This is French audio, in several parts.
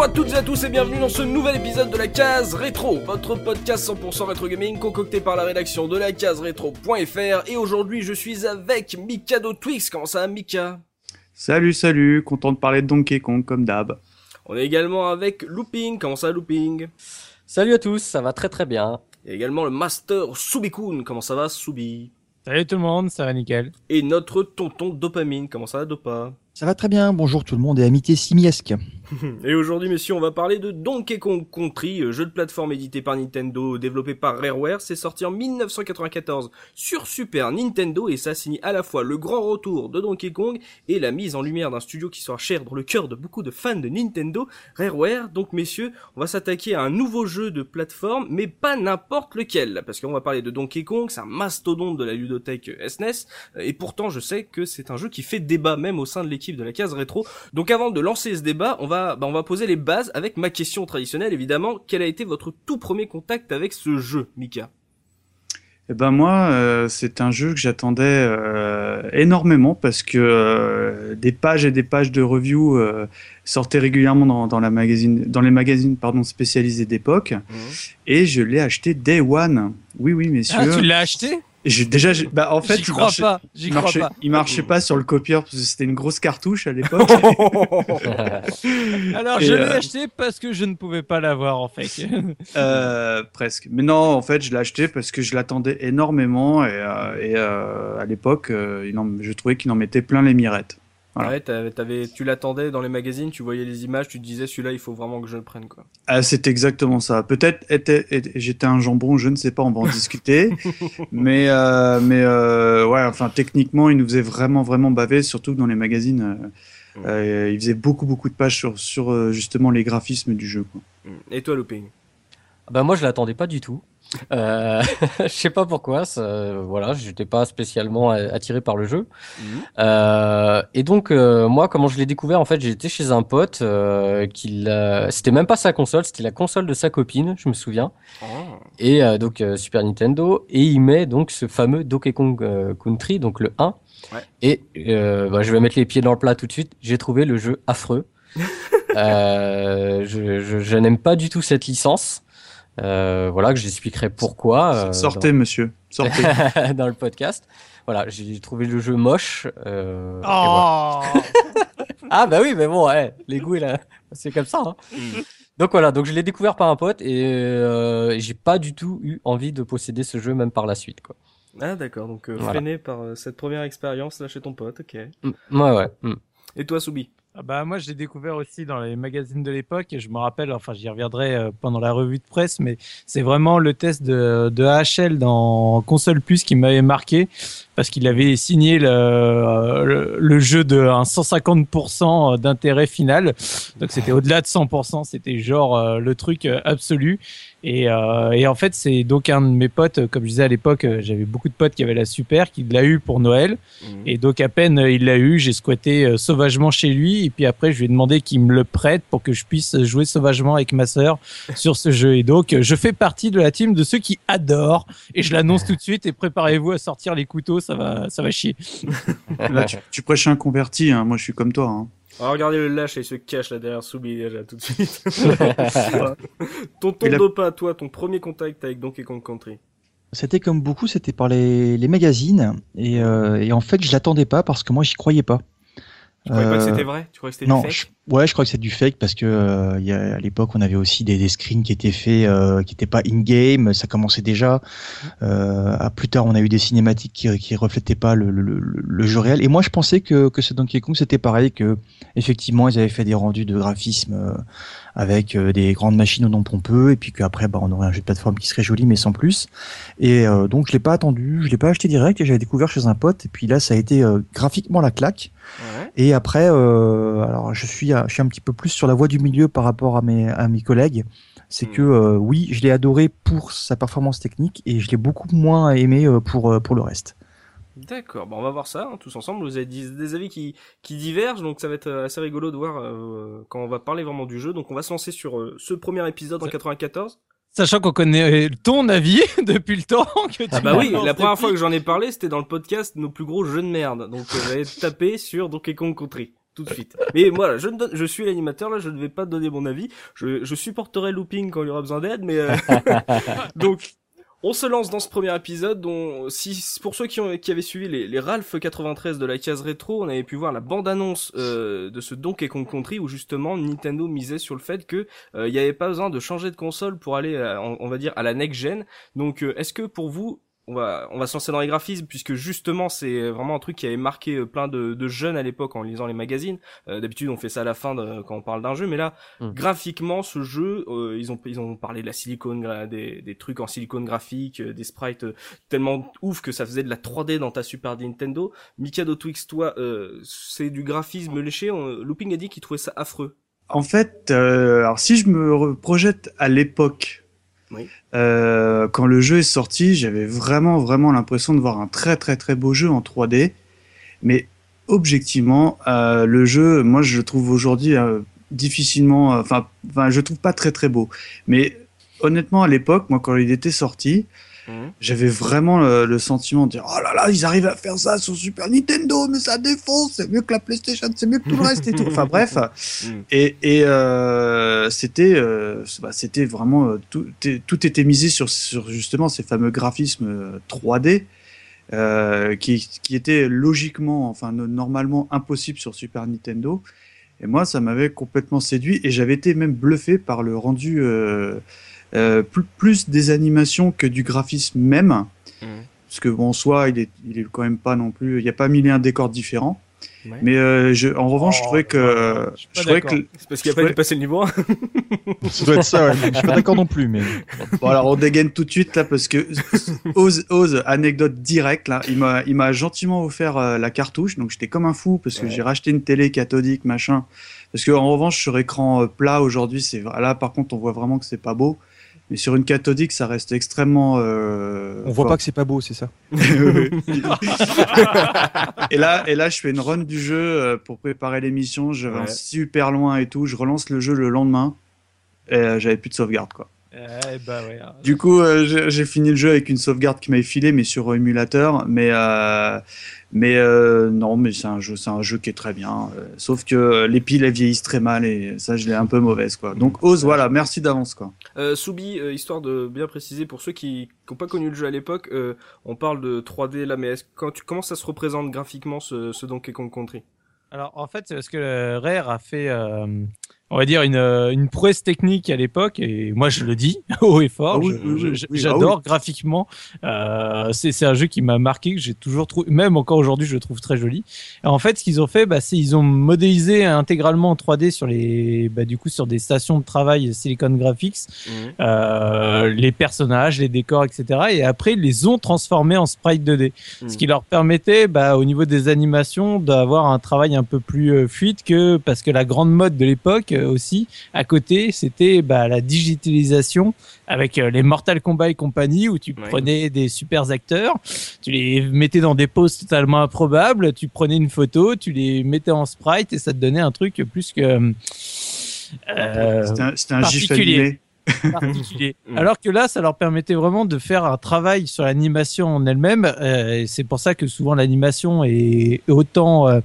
Bonjour à toutes et à tous et bienvenue dans ce nouvel épisode de la case rétro, votre podcast 100% rétro gaming concocté par la rédaction de la case rétro.fr et aujourd'hui je suis avec Mikado Twix. Comment ça va Mika? Salut salut, content de parler de Donkey Kong comme d'hab. On est également avec Looping. Comment ça Looping? Salut à tous, ça va très très bien. Et également le Master Subikun. Comment ça va Subi? Salut tout le monde, ça va nickel. Et notre tonton Dopamine. Comment ça va Dopa? Ça va très bien, bonjour tout le monde et amitié simiesque. Et aujourd'hui, messieurs, on va parler de Donkey Kong Country, euh, jeu de plateforme édité par Nintendo, développé par Rareware. C'est sorti en 1994 sur Super Nintendo et ça signe à la fois le grand retour de Donkey Kong et la mise en lumière d'un studio qui sera cher dans le cœur de beaucoup de fans de Nintendo, Rareware. Donc, messieurs, on va s'attaquer à un nouveau jeu de plateforme, mais pas n'importe lequel, parce qu'on va parler de Donkey Kong, c'est un mastodonte de la ludothèque SNES, et pourtant, je sais que c'est un jeu qui fait débat même au sein de l'équipe de la case rétro. Donc, avant de lancer ce débat, on va bah, on va poser les bases avec ma question traditionnelle, évidemment. Quel a été votre tout premier contact avec ce jeu, Mika? Eh ben moi, euh, c'est un jeu que j'attendais euh, énormément parce que euh, des pages et des pages de review sortaient régulièrement dans, la magazine, dans les magazines pardon, spécialisés d'époque. Mmh. Et je l'ai acheté Day One. Oui, oui, messieurs. Ah, tu l'as acheté? J'ai déjà, bah en fait, j'y crois pas. J'y crois pas. Il marchait pas sur le copieur parce que c'était une grosse cartouche à l'époque. Alors je l'ai euh, acheté parce que je ne pouvais pas l'avoir en fait. euh, presque. Mais non, en fait, je l'ai acheté parce que je l'attendais énormément et, euh, et euh, à l'époque, je trouvais qu'il en mettait plein les mirettes. Ouais, tu l'attendais dans les magazines, tu voyais les images, tu te disais celui-là, il faut vraiment que je le prenne quoi. Ah, c'est exactement ça. Peut-être j'étais un jambon, je ne sais pas, on va en discuter. mais euh, mais euh, ouais, enfin techniquement, il nous faisait vraiment vraiment baver, surtout dans les magazines. Euh, il faisait beaucoup beaucoup de pages sur sur justement les graphismes du jeu. Quoi. Et toi, Looping Bah moi, je l'attendais pas du tout. Euh, je sais pas pourquoi, ça, voilà, j'étais pas spécialement attiré par le jeu. Mhm. Euh, et donc euh, moi, comment je l'ai découvert, en fait, j'étais chez un pote euh, qui, c'était même pas sa console, c'était la console de sa copine, je me souviens. Oh. Et euh, donc Super Nintendo, et il met donc ce fameux Donkey Kong Country, donc le 1. Ouais. Et bah, je vais mettre les pieds dans le plat tout de suite. J'ai trouvé le jeu affreux. je, je, je n'aime pas du tout cette licence. Euh, voilà, que j'expliquerai pourquoi. Euh, Sortez, monsieur. Sortez. dans le podcast. Voilà, j'ai trouvé le jeu moche. Euh, oh ah bah oui, mais bon, ouais, les goûts, là, c'est comme ça. Hein. Mm. Donc voilà, donc je l'ai découvert par un pote et euh, j'ai pas du tout eu envie de posséder ce jeu même par la suite, quoi. Ah d'accord, donc euh, freiné par euh, cette première expérience là chez ton pote, ok. Mm. Ouais ouais. Mm. Et toi, Soubi? Ah bah moi je l'ai découvert aussi dans les magazines de l'époque et je me rappelle, enfin j'y reviendrai euh, pendant la revue de presse, mais c'est vraiment le test de, de HL dans Console Plus qui m'avait marqué parce qu'il avait signé le, le, jeu de un 150% d'intérêt final, donc c'était au-delà de 100%, c'était genre euh, le truc euh, absolu. Et, euh, et, en fait, c'est donc un de mes potes, comme je disais à l'époque, j'avais beaucoup de potes qui avaient la super, qui l'a eu pour Noël. Mmh. Et donc à peine il l'a eu, j'ai squatté sauvagement chez lui et puis après, je lui ai demandé qu'il me le prête pour que je puisse jouer sauvagement avec ma sœur sur ce jeu. Et donc, je fais partie de la team de ceux qui adorent. Et je l'annonce tout de suite. Et préparez-vous à sortir les couteaux, ça va, ça va chier. Là, tu, prêches un converti. Hein. Moi, je suis comme toi. Hein. Oh, regardez le lâche, il se cache là derrière Soubi déjà tout de suite. ton ton dopa, toi, ton premier contact avec Donkey Kong Country. C'était comme beaucoup, c'était par les, les magazines et, euh, et en fait je l'attendais pas parce que moi j'y croyais pas. Tu croyais pas que c'était vrai? Tu croyais que c'était du fake Ouais, je crois que c'est du fake parce que euh, y a, à l'époque on avait aussi des, des screens qui étaient faits, euh, qui n'étaient pas in-game, ça commençait déjà. Euh, à plus tard, on a eu des cinématiques qui, qui reflétaient pas le, le, le, jeu réel. Et moi, je pensais que que ce Donkey Kong c'était pareil, que effectivement ils avaient fait des rendus de graphisme euh, avec euh, des grandes machines au nom pompeux, et puis qu'après bah, on aurait un jeu de plateforme qui serait joli mais sans plus. Et euh, donc je l'ai pas attendu, je l'ai pas acheté direct, et j'avais découvert chez un pote. Et puis là, ça a été graphiquement la claque. Ouais. Et après, alors je suis je suis un petit peu plus sur la voie du milieu par rapport à mes, à mes collègues. C'est hmm. que euh, oui, je l'ai adoré pour sa performance technique et je l'ai beaucoup moins aimé euh, pour, euh, pour le reste. D'accord, bon, on va voir ça hein, tous ensemble. Vous avez des avis qui, qui divergent, donc ça va être assez rigolo de voir quand on va parler vraiment du jeu. Donc on va se lancer sur ce premier épisode en 94. Sachant qu'on connaît ton avis depuis le temps que tu Ah bah oui, la première fois que j'en ai parlé, c'était dans le podcast Nos plus gros jeux de merde. Donc j'avais tapé sur Donkey Kong Country. Tout de suite. Mais voilà, je, ne donne, je suis l'animateur, là, je ne vais pas donner mon avis. Je, je supporterai Looping quand il y aura besoin d'aide, mais... Euh... Donc, on se lance dans ce premier épisode dont, si, pour ceux qui, ont, qui avaient suivi les, les Ralph 93 de la case rétro, on avait pu voir la bande-annonce euh, de ce Donkey Kong Country où justement Nintendo misait sur le fait que euh, il n'y avait pas besoin de changer de console pour aller, on, on, va dire, à la next-gen. Donc, euh, est-ce que pour vous, on va on va se lancer dans les graphismes puisque justement c'est vraiment un truc qui avait marqué euh, plein de, de jeunes à l'époque en lisant les magazines. Euh, D'habitude on fait ça à la fin de, quand on parle d'un jeu, mais là mm. graphiquement ce jeu euh, ils ont ils ont parlé de la silicone des, des trucs en silicone graphique, des sprites tellement ouf que ça faisait de la 3D dans ta Super Nintendo. Mikado Twix toi c'est du graphisme léché. Looping a dit qu'il trouvait ça affreux. En fait, alors si je me projette à l'époque Euh, quand le jeu est sorti, j'avais vraiment, vraiment l'impression de voir un très, très, très beau jeu en 3D. Mais objectivement, euh, le jeu, moi, je le trouve aujourd'hui euh, difficilement, enfin, je trouve pas très, très beau. Mais honnêtement, à l'époque, moi, quand il était sorti, Mhm. J'avais vraiment le, sentiment de dire oh là là, ils arrivent à faire ça sur Super Nintendo, mais ça défonce, c'est mieux que la PlayStation, c'est mieux que tout le reste et tout. Enfin bref, mhm. et, et euh, c'était euh, bah, c'était vraiment euh, tout, tout était misé sur, sur justement ces fameux graphismes 3D. Euh, qui, qui étaient logiquement, enfin normalement impossibles sur Super Nintendo. Et moi, ça m'avait complètement séduit et j'avais été même bluffé par le rendu euh, euh, plus, plus, des animations que du graphisme même. Mmh. Parce que bon, en soi, il est, il est quand même pas non plus. Il n'y a pas mille et un décors différents. Ouais. Mais euh, je, en revanche, oh, je trouvais que. je, trouvais que. C'est parce qu'il a pas dû passer le niveau 1. ça doit être ça, ouais. Je suis pas d'accord non plus, mais. Bon, alors on dégaine tout de suite là parce que Ose, Ose, anecdote directe là, il m'a, il m'a gentiment offert euh, la cartouche, donc j'étais comme un fou parce que ouais. j'ai racheté une télé cathodique machin. Parce que en revanche sur écran plat aujourd'hui, c'est là par contre on voit vraiment que c'est pas beau. Mais sur une cathodique, ça reste extrêmement. Euh, On voit pas que c'est pas beau, c'est ça. et là, et là, je fais une run du jeu euh, pour préparer l'émission. Je vais ouais. super loin et tout. Je relance le jeu le lendemain. Et euh, j'avais plus de sauvegarde, quoi. Eh ouais, hein. Du coup, euh, j'ai fini le jeu avec une sauvegarde qui m'avait filé, mais sur émulateur. Mais euh, mais euh, non, mais c'est un jeu, c'est un jeu qui est très bien. Euh, sauf que les piles elles vieillissent très mal et ça, je l'ai un peu mauvaise quoi. Donc ose, voilà, merci d'avance quoi. Euh, Soubi, euh, histoire de bien préciser pour ceux qui n'ont pas connu le jeu à l'époque, euh, on parle de 3D là, mais quand tu comment ça se représente graphiquement ce, ce Donkey Kong Country? Alors en fait, c'est parce que Rare a fait on va dire une, une prouesse technique à l'époque et moi je le dis haut et fort ah oui, j'adore oui, graphiquement euh, c'est un jeu qui m'a marqué que j'ai toujours trouvé même encore aujourd'hui je le trouve très joli et en fait ce qu'ils ont fait bah, c'est ils ont modélisé intégralement en 3D sur les bah, du coup sur des stations de travail Silicon Graphics mmh. euh, les personnages les décors etc et après ils les ont transformés en sprite 2D mmh. ce qui leur permettait bah, au niveau des animations d'avoir un travail un peu plus euh, fluide que parce que la grande mode de l'époque aussi. À côté c'était bah, la digitalisation avec euh, les Mortal Kombat et compagnie où tu prenais des super acteurs tu les mettais dans des poses totalement improbables tu prenais une photo tu les mettais en sprite et ça te donnait un truc plus que euh, c'était un, un gif animé particulier. Alors que là, ça leur permettait vraiment de faire un travail sur l'animation en elle-même. Euh, c'est pour ça que souvent l'animation est autant euh,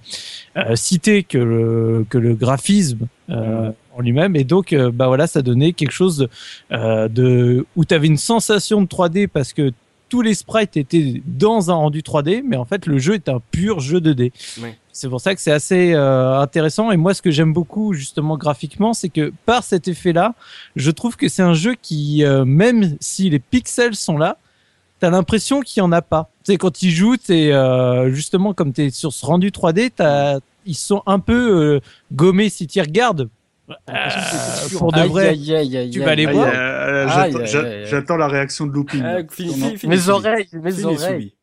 euh, citée que le, que le graphisme euh, en lui-même. Et donc, bah voilà, ça donnait quelque chose de où tu avais une sensation de 3D parce que tous les sprites étaient dans un rendu 3D, mais en fait le jeu est un pur jeu 2D. Oui. C'est pour ça que c'est assez euh, intéressant. Et moi, ce que j'aime beaucoup justement graphiquement, c'est que par cet effet-là, je trouve que c'est un jeu qui, euh, même si les pixels sont là, t'as l'impression qu'il y en a pas. Tu sais, quand tu joues, t'es euh, justement comme t'es sur ce rendu 3D, t'as, ils sont un peu euh, gommés si tu regardes. Euh, pour de vrai, aïe, aïe, aïe, tu vas les voir. J'attends la réaction de Looping. Ah, mes oreilles, mes oreilles.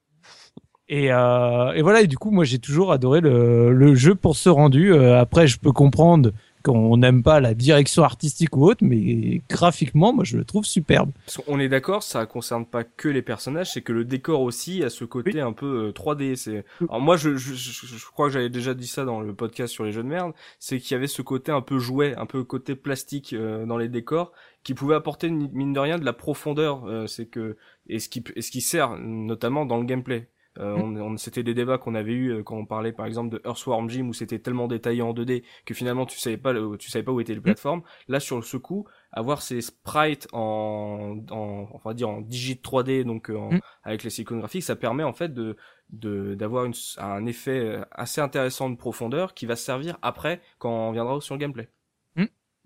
Et, euh, et, voilà, et du coup, moi j'ai toujours adoré le, le, jeu pour ce rendu. Euh, après, je peux comprendre qu'on n'aime pas la direction artistique ou autre, mais graphiquement, moi je le trouve superbe. On est d'accord, ça concerne pas que les personnages, c'est que le décor aussi a ce côté oui. un peu 3D. C'est, alors moi je, je, je, je crois que j'avais déjà dit ça dans le podcast sur les jeux de merde, c'est qu'il y avait ce côté un peu jouet, un peu côté plastique euh, dans les décors, qui pouvait apporter mine de rien de la profondeur. Euh, c'est que et ce qui et ce qui sert notamment dans le gameplay. Euh, on, on- c'était des débats qu'on avait eu euh, quand on parlait par exemple de Earthworm Jim où c'était tellement détaillé en 2D que finalement tu savais pas le- tu savais pas où étaient les plateformes. Là sur ce coup, avoir ces sprites en, en on va dire en digit 3D donc euh, en- Mm. avec les silicone graphiques, ça permet en fait de d'avoir un effet euh, assez intéressant de profondeur qui va se servir après quand on viendra sur le gameplay.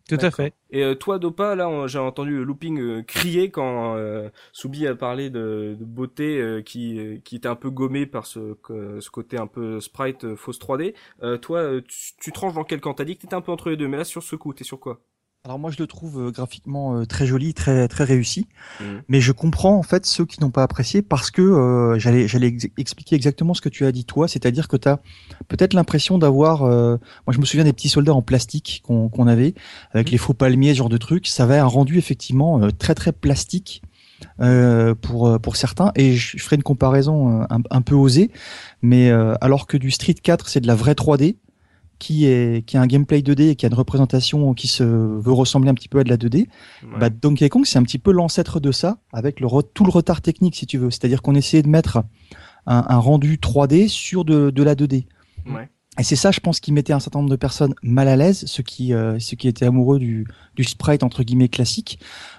Tout à fait. Et euh, toi, Dopa, là, j'ai entendu Looping euh, crier quand euh, Soubi a parlé de, de beauté euh, qui, qui était un peu gommé par ce, que- ce côté un peu sprite fausse 3D. Euh, toi, tu, tu tranches dans quel camp T'as dit que t'étais un peu entre les deux, mais là, sur ce coup, t'es sur quoi? Alors moi je le trouve euh, graphiquement euh, très joli, très très réussi, Mhm. mais je comprends en fait ceux qui n'ont pas apprécié parce que euh, j'allais j'allais ex- expliquer exactement ce que tu as dit toi, c'est-à-dire que tu as peut-être l'impression d'avoir euh, moi je me souviens des petits soldats en plastique qu'on qu'on avait avec les faux palmiers ce genre de trucs, ça avait un rendu effectivement euh, très très plastique. euh, pour pour certains. Et je, je ferai une comparaison un, un peu osée. Mais euh, alors que du Street 4 c'est de la vraie 3D qui est qui a un gameplay 2D et qui a une représentation qui se veut ressembler un petit peu à de la 2D, Ouais. bah, Donkey Kong c'est un petit peu l'ancêtre de ça avec le tout le retard technique si tu veux. C'est-à-dire qu'on essayait de mettre un, un rendu 3D sur de, de la 2D. Ouais. Et c'est ça, je pense, qui mettait un certain nombre de personnes mal à l'aise, ceux qui, euh, ceux qui étaient amoureux du, du sprite entre guillemets classique.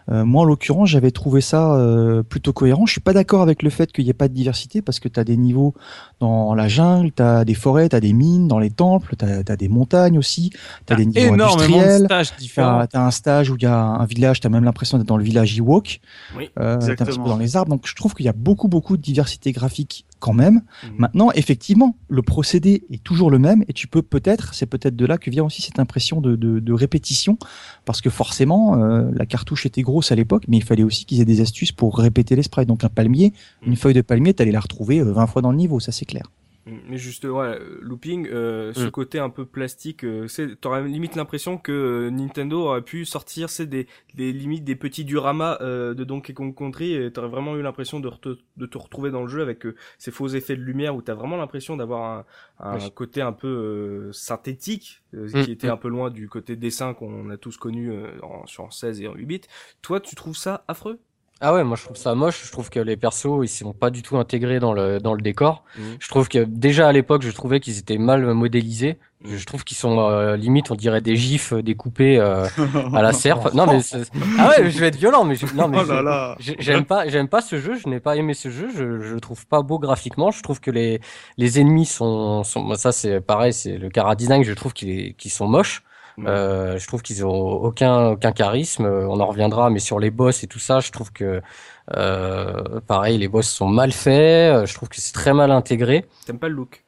Euh, moi, en l'occurrence, j'avais trouvé ça euh, plutôt cohérent. Je suis pas d'accord avec le fait qu'il n'y ait pas de diversité parce que tu as des niveaux dans la jungle, tu as des forêts, tu as des mines dans les temples, tu as, des montagnes aussi, tu as des niveaux Énormément de industriels. stages différents. T'as as un stage où il y a un village, t'as même l'impression d'être dans le village Ewok. Oui, euh, t'es un petit peu dans les arbres. Donc je trouve qu'il y a beaucoup beaucoup de diversité graphique quand même. Mhm. Maintenant, effectivement, le procédé est toujours le même et tu peux peut-être, c'est peut-être de là que vient aussi cette impression de, de, de répétition, parce que forcément, euh, la cartouche était grosse à l'époque, mais il fallait aussi qu'ils aient des astuces pour répéter les sprites. Donc un palmier, Mhm. une feuille de palmier, t'allais la retrouver euh, 20 fois dans le niveau, ça c'est clair. Mais juste, ouais, looping, euh, ce Mm. côté un peu plastique, euh, c'est, t'aurais limite l'impression que euh, Nintendo aurait pu sortir, c'est des, des limites des petits dioramas euh, de Donkey Kong Country, et t'aurais vraiment eu l'impression de, de te retrouver dans le jeu avec euh, ces faux effets de lumière où t'as vraiment l'impression d'avoir un, un Oui. côté un peu euh, synthétique, euh, Mm, qui était mm. un peu loin du côté dessin qu'on a tous connu euh, en, sur 16 et en 8 bits. Toi, tu trouves ça affreux? Ah ouais, moi je trouve ça moche. Je trouve que les persos ils sont pas du tout intégrés dans le dans le décor. Mhm. Je trouve que déjà à l'époque, je trouvais qu'ils étaient mal modélisés. Mhm. Je trouve qu'ils sont euh, limite, on dirait des gifs euh, découpés euh, à la serpe. Non mais c'est- ah ouais, je vais être violent, mais je... non mais Oh j'aime pas j'aime pas ce jeu. Je n'ai pas aimé ce jeu. Je je le trouve pas beau graphiquement. Je trouve que les les ennemis sont sont moi, ça c'est pareil, c'est le cara design. Je trouve qu'ils qu'ils sont moches. Euh, je trouve qu'ils ont aucun aucun charisme. Euh, On en reviendra, mais sur les boss et tout ça, je trouve que euh, pareil, les boss sont mal faits. Euh, Je trouve que c'est très mal intégré. T'aimes pas le look?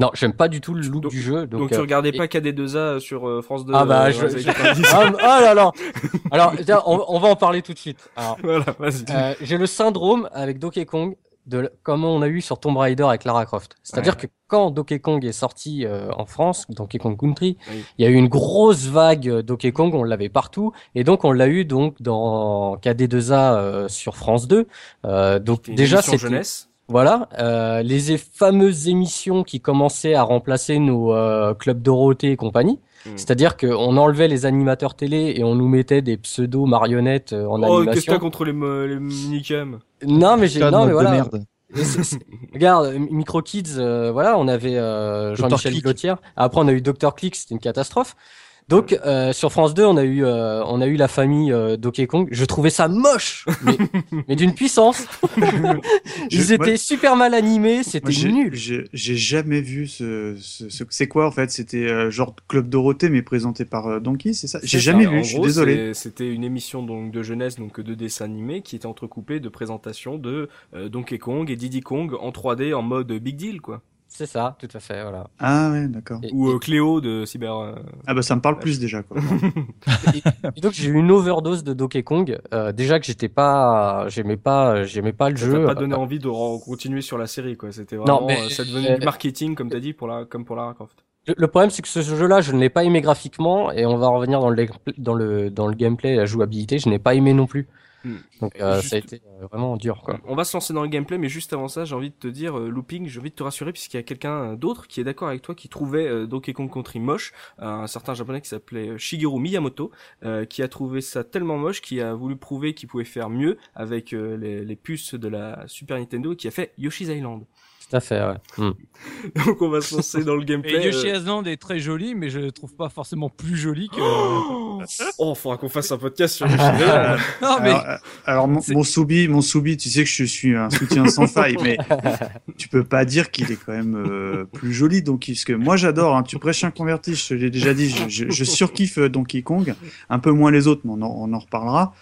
Non, j'aime pas du tout le look Donc- du jeu. Donc, Donc, tu euh, regardais et- pas KD2A sur euh, France 2 Ah bah, euh, je- dans les années je- 90. ah, ah là là. Alors, tiens, on, on va en parler tout de suite. Alors, Voilà, vas-y. euh, j'ai le syndrome avec Donkey Kong de l- comme on a eu sur Tomb Raider avec Lara Croft. C'est-à-dire que quand Donkey Kong est sorti euh, en France, Donkey Kong Country, Oui. il y a eu une grosse vague euh, Donkey Kong, on l'avait partout, et donc on l'a eu donc dans KD2A euh, sur France 2. Euh, donc déjà jeunesse. voilà, euh, les fameuses émissions qui commençaient à remplacer nos euh, clubs Dorothée et compagnie. Mm. C'est-à-dire qu'on enlevait les animateurs télé et on nous mettait des pseudo marionnettes euh, en Oh, qu'est-ce que animation. t'as contre les, les minicams Non, mais j'ai non mais de voilà. merde. Regarde, euh, Micro Kids, euh, voilà, on avait euh. Jean-Michel. Glotière. Après, on a eu Dr. Click, c'était une catastrophe. Donc, euh, sur France 2, on a eu, euh, on a eu la famille euh, Donkey Kong. Je trouvais ça moche, mais, mais d'une puissance. Ils étaient moi- super mal animés, c'était nul. j'ai- jamais vu ce. ce, ce- c'est quoi en fait? C'était euh, genre Club Dorothée mais présenté par euh, Donkey, c'est ça? J'ai C'est jamais ça. vu. En Je suis gros, désolé. c'est- C'était une émission donc de jeunesse, donc de dessins animés, qui était entrecoupée de présentations de euh, Donkey Kong et Diddy Kong en 3D en mode big deal, quoi. C'est ça, tout à fait, voilà. Ah ouais, d'accord. Et, Ou euh, Cléo de Cyber. euh, Ah bah ça me parle plus déjà quoi. et donc j'ai eu une overdose de Donkey Kong. Euh, déjà que j'étais pas, j'aimais pas, j'aimais pas le Ça jeu. t'a pas donné envie de continuer sur la série, quoi. C'était Non, vraiment, mais- euh, ça devenait du marketing, comme t'as dit, pour la, comme pour Lara Croft. Le, le problème, c'est que ce jeu-là, je ne l'ai pas aimé graphiquement, et on va en revenir dans le, dans le, dans le gameplay, la jouabilité, je n'ai pas aimé non plus. Hmm. Donc euh, Juste- ça a été euh, vraiment dur, quoi. On va se lancer dans le gameplay, mais juste avant ça, j'ai envie de te dire, euh, Looping, j'ai envie de te rassurer, puisqu'il y a quelqu'un d'autre qui est d'accord avec toi, qui trouvait euh, Donkey Kong Country moche, euh, un certain japonais qui s'appelait euh, Shigeru Miyamoto, euh, qui a trouvé ça tellement moche qu'il a voulu prouver qu'il pouvait faire mieux avec euh, les, les puces de la Super Nintendo, et qui a fait Yoshi's Island. Tout à fait, ouais. Hmm. Donc on va se lancer dans le gameplay. Et Yoshi euh, Island est très joli, mais je le trouve pas forcément plus joli que. Oh, oh, faudra qu'on fasse un podcast sur Yoshi Island. non, mais Alors, euh, alors, mon, Soubi, mon Soubi, tu sais que je suis un soutien sans faille, mais tu peux pas dire qu'il est quand même euh, plus joli Donkey. Parce que moi j'adore, hein, tu prêches un converti, je te l'ai déjà dit, je, je, je surkiffe euh, Donkey Kong, un peu moins les autres, mais on en, on en reparlera.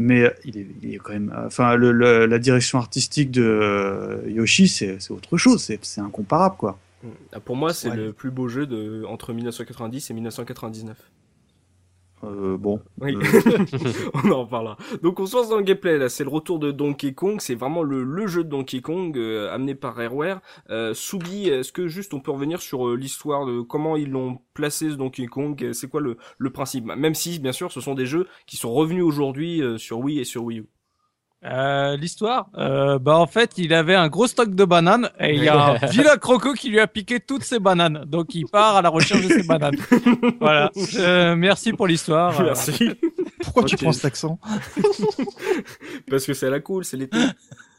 Mais euh, il est, il est quand même, euh, enfin le, le- la direction artistique de euh, Yoshi, c'est c'est autre chose, c'est c'est incomparable quoi. Ah, Pour moi, c'est Ouais. le plus beau jeu de entre 1990 et 1999. Euh, bon, Oui, Euh. on en reparlera. Donc on se lance dans le gameplay là, c'est le retour de Donkey Kong, c'est vraiment le, le jeu de Donkey Kong euh, amené par Rareware. Euh, Soubi, est-ce que juste on peut revenir sur euh, l'histoire de comment ils l'ont placé ce Donkey Kong, c'est quoi le, le principe? Même si bien sûr ce sont des jeux qui sont revenus aujourd'hui euh, sur Wii et sur Wii U. Euh, l'histoire, euh, bah en fait, il avait un gros stock de bananes et il y a un vilain croco qui lui a piqué toutes ses bananes. Donc il part à la recherche de ses bananes. voilà. Euh, merci pour l'histoire. Merci. Pourquoi tu prends cet accent? Parce que c'est à la cool, c'est l'été.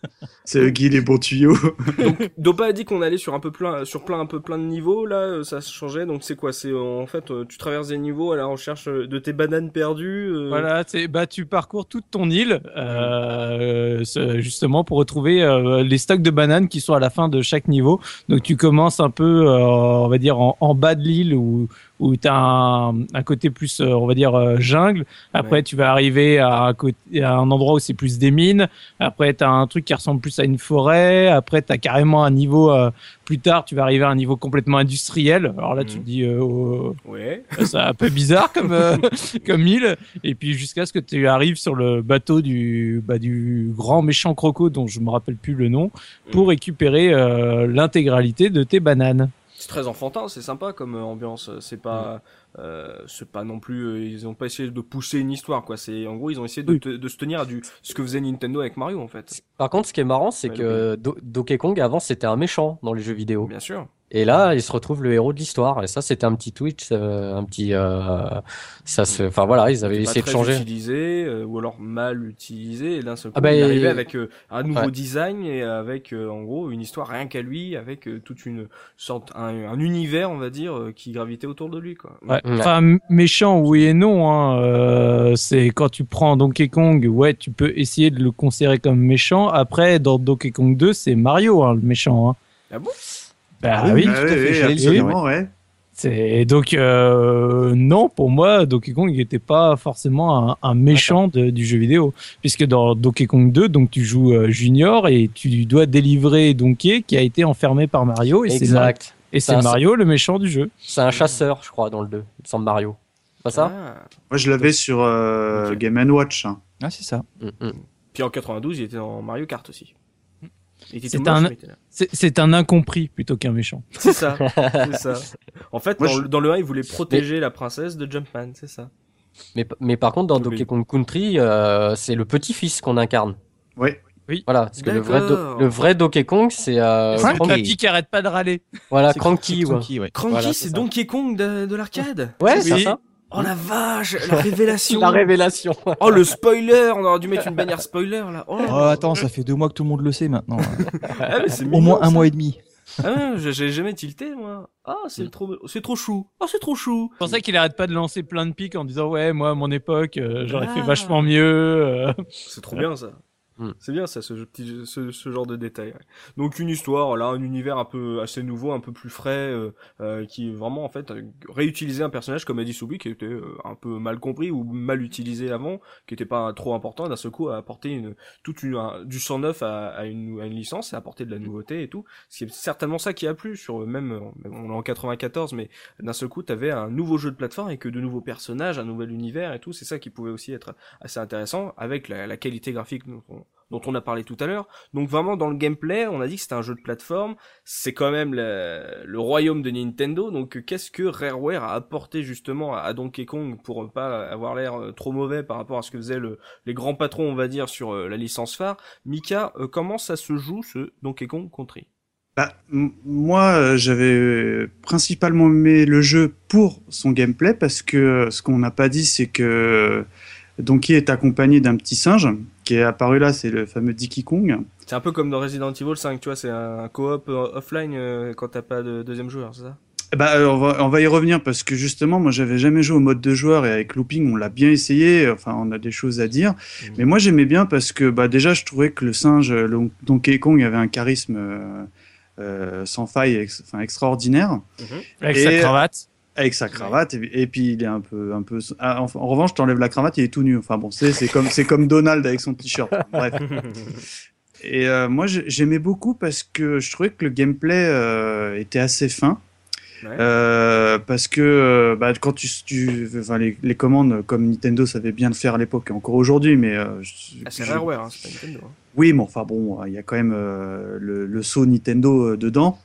c'est Guy les bons tuyaux. Dopa a dit qu'on allait sur un peu plein, sur plein un peu plein de niveaux. Là, euh, ça se changeait. Donc c'est quoi? C'est euh, en fait, euh, tu traverses des niveaux à la recherche de tes bananes perdues. euh, Voilà, c'est bah tu parcours toute ton île euh, justement pour retrouver euh, les stocks de bananes qui sont à la fin de chaque niveau. Donc tu commences un peu, euh, on va dire en, en bas de l'île où où t'as un, un côté plus, euh, on va dire euh, jungle. Après Ouais. tu vas arriver à un, côté, à un endroit où c'est plus des mines. Après t'as un truc qui ressemble plus à une forêt. Après t'as carrément un niveau euh, plus tard, tu vas arriver à un niveau complètement industriel. Alors là tu Mhm. te dis euh, oh, Ouais. c'est un peu bizarre comme euh, comme île et puis jusqu'à ce que tu arrives sur le bateau du bah, du grand méchant croco dont je me rappelle plus le nom pour récupérer euh, l'intégralité de tes bananes. C'est très enfantin, c'est sympa comme euh, ambiance. C'est pas, euh, c'est pas non plus. euh, ils ont pas essayé de pousser une histoire, quoi. C'est en gros, ils ont essayé de, Oui. te- de se tenir à du ce que faisait Nintendo avec Mario, en fait. Par contre, ce qui est marrant, c'est Ouais, que Do- Donkey Kong, avant, c'était un méchant dans les jeux vidéo. Bien sûr. Et là, il se retrouve le héros de l'histoire. Et ça, c'était un petit Twitch, euh, un petit. euh, ça se. Enfin voilà, ils avaient Pas essayé de très changer. utilisé euh, ou alors mal utilisé. Et d'un seul coup, Ah bah, il est arrivé et- avec euh, un nouveau Ouais. design et avec euh, en gros une histoire rien qu'à lui, avec euh, toute une sorte un, un univers, on va dire, euh, qui gravitait autour de lui, quoi. Ouais. Ouais. Enfin méchant oui et non. Hein. Euh, c'est quand tu prends Donkey Kong, ouais, tu peux essayer de le considérer comme méchant. Après dans Donkey Kong 2, c'est Mario hein, le méchant. Hein. Ah bon? Bah Ah oui. tout à fait, j'allais le dire, absolument, ouais. C'est donc euh, non pour moi Donkey Kong n'était pas forcément un, un méchant de- du jeu vidéo puisque dans Donkey Kong 2 donc tu joues euh, Junior et tu dois délivrer Donkey qui a été enfermé par Mario et Exact. et c'est Mario le méchant du jeu. C'est un chasseur, je crois, dans le 2. Il me semble Mario. Pas ça? Ah. Moi je l'avais sur euh, Ok. Game Watch. hein. Ah, c'est ça. Mm, mm. Puis en 92, il était dans Mario Kart aussi. C'est un-. C'est- incompris plutôt qu'un méchant. C'est ça, c'est ça. En fait, Moi, dans, je- le, dans le 1, il voulait protéger la princesse de Jumpman, c'est ça. Mais, mais par contre, dans Oui. Donkey Kong Country, euh, c'est le petit-fils qu'on incarne. Ouais. Voilà, parce que le vrai, le vrai Donkey Kong, c'est euh, Cranky. Qui arrête pas de râler. Voilà, Cranky, ouais. Cranky, ouais. Cranky, Voilà, c'est. Donkey Kong de, de l'arcade. Ouais, c'est Oui. ça. Oh la vache, la révélation. La révélation. Oh le spoiler, on aurait dû mettre une bannière spoiler là. Oh, Oh, attends, ça fait deux mois que tout le monde le sait maintenant. Ah, mais Au mignon, moins un ça. mois et demi. Ah, ouais, j'ai- jamais tilté moi. Ah, c'est trop, c'est trop chou. Oh, c'est trop chou. C'est pour ça qu'il arrête pas de lancer plein de pics en disant ouais moi à mon époque euh, j'aurais Ah. fait vachement mieux. euh. C'est trop bien ça. Mm. C'est bien ça, ce, petit, ce, ce genre de détail. ouais. Donc une histoire, là, un univers un peu assez nouveau, un peu plus frais, euh, euh, qui vraiment en fait euh, réutilisait un personnage comme a dit Soubi, qui était euh, un peu mal compris ou mal utilisé avant, qui était pas trop important. et D'un seul coup, à apporter une toute une un- du sang neuf à, à une, à une licence, et apporter de la nouveauté et tout. C'est certainement ça qui a plu sur même, on est en 94, mais d'un seul coup, t'avais un nouveau jeu de plateforme avec de nouveaux personnages, un nouvel univers et tout. C'est ça qui pouvait aussi être assez intéressant avec la, la qualité graphique dont on, dont on a parlé tout à l'heure. Donc vraiment dans le gameplay, on a dit que c'était un jeu de plateforme. C'est quand même le, le royaume de Nintendo. Donc euh, qu'est-ce que Rareware a apporté justement à, Donkey Kong pour euh, pas avoir l'air euh, trop mauvais par rapport à ce que faisaient le, les grands patrons, on va dire, sur la licence phare. Mika, comment ça se joue ce Donkey Kong Country? Bah, moi, j'avais principalement aimé le jeu pour son gameplay parce que ce qu'on n'a pas dit, c'est que Donkey est accompagné d'un petit singe qui est apparu là, c'est le fameux Dicky Kong. C'est un peu comme dans Resident Evil 5, tu vois, c'est un coop euh, offline euh, quand t'as pas de deuxième joueur, c'est ça? Bah, on, va, on va y revenir parce que justement, moi, j'avais jamais joué au mode de joueur et avec Looping, on l'a bien essayé. Enfin, on a des choses à dire. Mmh. Mais moi, j'aimais bien parce que, bah, déjà, je trouvais que le singe, le Donkey Kong, avait un charisme euh, euh, sans faille, ex enfin, extraordinaire. Mmh. Avec et, sa cravate. Avec sa cravate et, et, puis il est un peu, un peu. Ah, en, en, revanche, t'enlèves la cravate, il est tout nu. Enfin bon, c'est comme, c'est comme Donald avec son t-shirt. Bref. Et euh, moi, j'aimais beaucoup parce que je trouvais que le gameplay euh, était assez fin. Ouais. Euh, parce que bah, quand tu, tu enfin, les, les, commandes comme Nintendo savait bien le faire à l'époque et encore aujourd'hui, mais ah, c'est Rareware, hein, c'est pas Nintendo. Hein. Oui, mais enfin bon, il y a quand même le, le, saut Nintendo dedans.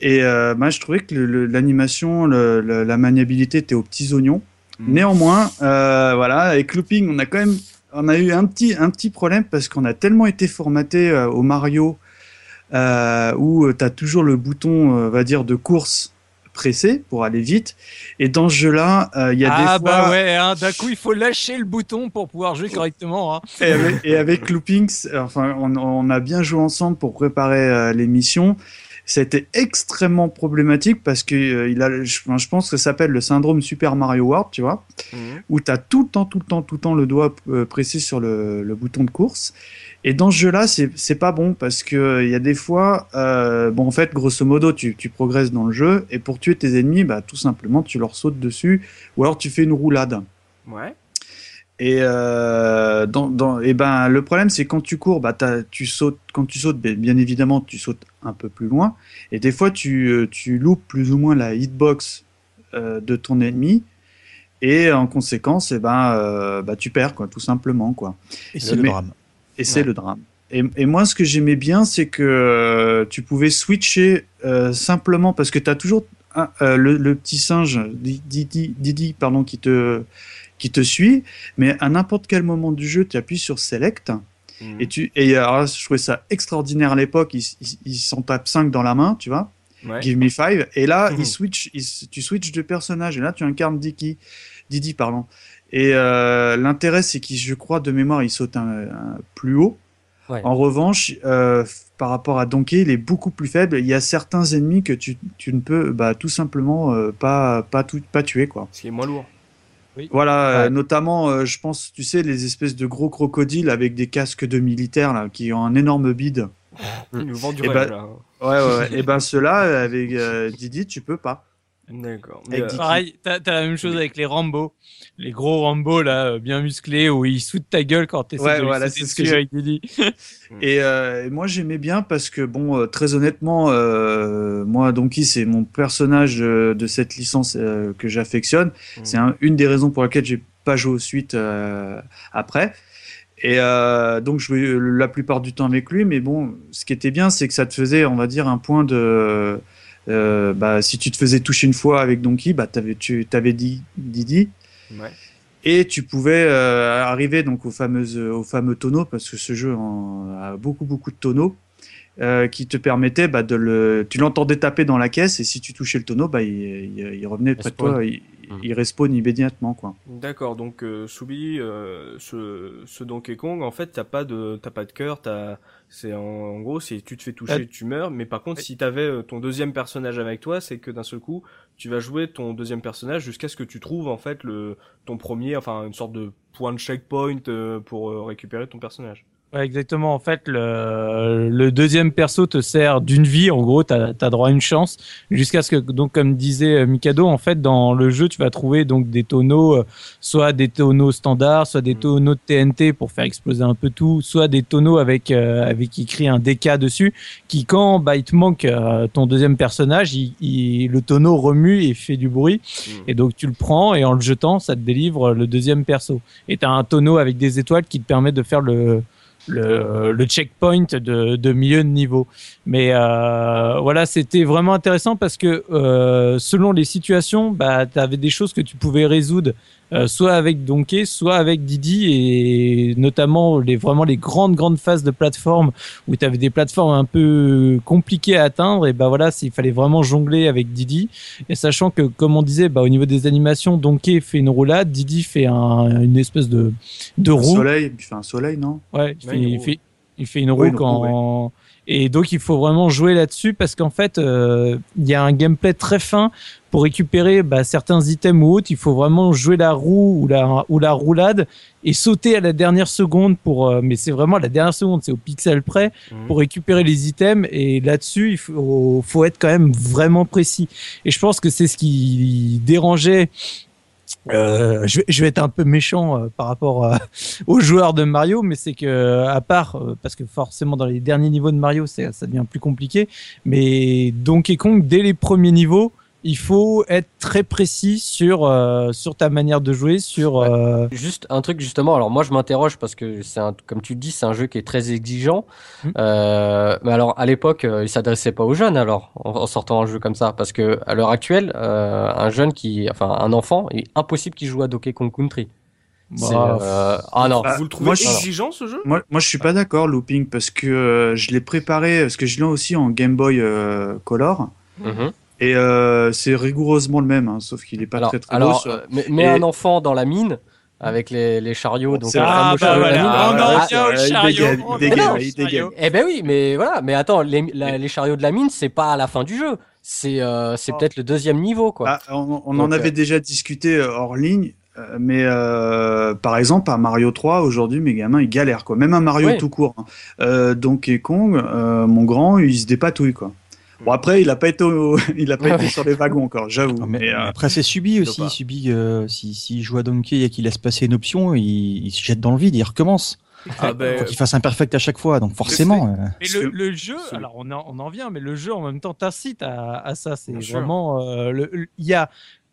Et bah, je trouvais que l'animation, la maniabilité était aux petits oignons. Mmh. Néanmoins, voilà, avec Looping, on a quand même on a eu un petit, un petit problème parce qu'on a tellement été formaté euh, au Mario euh, où tu as toujours le bouton, euh, va dire, de course pressé pour aller vite. Et dans ce jeu-là, il euh, y a ah des bah fois... Ah bah ouais, hein, d'un coup, il faut lâcher le bouton pour pouvoir jouer correctement. Hein. Et, avec, et avec Loopings, enfin, on, on, a bien joué ensemble pour préparer euh, l'émission. C'était extrêmement problématique parce que euh, il a, je, je, pense que ça s'appelle le syndrome Super Mario World, tu vois, mmh. où tu as tout le temps, tout le temps, tout le temps le doigt euh, pressé sur le, le, bouton de course. Et dans ce jeu-là, c'est pas bon parce que il y a des fois, euh, bon, en fait, grosso modo, tu, tu, progresses dans le jeu et pour tuer tes ennemis, bah, tout simplement, tu leur sautes dessus ou alors tu fais une roulade. Ouais. Et, euh, dans, dans, et ben le problème c'est quand tu cours, bah tu sautes, quand tu sautes, bien évidemment tu sautes un peu plus loin, et des fois tu, euh, tu loupes plus ou moins la hitbox euh, de ton ennemi, et en conséquence, et ben euh, bah tu perds quoi, tout simplement quoi. Et c'est le drame. Et c'est ouais. le drame. Et, et, moi, ce que j'aimais bien, c'est que tu pouvais switcher simplement parce que tu as toujours un, le, le, petit singe Didi, Didi, pardon, qui te qui te suit, mais à n'importe quel moment du jeu, tu appuies sur Select. Mmh. Et, tu, et alors, je trouvais ça extraordinaire à l'époque. Ils il, il s'en tapent 5 dans la main, tu vois. Ouais. Give me 5. Et là, mmh. il switch, il, tu switches de personnage. Et là, tu incarnes Didi. Didi, pardon. Et euh, l'intérêt, c'est qu'il, je crois, de mémoire, il saute un, un plus haut. Ouais. En revanche, euh, par rapport à Donkey, il est beaucoup plus faible. Il y a certains ennemis que tu, tu ne peux bah, tout simplement euh, pas, pas, tout, pas tuer. Quoi. Ce qui est moins lourd. Oui. Voilà, ouais. euh, notamment, euh, je pense, tu sais, les espèces de gros crocodiles avec des casques de militaires là, qui ont un énorme bide. Ils nous vendent du et rêve, ben, là. Ouais, ouais, et ben ceux-là, avec euh, Didi, tu peux pas. D'accord. Euh... Pareil, t'as as la même chose avec les Rambo, les gros Rambo là, euh, bien musclés, où ils sautent ta gueule quand t'essaies ouais, de voilà, c'est ce que avec Didi. et, euh, et, moi j'aimais bien parce que bon, euh, très honnêtement, euh, moi Donkey c'est mon personnage de, de cette licence euh, que j'affectionne. Mmh. C'est un, une des raisons pour lesquelles j'ai pas joué aux suites euh, après. Et euh, donc je jouais la plupart du temps avec lui, mais bon, ce qui était bien, c'est que ça te faisait, on va dire, un point de euh, bah, si tu te faisais toucher une fois avec Donkey, bah, avais, tu avais dit Didi. Ouais. Et tu pouvais euh, arriver donc aux, fameuses, aux fameux tonneaux, parce que ce jeu en, a beaucoup, beaucoup de tonneaux, euh, qui te permettaient bah, de le. Tu l'entendais taper dans la caisse, et si tu touchais le tonneau, bah, il, il, il revenait près de toi, il, mmh. il respawn immédiatement. quoi. D'accord, donc euh, Soubi, ce, ce Donkey Kong, en fait, t'as pas de, pas de cœur, t'as c'est en, en, gros, si tu te fais toucher, euh, tu meurs. Mais par contre, si t'avais euh, ton deuxième personnage avec toi, c'est que d'un seul coup, tu vas jouer ton deuxième personnage jusqu'à ce que tu trouves en fait le ton premier, enfin une sorte de point de checkpoint euh, pour récupérer ton personnage. Ouais, exactement. En fait, le, le, deuxième perso te sert d'une vie. En gros, tu as, as, droit à une chance. Jusqu'à ce que, donc, comme disait euh, Mikado, en fait, dans le jeu, tu vas trouver donc des tonneaux, euh, soit des tonneaux standards, soit des mmh. tonneaux de TNT pour faire exploser un peu tout, soit des tonneaux avec, euh, avec écrit un DK dessus, qui, quand bah, il te manque euh, ton deuxième personnage, il, il, le tonneau remue et fait du bruit. Mmh. Et donc, tu le prends et en le jetant, ça te délivre le deuxième perso. Et tu as un tonneau avec des étoiles qui te permet de faire le le, le checkpoint de, de, milieu de niveau. Mais euh, voilà, c'était vraiment intéressant parce que euh, selon les situations, bah, tu avais des choses que tu pouvais résoudre euh, soit avec Donkey, soit avec Didi, et notamment les vraiment les grandes grandes phases de plateforme où tu avais des plateformes un peu compliquées à atteindre, et bah voilà, s'il fallait vraiment jongler avec Didi, et sachant que comme on disait, bah au niveau des animations, Donkey fait une roulade, Didi fait un, une espèce de de Un roue. soleil, il fait un soleil, non? Ouais, il, Ouais, fait, il, fait, il fait une roue quand. Et donc il faut vraiment jouer là-dessus parce qu'en fait euh, il y a un gameplay très fin pour récupérer bah, certains items ou autres. Il faut vraiment jouer la roue ou la ou la roulade et sauter à la dernière seconde pour. euh, mais c'est vraiment à la dernière seconde, c'est au pixel près Mhm. pour récupérer les items et là-dessus il faut, faut être quand même vraiment précis. Et je pense que c'est ce qui dérangeait. Euh, je, vais, je vais être un peu méchant euh, par rapport aux joueurs de Mario, mais c'est que à part parce que forcément dans les derniers niveaux de Mario, ça devient plus compliqué. Mais Donkey Kong, dès les premiers niveaux, il faut être très précis sur euh, sur ta manière de jouer, sur euh, Juste un truc justement. Alors moi je m'interroge parce que c'est un, comme tu le dis, c'est un jeu qui est très exigeant. Mhm. Euh, mais alors à l'époque, euh, il s'adressait pas aux jeunes alors en, en sortant un jeu comme ça parce que à l'heure actuelle, euh, un jeune qui, enfin un enfant, il est impossible qu'il joue à Donkey Kong Country. C'est, bah, euh, ah non. Bah, Vous le trouvez moi, je- exigeant ce jeu? Moi, moi, je suis pas d'accord, Looping, parce que euh, je l'ai préparé, parce que je l'ai aussi en Game Boy euh, Color, Mhm. Et euh, c'est rigoureusement le même, hein, sauf qu'il est pas alors, très très alors, beau. euh, Et- un enfant dans la mine avec les, les chariots. Donc fameux Ah, bah chariot de la voilà, mine. on en Ah, revient au il chariot, dégaine, on il dégaine, chariot. Eh ben oui, mais voilà. Mais attends, les, la- les chariots de la mine, c'est pas à la fin du jeu. C'est euh, c'est Oh. peut-être le deuxième niveau, quoi. Ah, on on Donc, en avait euh, déjà discuté euh, hors ligne, euh, mais euh, par exemple, à Mario 3, aujourd'hui, mes gamins, ils galèrent, quoi. Même un Mario Oui. tout court. hein. Euh, Donkey Kong, euh, mon grand, il se dépatouille, quoi. Bon, après, il a pas été, au- il a pas été sur les wagons encore, j'avoue. Mais, Mais, euh, après, c'est subi aussi. Il subit, euh, si, s'il joue à Donkey et qu'il laisse passer une option, il, il se jette dans le vide, il recommence. Ah Il ben, faut qu'il fasse un perfect à chaque fois, donc forcément. euh, Mais le, le jeu, alors on en, on en vient, mais le jeu en même temps t'incite à, à ça. C'est vraiment, euh, le- le- il y a,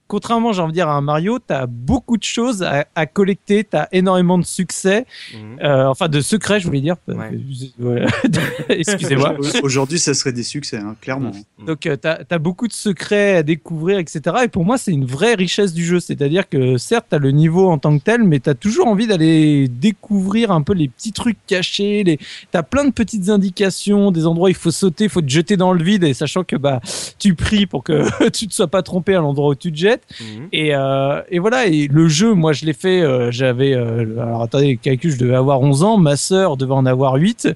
contrairement, j'ai envie de dire, à un Mario, t'as beaucoup de choses à, à collecter, t'as énormément de succès, mhm. euh, enfin de secrets, je voulais dire. Ouais. Ouais. Excusez-moi. Aujourd'hui, ça serait des succès, hein, clairement. Donc, euh, t'as as beaucoup de secrets à découvrir, etc. Et pour moi, c'est une vraie richesse du jeu. C'est-à-dire que certes, t'as le niveau en tant que tel, mais t'as toujours envie d'aller découvrir un peu les petits trucs cachés. Les... T'as plein de petites indications, des endroits où il faut sauter, il faut te jeter dans le vide, et sachant que bah tu pries pour que tu te sois pas trompé à l'endroit où tu te jettes. Mhm. Et, euh, et voilà, et le jeu, moi je l'ai fait, euh, j'avais, euh, alors attendez, calcul, je devais avoir 11 ans, ma sœur devait en avoir 8.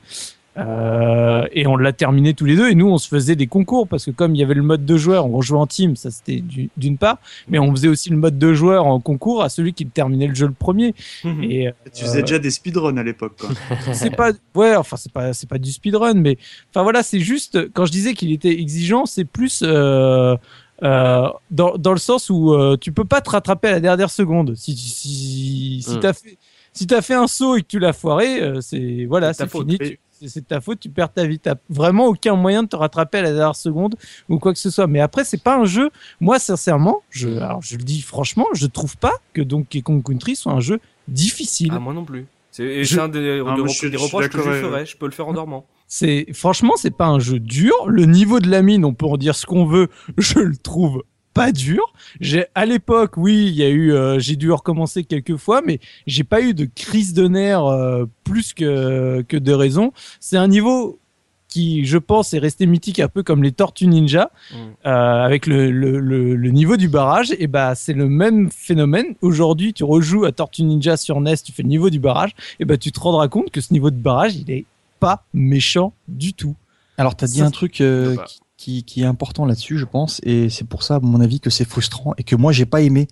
Euh, et on l'a terminé tous les deux et nous on se faisait des concours parce que comme il y avait le mode de joueur on jouait en team ça c'était du- d'une part mais on faisait aussi le mode de joueur en concours à celui qui terminait le jeu le premier Mhm. et Tu faisais déjà des speedruns à l'époque, c'est pas ouais enfin c'est pas c'est pas du speedrun mais enfin voilà c'est juste quand je disais qu'il était exigeant c'est plus euh, euh, dans, dans le sens où euh, tu peux pas te rattraper à la dernière seconde si si si Mm. t'as fait si t'as fait un saut et que tu l'as foiré euh, c'est voilà C'est ta c'est faute. fini c'est de ta faute tu perds ta vie t'as vraiment aucun moyen de te rattraper à la dernière seconde ou quoi que ce soit mais après c'est pas un jeu moi sincèrement je alors je le dis franchement je trouve pas que Donkey Kong Country soit un jeu difficile Ah, moi non plus. C'est et Je- c'est un des, Ah, de- je je reproches que je ferais. Je peux le faire en dormant. C'est franchement, c'est pas un jeu dur. Le niveau de la mine, on peut en dire ce qu'on veut, je le trouve pas dur. J'ai à l'époque, oui, il y a eu, euh, j'ai dû recommencer quelques fois, mais j'ai pas eu de crise de nerfs euh, plus que que de raison. C'est un niveau qui, je pense, est resté mythique un peu comme les Tortues Ninja, Mhm. euh, avec le, le, le, le niveau du barrage. Et bah, c'est le même phénomène. Aujourd'hui, tu rejoues à Tortue Ninja sur NES, tu fais le niveau du barrage, et bah, tu te rendras compte que ce niveau de barrage, il est pas méchant du tout. Alors, tu as dit Ça, un truc euh, Bah. qui, qui, est important là-dessus, je pense, et c'est pour ça, à mon avis, que c'est frustrant et que moi, j'ai pas aimé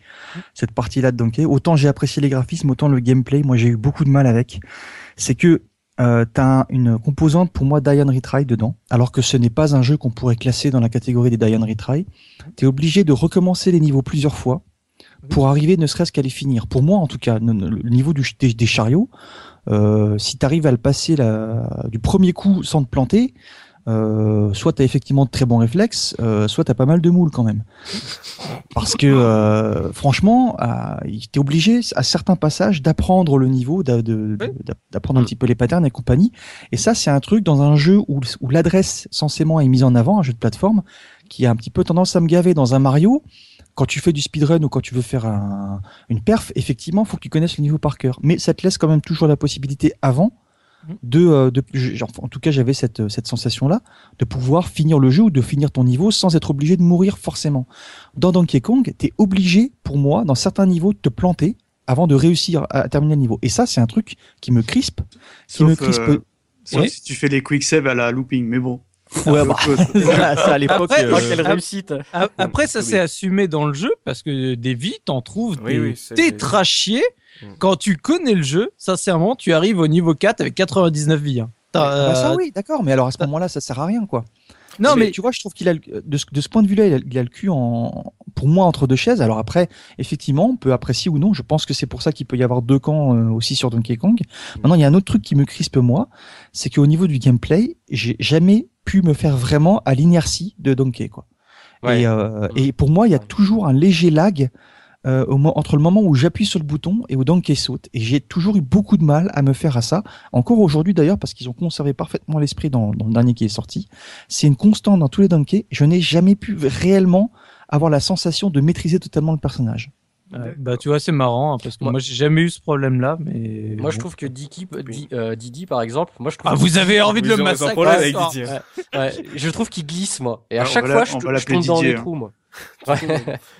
cette partie-là de Donkey. Autant j'ai apprécié les graphismes, autant le gameplay, moi, j'ai eu beaucoup de mal avec. C'est que euh, tu as une composante, pour moi, Diane Retry dedans, alors que ce n'est pas un jeu qu'on pourrait classer dans la catégorie des Diane Retry. Tu es obligé de recommencer les niveaux plusieurs fois pour arriver ne serait-ce qu'à les finir. Pour moi, en tout cas, le, le niveau du, des, des chariots, euh, si tu arrives à le passer la, du premier coup sans te planter, euh, soit tu as effectivement de très bons réflexes, euh, soit tu as pas mal de moules quand même. Parce que euh, franchement, tu es obligé à certains passages d'apprendre le niveau, d'apprendre un petit peu les patterns et compagnie. Et ça, c'est un truc dans un jeu où, où l'adresse censément est mise en avant, un jeu de plateforme, qui a un petit peu tendance à me gaver dans un Mario. Quand tu fais du speedrun ou quand tu veux faire un, une perf, effectivement, faut que tu connaisses le niveau par cœur. Mais ça te laisse quand même toujours la possibilité avant Mhm. de, euh, de genre, en tout cas, j'avais cette, cette sensation-là de pouvoir finir le jeu ou de finir ton niveau sans être obligé de mourir forcément. Dans Donkey Kong, t'es obligé, pour moi, dans certains niveaux, de te planter avant de réussir à, terminer le niveau. Et ça, c'est un truc qui me crispe, qui Sauf, me crispe. euh, si tu fais les quick save à la looping, mais bon. Ouais, C'est bah, autre chose. ça, ça, à l'époque. Après, Oh, euh, quelle réussite Après, ça oui. s'est assumé dans le jeu parce que des vies, t'en trouves Oui, des oui, tétrachiers. Mm. Quand tu connais le jeu, sincèrement, tu arrives au niveau 4 avec 99 vies. hein. Bah ça euh, oui, d'accord, mais alors à ce moment-là, ça sert à rien, quoi. Non, mais tu vois, je trouve qu'il a le- de ce, de ce point de vue-là, il a, il a le cul en, pour moi entre deux chaises. Alors après, effectivement, on peut apprécier ou non. Je pense que c'est pour ça qu'il peut y avoir deux camps euh, aussi sur Donkey Kong. Maintenant, il y a un autre truc qui me crispe moi, c'est qu'au niveau du gameplay, j'ai jamais pu me faire vraiment à l'inertie de Donkey, quoi. Ouais. Et, euh, et pour moi, il y a toujours un léger lag euh, au entre le moment où j'appuie sur le bouton et où Donkey saute. Et j'ai toujours eu beaucoup de mal à me faire à ça. Encore aujourd'hui d'ailleurs, parce qu'ils ont conservé parfaitement l'esprit dans, dans le dernier qui est sorti. C'est une constante dans tous les Donkey. Je n'ai jamais pu réellement avoir la sensation de maîtriser totalement le personnage. Ouais, bah tu vois, c'est marrant hein, parce que Moi- moi, j'ai jamais eu ce problème-là. Mais Moi, je trouve que Diki, Di- euh, Didi, par exemple, moi, je trouve. Ah, vous avez envie de Vous le massacrer problème avec. Ouais, ouais, je trouve qu'il glisse, moi. Et à Ouais, on chaque fois, la- je, je tombe dans les hein. trous, moi. Ouais.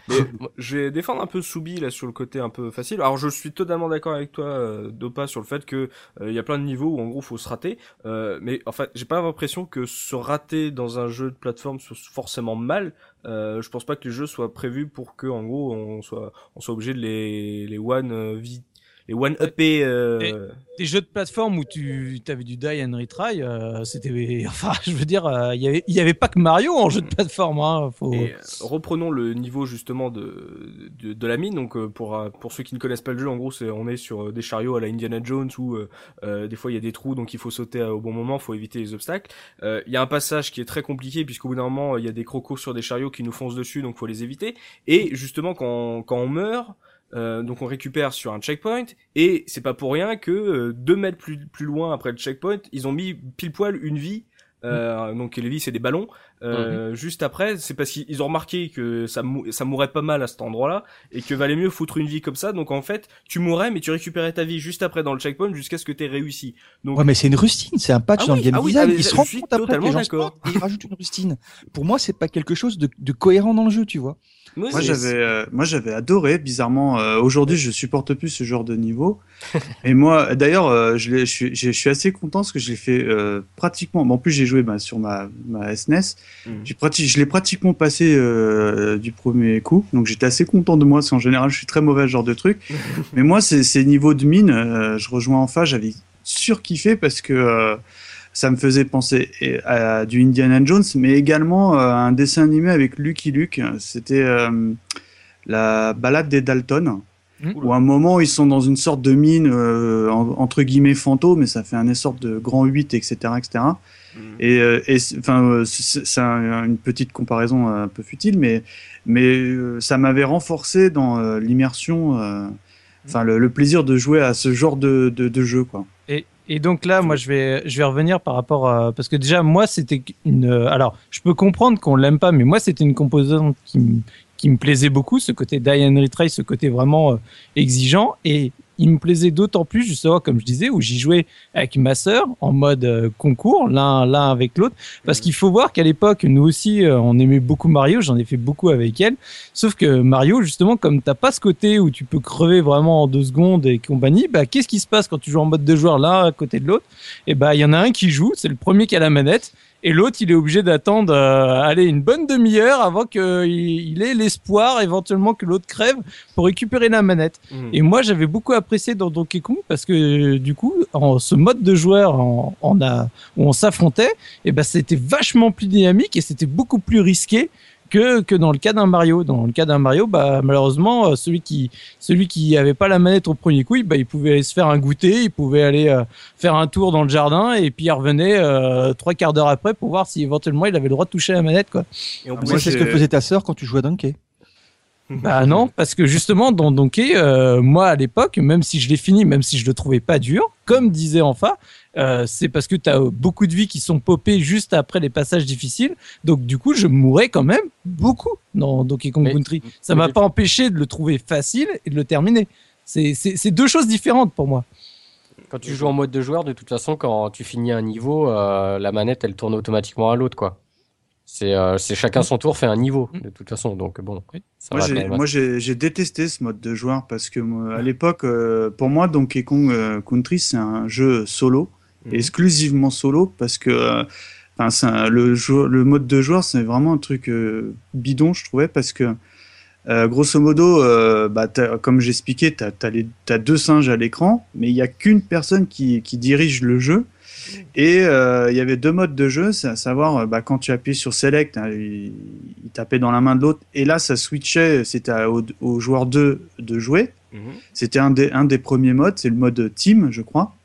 Mais je vais défendre un peu Soubi là sur le côté un peu facile. Alors je suis totalement d'accord avec toi euh, Dopa sur le fait que euh, il y a plein de niveaux où en gros faut se rater. Euh, mais en fait j'ai pas l'impression que se rater dans un jeu de plateforme soit forcément mal. Euh, je pense pas que les jeux soient prévus pour que en gros on soit on soit obligé de les les one euh, vi- les one upper. Euh... des jeux de plateforme où tu avais du die and retry, euh, c'était, enfin, je veux dire, euh, il y avait, il y avait pas que Mario en jeu de plateforme. Hein, faut... Et euh, reprenons le niveau justement de, de, de la mine. Donc euh, pour euh, pour ceux qui ne connaissent pas le jeu, en gros, c'est on est sur euh, des chariots à la Indiana Jones où euh, euh, des fois il y a des trous, donc il faut sauter euh, au bon moment, faut éviter les obstacles. Euh, Il y a un passage qui est très compliqué puisqu'au bout d'un moment il y a des crocos sur des chariots qui nous foncent dessus, donc faut les éviter. Et justement quand quand on meurt. Euh, donc on récupère sur un checkpoint et c'est pas pour rien que euh, deux mètres plus plus loin après le checkpoint ils ont mis pile poil une vie euh, donc les vies c'est des ballons euh, juste après, c'est parce qu'ils ont remarqué que ça, mou- ça mourrait pas mal à cet endroit-là et que valait mieux foutre une vie comme ça. Donc en fait, tu mourrais mais tu récupérais ta vie juste après dans le checkpoint jusqu'à ce que t'aies réussi. Donc Ouais, mais c'est une rustine, c'est un patch Ah dans oui, le game ah oui, design. mais Ils se rendent compte après que les gens et ils rajoutent une rustine. Pour moi, c'est pas quelque chose de, de cohérent dans le jeu, tu vois. Moi j'avais, euh, moi j'avais adoré. Bizarrement, euh, aujourd'hui je supporte plus ce genre de niveau. Et moi, d'ailleurs, euh, je, suis, je suis assez content parce que je l'ai fait pratiquement. bon, en plus, j'ai joué bah, sur ma, ma SNES. J'ai prati- je l'ai pratiquement passé du premier coup. Donc j'étais assez content de moi parce qu'en général, je suis très mauvais à ce genre de truc. Mais moi, ces, ces niveaux de mine, je rejoins enfin. J'avais surkiffé parce que. Euh, ça me faisait penser à du Indiana Jones, mais également euh, à un dessin animé avec Lucky Luke. C'était euh, la balade des Dalton, Mmh. où à un moment ils sont dans une sorte de mine euh, en- entre guillemets fantôme, mais ça fait un sorte de grand 8, etc., etc. Et, euh, et c'est- enfin, euh, une petite comparaison un peu futile, mais mais euh, ça m'avait renforcé dans euh, l'immersion, euh, enfin le, le plaisir de jouer à ce genre de, de, de jeu, quoi. Et, et donc là, moi, je vais, je vais revenir par rapport à, parce que déjà, moi, c'était une, alors, je peux comprendre qu'on l'aime pas, mais moi, c'était une composante qui me, qui me plaisait beaucoup, ce côté die and retry, ce côté vraiment euh, exigeant, et il me plaisait d'autant plus, justement, comme je disais, où j'y jouais avec ma sœur en mode euh, concours, l'un, l'un avec l'autre, parce qu'il faut voir qu'à l'époque, nous aussi, euh, on aimait beaucoup Mario, j'en ai fait beaucoup avec elle, sauf que Mario, justement, comme t'as pas ce côté où tu peux crever vraiment en deux secondes et compagnie, bah, qu'est-ce qui se passe quand tu joues en mode deux joueurs l'un à côté de l'autre? Et bah, il y en a un qui joue, c'est le premier qui a la manette, et l'autre, il est obligé d'attendre, euh, allez, une bonne demi-heure avant qu'il il ait l'espoir éventuellement que l'autre crève pour récupérer la manette. Mhm. Et moi, j'avais beaucoup apprécié dans Donkey Kong parce que du coup, en ce mode de joueur, en, en a, où on s'affrontait, et ben c'était vachement plus dynamique et c'était beaucoup plus risqué que que dans le cas d'un Mario. Dans le cas d'un Mario, bah malheureusement, euh, celui qui celui qui avait pas la manette au premier coup, bah il pouvait aller se faire un goûter, il pouvait aller euh, faire un tour dans le jardin et puis il revenait euh, trois quarts d'heure après pour voir si éventuellement il avait le droit de toucher la manette quoi. Et on Ah, Moi, c'est ce que faisait ta sœur quand tu jouais à Donkey. Bah non, parce que justement dans Donkey, euh, moi à l'époque, même si je l'ai fini, même si je le trouvais pas dur, comme disait Enfa, euh, c'est parce que tu as beaucoup de vies qui sont popées juste après les passages difficiles. Donc du coup, je mourais quand même beaucoup dans Donkey Kong Mais- Country. Ça m'a pas empêché de le trouver facile et de le terminer. C'est- deux choses différentes pour moi. Quand tu joues en mode de joueur, de toute façon, quand tu finis un niveau, euh, la manette, elle tourne automatiquement à l'autre, quoi. C'est euh, c'est chacun son tour fait un niveau, de toute façon. Donc bon, ça Moi, va j'ai- détesté ce mode de joueur parce que moi, à l'époque, euh, pour moi, Donkey Kong euh, Country, c'est un jeu solo, Mhm. exclusivement solo, parce que euh, un- le, mode de joueur, c'est vraiment un truc euh, bidon, je trouvais, parce que euh, grosso modo, euh, bah, comme j'expliquais, tu as, deux singes à l'écran, mais il n'y a qu'une personne qui, qui dirige le jeu. Et euh, il y avait deux modes de jeu, c'est à savoir euh, bah, quand tu appuyais sur Select, hein, il, il tapait dans la main de l'autre, et là ça switchait, c'était à- au, au joueur 2 de jouer. Mhm. C'était un des, un des premiers modes, c'est le mode team, je crois.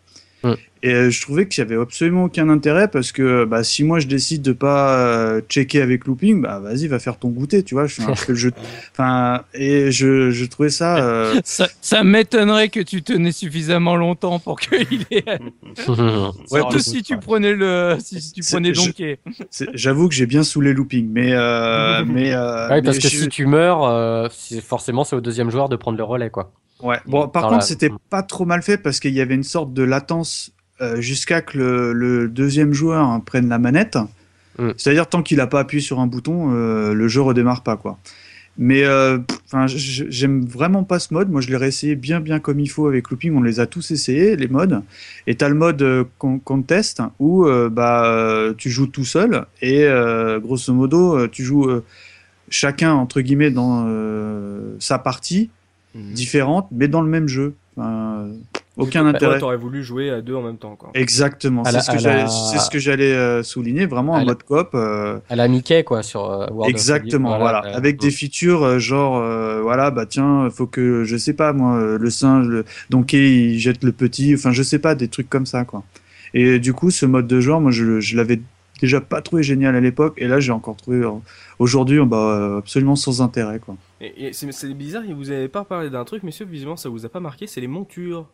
Mm. Et euh, je trouvais qu'il y avait absolument aucun intérêt parce que bah, si moi je décide de pas euh, checker avec looping, bah vas-y, va faire ton goûter, tu vois. Je fais un peu le jeu. Enfin, et je, je trouvais ça. euh, Ça, ça m'étonnerait que tu tenais suffisamment longtemps pour qu'il ait. Ouais, Surtout si tu prenais le, si, si tu prenais Donkey. J'avoue que j'ai bien saoulé looping, mais euh, mais. euh, Ouais, parce mais que je- si tu meurs, euh, forcément, c'est au deuxième joueur de prendre le relais, quoi. Ouais. Bon, par Dans contre, la- c'était pas trop mal fait parce qu'il y avait une sorte de latence jusqu'à que le, le deuxième joueur hein, prenne la manette. Mm. C'est-à-dire tant qu'il a pas appuyé sur un bouton, euh, le jeu redémarre pas quoi. Mais euh, enfin, j'aime vraiment pas ce mode. Moi, je l'ai réessayé bien, bien comme il faut avec Looping. On les a tous essayés, les modes. Et t'as le mode euh, con- contest où euh, bah euh, tu joues tout seul et euh, grosso modo euh, tu joues euh, chacun entre guillemets dans euh, sa partie Mhm. différente, mais dans le même jeu. Enfin, aucun Toi, intérêt. T'aurais voulu jouer à deux en même temps, quoi. Exactement, c'est ce que j'allais, la- c'est ce que j'allais euh, souligner, vraiment À en la- mode coop. euh, À la Mickey, quoi, sur euh, World exactement, voilà, euh, avec des features genre, euh, voilà, bah tiens, faut que, je sais pas moi, le singe, le Donkey, il jette le petit, enfin, je sais pas, des trucs comme ça, quoi. Et du coup, ce mode de genre, moi, je, je l'avais déjà pas trouvé génial à l'époque, et là, j'ai encore trouvé euh, aujourd'hui, bah, euh, absolument sans intérêt, quoi. Et, c'est bizarre, vous avez pas parlé d'un truc, messieurs, visiblement ça vous a pas marqué, c'est les montures.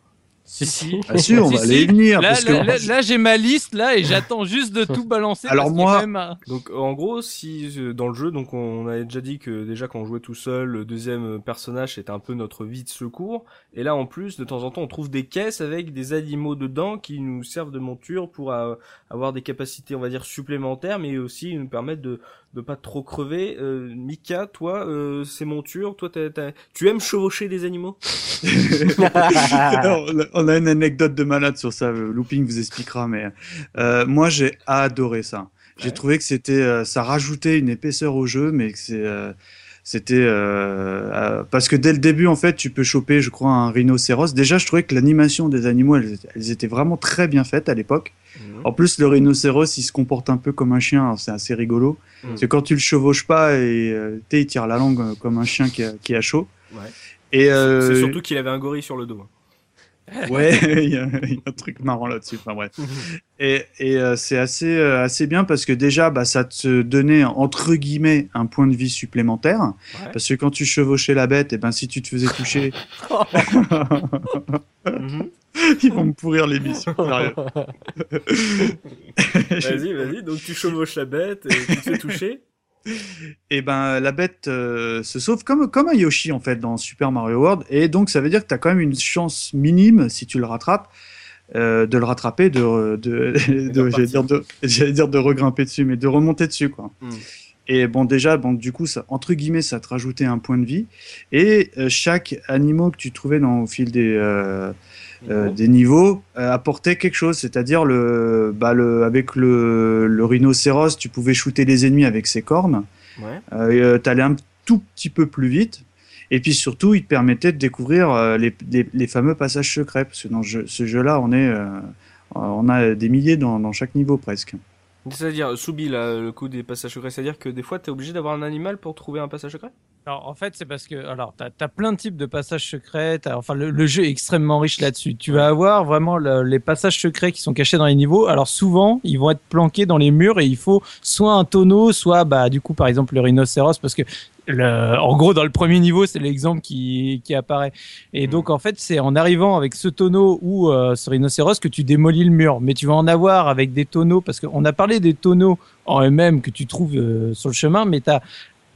Si, si. Ah si, on Si, va si. aller y venir, Là, parce que là, là, là, j'ai ma liste là et j'attends juste de tout balancer. Alors moi- même Donc en gros, si euh, dans le jeu, donc on avait déjà dit que déjà quand on jouait tout seul, le deuxième personnage c'était un peu notre vie de secours. Et là en plus, de temps en temps, on trouve des caisses avec des animaux dedans qui nous servent de monture pour euh, avoir des capacités, on va dire supplémentaires, mais aussi nous permettre de de pas trop crever. Euh, Mika, toi, euh, ces montures, toi, t'as- t'as- tu aimes chevaucher des animaux? Alors, on a- on a une anecdote de malade sur ça. euh, Looping vous expliquera, mais euh, moi j'ai adoré ça. J'ai Ouais. trouvé que c'était, euh, ça rajoutait une épaisseur au jeu, mais que c'est, euh, c'était euh, parce que dès le début en fait, tu peux choper, je crois, un rhinocéros. Déjà, je trouvais que l'animation des animaux, elles, étaient- elles étaient vraiment très bien faites à l'époque. En plus, le rhinocéros, il se comporte un peu comme un chien. alors C'est assez rigolo. Mhm. Que quand tu le chevauches pas et euh, il tire la langue comme un chien qui a, qui a chaud. Ouais. Et euh, C'est surtout qu'il avait un gorille sur le dos. Ouais, il y, y a un truc marrant là-dessus. Enfin bref. Et, et euh, c'est assez, euh, assez bien parce que déjà, bah, ça te donnait entre guillemets un point de vie supplémentaire. Ouais. Parce que quand tu chevauchais la bête, et ben si tu te faisais toucher, ils vont me pourrir l'émission. Vas-y, vas-y. Donc tu chevauches la bête et tu te fais toucher. Et ben la bête euh, se sauve comme, comme un Yoshi en fait dans Super Mario World. Et donc ça veut dire que tu as quand même une chance minime si tu le rattrapes. euh, de le rattraper, de, de, j'allais dire de, j'allais dire de regrimper dessus, mais de remonter dessus, quoi. Mm. Et bon, déjà, bon, du coup, ça, entre guillemets, ça te rajoutait un point de vie. Et euh, chaque animal que tu trouvais dans, au fil des, euh, euh, des niveaux euh, apportait quelque chose. C'est-à-dire, le, bah, le, avec le, le rhinocéros, tu pouvais shooter les ennemis avec ses cornes. Ouais. Euh, tu allais un tout petit peu plus vite. Et puis surtout, il te permettait de découvrir les, les, les fameux passages secrets. Parce que dans ce jeu- ce jeu-là, on, est, on a des milliers dans, dans chaque niveau presque. C'est-à-dire, Soubi, là, le coup des passages secrets, c'est-à-dire que des fois, t'es obligé d'avoir un animal pour trouver un passage secret? Alors, en fait, c'est parce que, alors, t'as as plein de types de passages secrets. Enfin, le, le jeu est extrêmement riche là-dessus. Tu vas avoir vraiment le- les passages secrets qui sont cachés dans les niveaux. Alors, souvent, ils vont être planqués dans les murs et il faut soit un tonneau, soit, bah, du coup, par exemple, le rhinocéros, parce que le, en gros, dans le premier niveau, c'est l'exemple qui, qui apparaît. Et donc, en fait, c'est en arrivant avec ce tonneau ou euh, ce rhinocéros que tu démolis le mur. Mais tu vas en avoir avec des tonneaux, parce qu'on a parlé des tonneaux en eux-mêmes que tu trouves euh, sur le chemin, mais tu as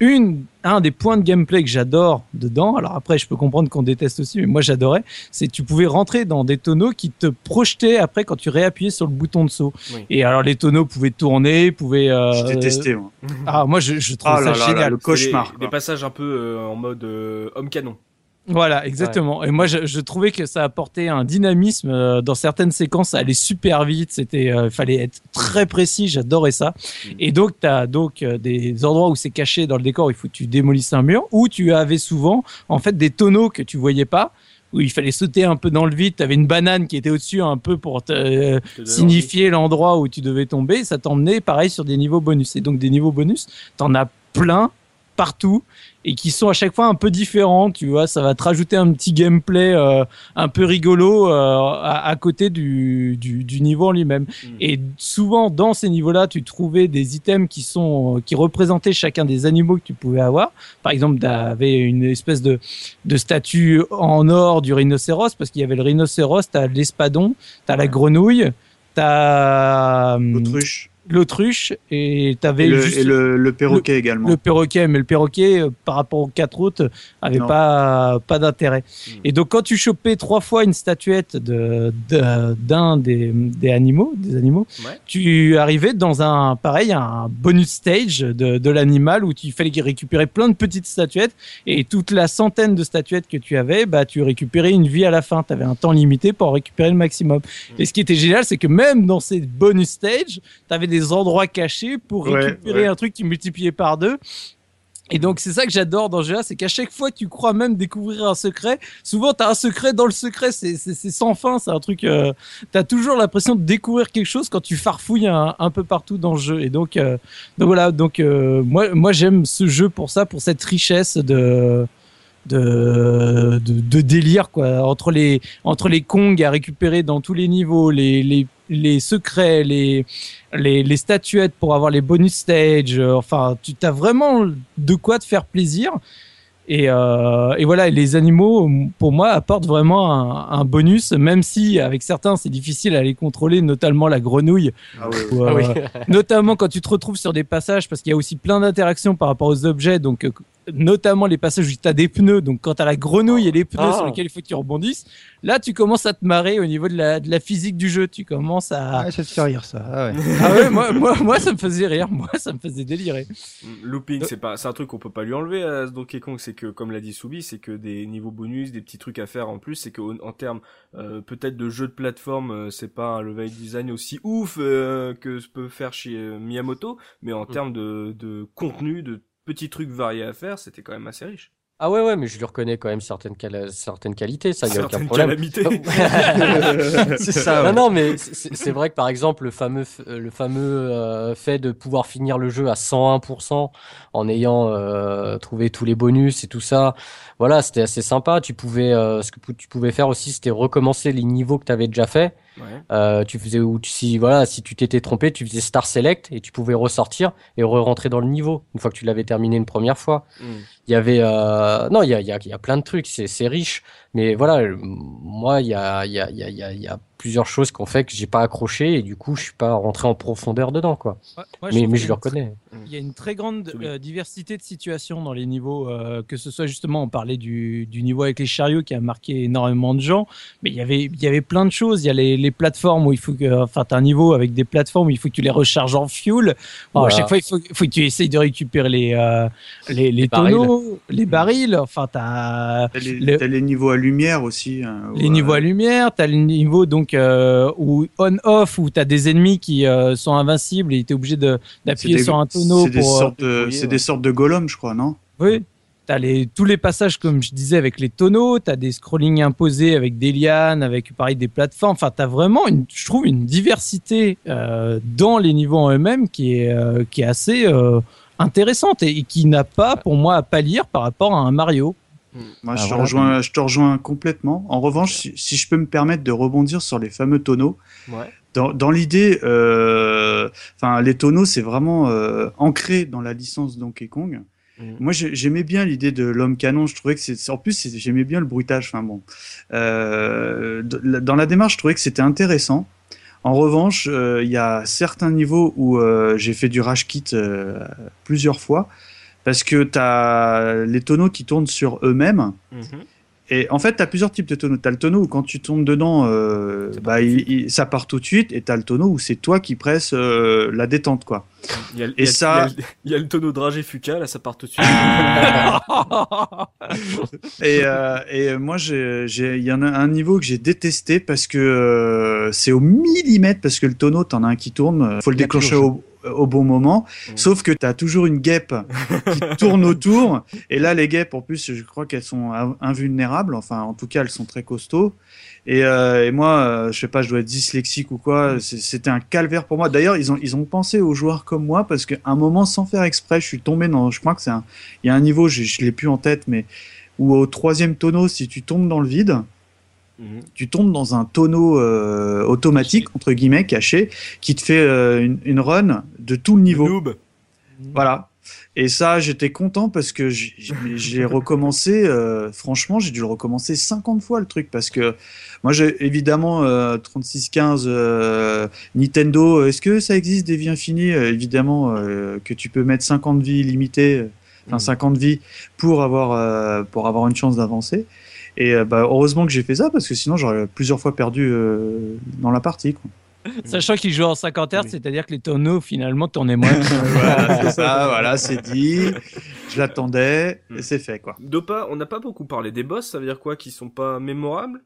une, un des points de gameplay que j'adore dedans, alors après je peux comprendre qu'on déteste aussi, mais moi j'adorais, c'est que tu pouvais rentrer dans des tonneaux qui te projetaient après quand tu réappuyais sur le bouton de saut. Oui. Et alors les tonneaux pouvaient tourner, pouvaient... Euh, J'ai détesté, moi. Ah moi je, je trouve Ah ça là là là, génial. le cauchemar. Des passages un peu euh, en mode euh, homme canon. Voilà, exactement. Et moi, je, je trouvais que ça apportait un dynamisme euh, dans certaines séquences. Ça allait super vite. C'était, euh, fallait être très précis. J'adorais ça. Mm. Et donc, tu as donc euh, des endroits où c'est caché dans le décor. Il faut que tu démolisses un mur. Où tu avais souvent, en fait, des tonneaux que tu voyais pas. Où il fallait sauter un peu dans le vide. Tu avais une banane qui était au-dessus un peu pour te, euh, signifier l'endroit où tu devais tomber. Ça t'emmenait pareil sur des niveaux bonus. Et donc, des niveaux bonus, t'en as plein partout et qui sont à chaque fois un peu différents, tu vois, ça va te rajouter un petit gameplay euh, un peu rigolo euh, à, à côté du, du, du niveau en lui-même. Mm. Et souvent dans ces niveaux-là, tu trouvais des items qui sont qui représentaient chacun des animaux que tu pouvais avoir. Par exemple, tu avais une espèce de de statue en or du rhinocéros parce qu'il y avait le rhinocéros, t'as l'espadon, t'as la grenouille, t'as hum, L'autruche. L'autruche et t'avais le, juste et le, le perroquet également. le perroquet, mais le perroquet, euh, par rapport aux quatre autres, avait Non. pas pas d'intérêt. Mm. Et donc quand tu chopais trois fois une statuette de de- d'un des, des animaux, des animaux, Ouais. tu arrivais dans un pareil un bonus stage de, de l'animal où tu fallait récupérer plein de petites statuettes et toute la centaine de statuettes que tu avais, bah tu récupérais une vie à la fin. Tu avais un temps limité pour en récupérer le maximum. Mm. Et ce qui était génial, c'est que même dans ces bonus stages, tu avais des endroits cachés pour récupérer ouais. un truc qui multipliait par deux. Et donc c'est ça que j'adore dans jeu c'est qu'à chaque fois tu crois même découvrir un secret, souvent tu as un secret dans le secret, c'est sans fin, c'est un truc, euh, tu as toujours l'impression de découvrir quelque chose quand tu farfouilles un, un peu partout dans le jeu. Et donc, euh, donc voilà, donc euh, moi, moi j'aime ce jeu pour ça, pour cette richesse de... De, de, de délire quoi entre les entre les Kong à récupérer dans tous les niveaux les les, les secrets les, les les statuettes pour avoir les bonus stages euh, enfin tu as vraiment de quoi te faire plaisir et, euh, et voilà, et les animaux, pour moi, apportent vraiment un, un bonus, même si avec certains c'est difficile à les contrôler, notamment la grenouille. Ah où, Ah oui. euh, notamment quand tu te retrouves sur des passages, parce qu'il y a aussi plein d'interactions par rapport aux objets, donc notamment les passages où tu as des pneus, donc quand tu as la grenouille et les pneus Ah. sur lesquels il faut que tu rebondisses, là tu commences à te marrer au niveau de la, de la physique du jeu, tu commences à... Ah, ça te fait rire ça. Ah ouais. Ah ouais, moi, moi, moi ça me faisait rire, moi ça me faisait délirer. Mm, Looping, c'est pas, c'est un truc qu'on peut pas lui enlever à ce Donkey Kong, c'est que, comme l'a dit Soubi, c'est que des niveaux bonus, des petits trucs à faire en plus, c'est que, en termes, euh, peut-être de jeu de plateforme, euh, c'est pas un level design aussi ouf, euh, que ce peut faire chez euh, Miyamoto, mais en termes de, de contenu, de petits trucs variés à faire, c'était quand même assez riche. Ah ouais, ouais, mais je lui reconnais quand même certaines, quali- certaines qualités, ça, y a aucun problème. calamités. C'est ça. Non, ouais. non, mais c'est vrai que par exemple, le fameux, euh, le fameux euh, fait de pouvoir finir le jeu à 101% en ayant euh, trouvé tous les bonus et tout ça, voilà, c'était assez sympa. Tu pouvais, euh, ce que tu pouvais faire aussi, c'était recommencer les niveaux que tu avais déjà fait. Ouais. Euh, tu faisais ou si voilà, si tu t'étais trompé, tu faisais Star Select et tu pouvais ressortir et re-rentrer dans le niveau une fois que tu l'avais terminé une première fois. Mm. Il y avait euh, non, il y a, y, a, y a plein de trucs, c'est riche, mais voilà, moi il y a il y a il y a il y a, il y a plusieurs choses qui ont fait que j'ai pas accroché et du coup je suis pas rentré en profondeur dedans quoi. Moi, mais mais je y le reconnais. Il y a une très grande euh, diversité de situations dans les niveaux, euh, que ce soit justement, on parlait du, du niveau avec les chariots qui a marqué énormément de gens, mais il y avait, il y avait plein de choses. Il y a les, les plateformes où il faut que, enfin, t'as un niveau avec des plateformes où il faut que tu les recharges en fuel. Bon, Voilà. À chaque fois, il faut, faut que tu essayes de récupérer les, euh, les, les, barils. tonneaux, les barils. Enfin, t'as T'as les, Le- t'as les niveaux à lumière aussi. hein, les niveaux à lumière, t'as le niveau donc euh, où on-off où t'as des ennemis qui euh, sont invincibles et t'es obligé d'appuyer sur un tonneau C'est des, pour euh, sortes de, c'est ouais. des sortes de golems, je crois, non? Oui. T'as les, tous les passages, comme je disais, avec les tonneaux, t'as des scrollings imposés avec des lianes, avec pareil des plateformes. Enfin, t'as vraiment, une, je trouve, une diversité euh, dans les niveaux en eux-mêmes qui est, euh, qui est assez euh, intéressante et, et qui n'a pas, pour moi, à pâlir par rapport à un Mario. Moi, Ah, je, te rejoins, je te rejoins complètement. En revanche, si, si je peux me permettre de rebondir sur les fameux tonneaux, Ouais. dans, dans l'idée, euh, enfin, les tonneaux, c'est vraiment euh, ancré dans la licence Donkey Kong. Mhm. Moi, j'ai- j'aimais bien l'idée de l'homme canon. Je trouvais que c'est, en plus, j'aimais bien le bruitage. Enfin bon, Euh, dans la démarche, je trouvais que c'était intéressant. En revanche, euh, il y a certains niveaux où euh, j'ai fait du rage kit euh, plusieurs fois parce que t'as les tonneaux qui tournent sur eux-mêmes. Mhm. Et en fait, tu as plusieurs types de tonneaux. Tu as le tonneau où quand tu tombes dedans, euh, Ça part bah, tout de il- ça part tout de suite. Et tu as le tonneau où c'est toi qui presses euh, la détente. quoi. Il y a, il Et y a- ça- il y a- il y a le tonneau dragé Fuka, là ça part tout de suite. Et, euh, et moi, il y en a un niveau que j'ai détesté parce que euh, c'est au millimètre, parce que le tonneau, t'en as un qui tourne, faut le déclencher au, au bon moment. Mm. Sauf que t'as toujours une guêpe qui tourne autour. Et là, les guêpes, en plus, je crois qu'elles sont in- invulnérables. Enfin, en tout cas, elles sont très costauds. Et, euh, et moi, euh, je sais pas, je dois être dyslexique ou quoi. C'est- C'était un calvaire pour moi. D'ailleurs, ils ont, ils ont pensé aux joueurs comme moi parce qu'à un moment, sans faire exprès, je suis tombé dans. Je crois que c'est un. Il y a un niveau, je, je l'ai plus en tête, mais où au troisième tonneau, si tu tombes dans le vide, Mhm. tu tombes dans un tonneau euh, automatique entre guillemets caché qui te fait euh, une, une run de tout le niveau. Noob. Voilà. Et ça, j'étais content parce que j'ai- recommencé, euh, franchement, j'ai dû le recommencer 50 fois le truc parce que moi, j'ai évidemment euh, 3615 euh, Nintendo. Est-ce que ça existe des vies infinies? Évidemment que tu peux mettre 50 vies limitées, enfin Mhm. 50 vies pour avoir, pour avoir une chance d'avancer. Et euh, bah, heureusement que j'ai fait ça parce que sinon j'aurais plusieurs fois perdu euh, dans la partie. Quoi. Sachant qu'il joue en 50 Hz, Oui. c'est-à-dire que les tonneaux finalement tournaient moins. voilà, c'est ça, voilà, c'est dit. Je l'attendais Hmm. et c'est fait quoi. Dopa, on n'a pas beaucoup parlé des boss, ça veut dire quoi Qui sont pas mémorables?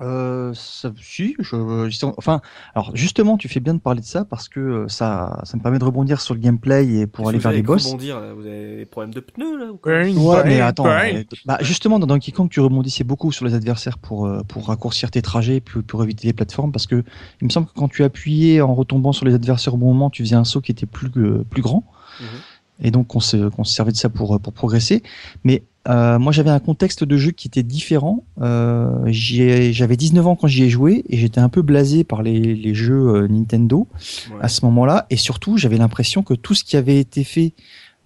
Euh, ça, si, je, je- enfin, alors justement, tu fais bien de parler de ça parce que euh, ça, ça me permet de rebondir sur le gameplay et pour aller vers les boss. rebondir, là Vous avez des problèmes de pneus là ou quoi Ouais, mais attends, euh, bah, justement, dans Donkey Kong, tu rebondissais beaucoup sur les adversaires pour, euh, pour raccourcir tes trajets, puis pour éviter les plateformes, parce que il me semble que quand tu appuyais en retombant sur les adversaires au bon moment, tu faisais un saut qui était plus, euh, plus grand. Mhm. Et donc, on se, qu'on se servait de ça pour, pour progresser. Mais euh, moi, j'avais un contexte de jeu qui était différent. Euh, j'avais 19 ans quand j'y ai joué, et j'étais un peu blasé par les, les jeux euh, Nintendo Ouais. à ce moment-là. Et surtout, j'avais l'impression que tout ce qui avait été fait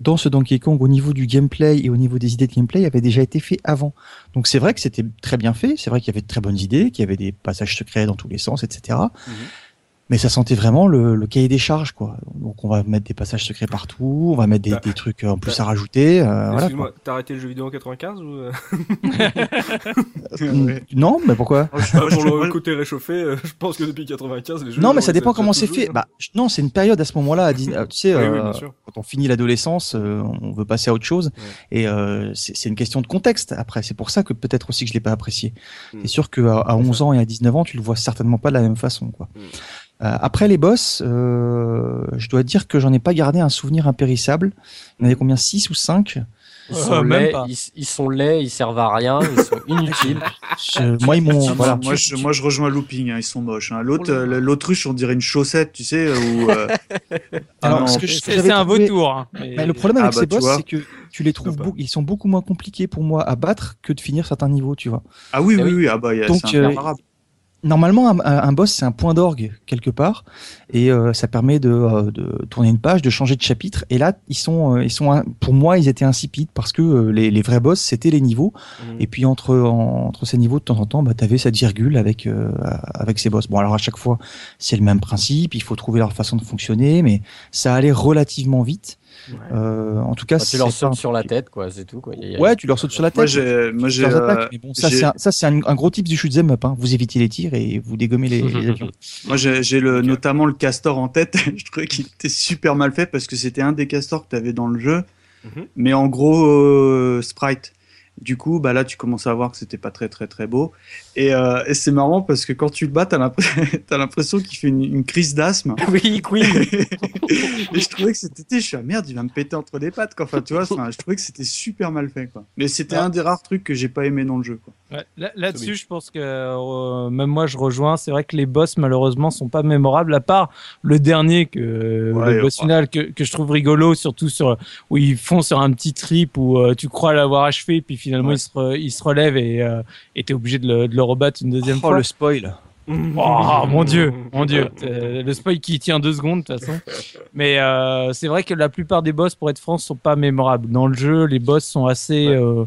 dans ce Donkey Kong au niveau du gameplay et au niveau des idées de gameplay avait déjà été fait avant. Donc c'est vrai que c'était très bien fait, c'est vrai qu'il y avait de très bonnes idées, qu'il y avait des passages secrets dans tous les sens, etc. Mais ça sentait vraiment le, le cahier des charges, quoi. Donc on va mettre des passages secrets partout, on va mettre des, Bah, des trucs en plus bah, à rajouter. euh, voilà. Excuse-moi, t'as arrêté le jeu vidéo en 95 ou euh, Non, mais pourquoi? Ah, Pour le côté réchauffé, euh, je pense que depuis 95, les jeux. Non, mais ça dépend comment c'est fait. hein. Bah, non, c'est une période à ce moment-là. à 10 euh, Tu sais, Oui, euh, quand on finit l'adolescence, euh, on veut passer à autre chose. Et euh, c'est c'est une question de contexte. Après, c'est pour ça que peut-être aussi que je l'ai pas apprécié. Mm. C'est sûr qu'à à 11 ans et à 19 ans, tu le vois certainement pas de la même façon. Quoi. Mm. Euh, après les boss, euh, je dois dire que j'en ai pas gardé un souvenir impérissable. Il y en avait combien 6 ou 5 Ils Euh, sont, même laids, pas. ils, ils sont laids, ils servent à rien, ils sont inutiles. Moi, ils m'ont. Voilà. moi, je, moi, je rejoins Looping, hein, ils sont moches. Hein. L'autre, euh, l'autruche, on dirait une chaussette, tu sais, ou. euh, que je- C'est un trouvé- vautour. hein, mais- Mais le problème Ah avec bah, ces tu boss, c'est que tu les trouves, pas. beau- ils sont beaucoup moins compliqués pour moi à battre que de finir certains niveaux, tu vois. Ah oui, Eh oui, oui. oui, ah bah, y a- Donc, c'est euh. Normalement, un, un boss, c'est un point d'orgue quelque part, et euh, ça permet de, euh, de tourner une page, de changer de chapitre. Et là, ils sont, euh, ils sont, pour moi, ils étaient insipides parce que euh, les, les vrais boss, c'était les niveaux. Mhm. Et puis entre en- entre ces niveaux, de temps en temps, bah, t'avais cette virgule avec euh, avec ces boss. Bon, alors à chaque fois, c'est le même principe. Il faut trouver leur façon de fonctionner, mais ça allait relativement vite. Ouais. Euh, en tout cas, Bah, tu leur sautes sur la tête, quoi, c'est tout. Quoi. Il y a- Ouais, tu leur sautes sur la tête. Moi, j'ai. Euh, mais bon, ça, c'est un, gros type du shoot 'em up. Hein. Vous évitez les tirs et vous dégommez les, les avions. Moi, j'ai le, notamment le castor en tête. je trouvais qu'il était super mal fait parce que c'était un des castors que tu avais dans le jeu, Mhm. mais en gros euh, sprite. Du coup, bah là, tu commences à voir que c'était pas très très très beau. Et, euh, et c'est marrant parce que quand tu le bats, t'as l'impression qu'il fait une, une crise d'asthme. Oui, Queen. et je trouvais que c'était, je suis ah, merde, il va me péter entre les pattes. Quoi. Enfin, tu vois, enfin, je trouvais que c'était super mal fait. Quoi. Mais c'était un des rares trucs que j'ai pas aimé dans le jeu. Quoi. Ouais, là- Là-dessus, je pense que euh, même moi, je rejoins. C'est vrai que les boss, malheureusement, sont pas mémorables, à part le dernier, que Ouais, le boss final, que, que je trouve rigolo, surtout sur où ils font sur un petit trip où euh, tu crois l'avoir achevé, puis finalement Ouais. il, se re- il se relève et euh, et t'es obligé de le, de le rebattre une deuxième Oh, fois. le spoil. Oh mon dieu, mon dieu. Euh, le spoil qui tient deux secondes de toute façon. Mais euh, c'est vrai que la plupart des boss, pour être franc, sont pas mémorables. Dans le jeu, les boss sont assez, Ouais. euh,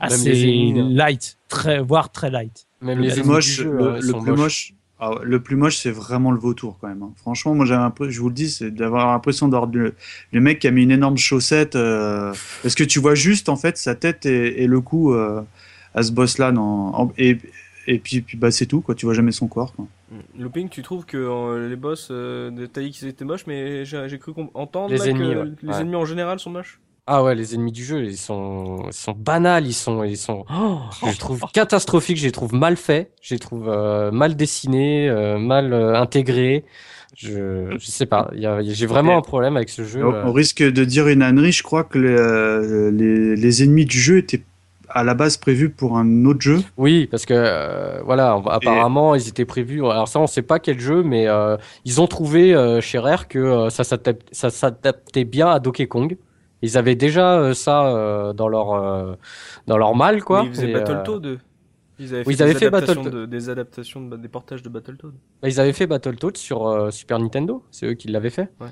assez ennemis, hein. light, très, voire très light. Même Le les plus ennemis moche, du jeu, le, le plus moches. moche, ah ouais, le plus moche, c'est vraiment le vautour quand même. hein. Franchement, moi j'avais l'impression, je vous le dis, c'est d'avoir l'impression d'avoir le, le mec qui a mis une énorme chaussette, euh, parce que tu vois juste en fait sa tête et, et le cou euh, à ce boss-là, dans- et, et puis, puis bah c'est tout quoi. Tu vois jamais son corps. Quoi. Looping, tu trouves que euh, les boss, euh, de- t'as dit qu'ils étaient moches, mais j'ai cru entendre Les là, ennemis, que ouais. les Ouais. ennemis en général sont moches. Ah ouais, les ennemis du jeu, ils sont, ils sont banals, ils sont, ils sont, oh, je les trouve catastrophiques, je les trouve mal faits, je les trouve euh, mal dessinés, euh, mal euh, intégrés. Je, je sais pas, j'ai vraiment un problème avec ce jeu. On, on risque de dire une ânerie. Je crois que les, les, les ennemis du jeu étaient à la base prévus pour un autre jeu. Oui, parce que euh, voilà, on- apparemment ils étaient prévus. Alors ça, on sait pas quel jeu, mais euh, ils ont trouvé euh, chez Rare que euh, ça s'adap- ça s'adaptait bien à Donkey Kong. Ils avaient déjà euh, ça euh, dans leur euh, dans leur mal quoi. Mais ils faisaient Et, euh, Battletoad. eux. Ils avaient fait, ils avaient des, fait adaptations Battletoad. de, des adaptations, de, des portages de Battletoad. Bah, ils avaient fait Battletoads sur euh, Super Nintendo, c'est eux qui l'avaient fait. Ouais.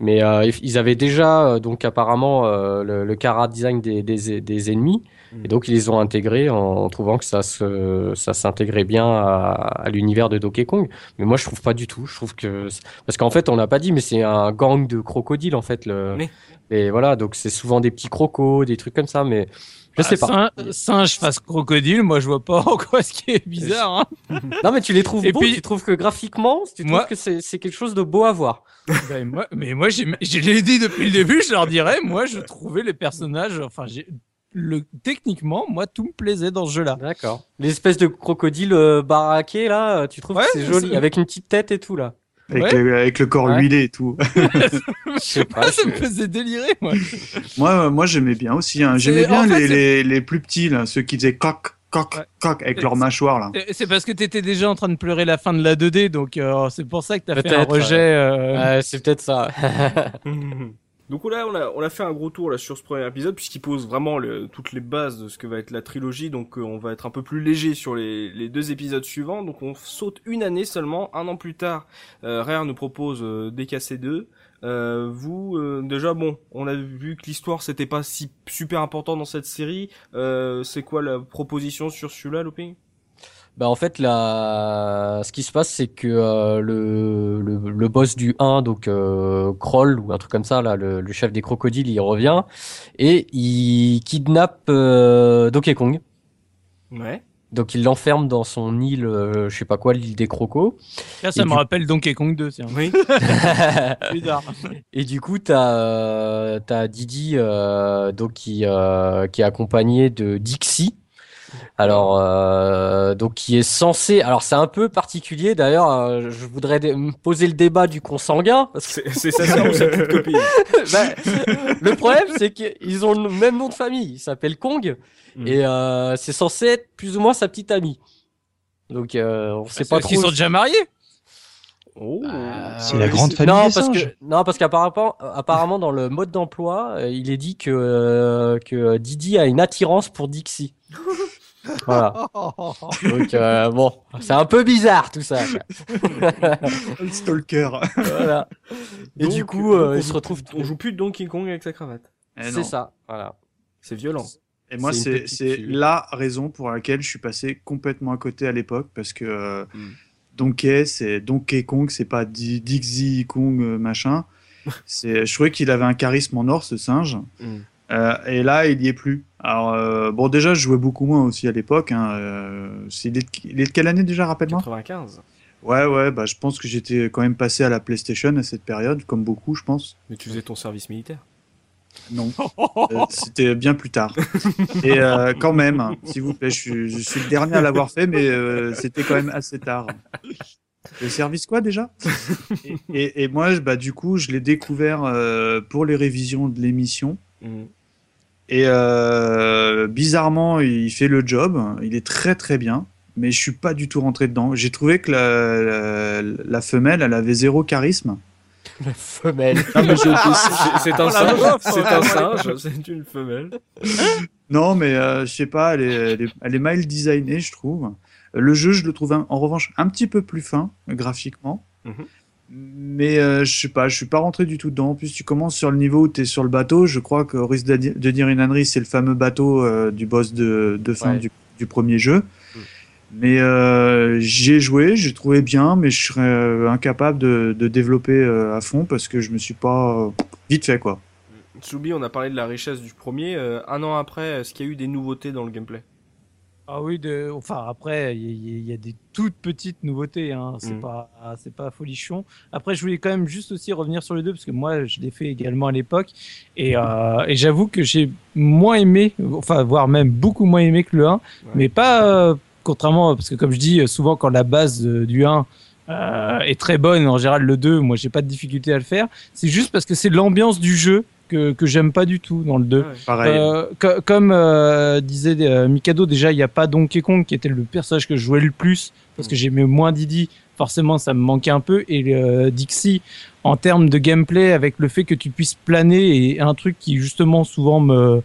Mais euh, ils- avaient déjà euh, donc apparemment euh, le, le cara design des, des, des ennemis Et donc ils les ont intégrés en, en trouvant que ça se ça s'intégrait bien à, à l'univers de Donkey Kong. Mais moi je trouve pas du tout. Je trouve que parce qu'en fait on n'a pas dit mais c'est un gang de crocodiles en fait le. Mais- Et voilà donc c'est souvent des petits crocos, des trucs comme ça mais je sais pas. Ah, singe face crocodile, moi je vois pas en quoi ce qui est bizarre. Hein. Non mais tu les trouves Et beaux, puis- tu trouves que graphiquement, tu trouves que c'est c'est quelque chose de beau à voir. Ben, moi, mais moi, j'ai- je l'ai dit depuis le début, je leur dirais, moi, je trouvais les personnages, enfin, j'ai, le, techniquement, moi, tout me plaisait dans ce jeu-là. D'accord. L'espèce de crocodile euh, baraqué là, euh, tu trouves Ouais, que c'est joli avec une petite tête et tout là. Avec, Ouais. le, avec le corps Ouais. huilé et tout. Je sais pas. ça me faisait délirer, moi. Moi, euh, moi j'aimais bien aussi. hein. J'aimais bien fait, les, les, les plus petits, là, ceux qui faisaient coq, coq, Ouais. coq avec leur c'est- mâchoire. Là. C'est parce que t'étais déjà en train de pleurer la fin de la 2D, donc euh, c'est pour ça que t'as fait un rejet. euh, Ouais, c'est peut-être ça. Donc là, on a, fait un gros tour là sur ce premier épisode puisqu'il pose vraiment toutes les bases de ce que va être la trilogie. Donc euh, on va être un peu plus léger sur les, deux épisodes suivants. Donc on saute une année seulement. Un an plus tard, euh, Rare nous propose euh, DKC2. Euh, vous, euh, déjà bon, on a vu que l'histoire c'était pas si super important dans cette série. C'est quoi la proposition sur celui-là, Looping? Bah en fait là, ce qui se passe c'est que euh, le, le le boss du 1 donc euh, Kroll ou un truc comme ça là, le, le chef des crocodiles, il revient et il kidnappe euh, Donkey Kong. Ouais. Donc il l'enferme dans son île, euh, je sais pas quoi, l'île des crocos. Là, ça Et me du- rappelle Donkey Kong 2, tiens. Oui. Bizarre. Et du coup, t'as euh, t'as Didi euh, donc qui euh, qui est accompagné de Dixie. Alors euh, donc qui est censé. Alors c'est un peu particulier d'ailleurs. euh, je voudrais dé- me poser le débat du consanguin parce que C'est c'est sa sœur ou sa petite copine bah, le problème c'est qu'ils ont le même nom de famille. Il s'appelle Kong Mhm. et euh, c'est censé être plus ou moins sa petite amie. Donc euh, on sait pas Parce qu'ils trop. sont déjà mariés. Oh. C'est la grande famille Non, des parce singes. que non, parce qu'apparemment, apparemment dans le mode d'emploi, euh, il est dit que euh, que Didi a une attirance pour Dixie. Voilà. Donc euh, bon, c'est un peu bizarre tout ça. Le stalker. Voilà. Et Donc- du coup, euh, on il se joue- retrouve. On joue plus de Donkey Kong avec sa cravate. Eh C'est ça. Voilà. C'est violent. Et moi, C'est petite la raison pour laquelle je suis passé complètement à côté à l'époque parce que euh, Mm. Donkey, c'est Donkey Kong, c'est pas Di- Dixie Kong machin. C'est, je trouvais qu'il avait un charisme en or ce singe. Mm. Euh, et là, il y est plus. Alors euh, bon, déjà, je jouais beaucoup moins aussi à l'époque. Hein, euh, c'est il, est de, il est de quelle année déjà, rappelle-moi? 95. Ouais, ouais, bah je pense que j'étais quand même passé à la PlayStation à cette période, comme beaucoup, je pense. Mais tu faisais ton service militaire? Non, Euh, c'était bien plus tard. Et euh, quand même, hein, s'il vous plaît, je suis, je suis le dernier à l'avoir fait, mais euh, c'était quand même assez tard. Le service quoi déjà? Et, et, et moi, je- bah, du coup, je l'ai découvert euh, pour les révisions de l'émission. Mm. Et euh, bizarrement, il fait le job. Il est très très bien, mais je suis pas du tout rentré dedans. J'ai trouvé que la, la, la femelle, elle avait zéro charisme. La femelle. Non, mais je- C'est un Oh singe. meuf, C'est oh, un oh, singe. C'est une femelle. Non, mais euh, je sais pas, elle est, elle est, elle est mal designée, je trouve. Le jeu, je le trouve en revanche un petit peu plus fin graphiquement. Mhm. Mais euh, je sais pas, je suis pas rentré du tout dedans. En plus, tu commences sur le niveau où tu es sur le bateau. Je crois que risque de dire une ânerie, c'est le fameux bateau euh, du boss de, de fin du, du, premier jeu. Mm. Mais euh, j'ai joué, j'ai trouvé bien, mais je serais incapable de, de développer à fond parce que je me suis pas vite fait quoi. Tsubi, on a parlé de la richesse du premier. un an après, est-ce qu'il y a eu des nouveautés dans le gameplay? Ah oui, de, enfin après, il y, a des toutes petites nouveautés, hein. c'est mm. pas, c'est pas folichon. Après, je voulais quand même juste aussi revenir sur les deux parce que moi, je l'ai fait également à l'époque et, euh, et j'avoue que j'ai moins aimé, enfin voire même beaucoup moins aimé que le 1, mais pas euh, contrairement parce que comme je dis souvent quand la base euh, du 1 euh, est très bonne, en général le 2, moi j'ai pas de difficulté à le faire. C'est juste parce que c'est l'ambiance du jeu que, que j'aime pas du tout dans le 2. Euh, comme euh, disait euh, Mikado, déjà il n'y a pas Donkey Kong qui était le personnage que je jouais le plus parce que mm. j'aimais moins Didi. Forcément, ça me manquait un peu. Et Dixie, en termes de gameplay, avec le fait que tu puisses planer, et un truc qui justement souvent me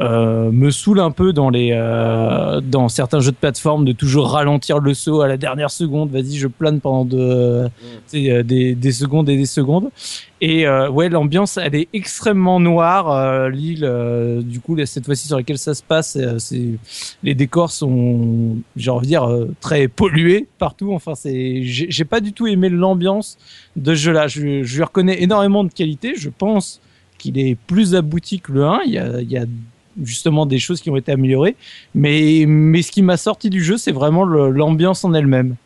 euh, me saoule un peu dans les euh, dans certains jeux de plateforme de toujours ralentir le saut à la dernière seconde. Vas-y, je plane pendant de, mm. des, des secondes et des secondes. Et euh, ouais, l'ambiance, elle est extrêmement noire. L'île, du coup, cette fois-ci sur laquelle ça se passe, c'est les décors sont, j'ai envie de dire, très pollués partout. Enfin, c'est, j'ai pas du tout aimé l'ambiance de ce jeu-là. Je, je lui reconnais énormément de qualité. Je pense qu'il est plus abouti que le 1. Il y a, il y a justement des choses qui ont été améliorées. Mais, mais ce qui m'a sorti du jeu, c'est vraiment l'ambiance en elle-même.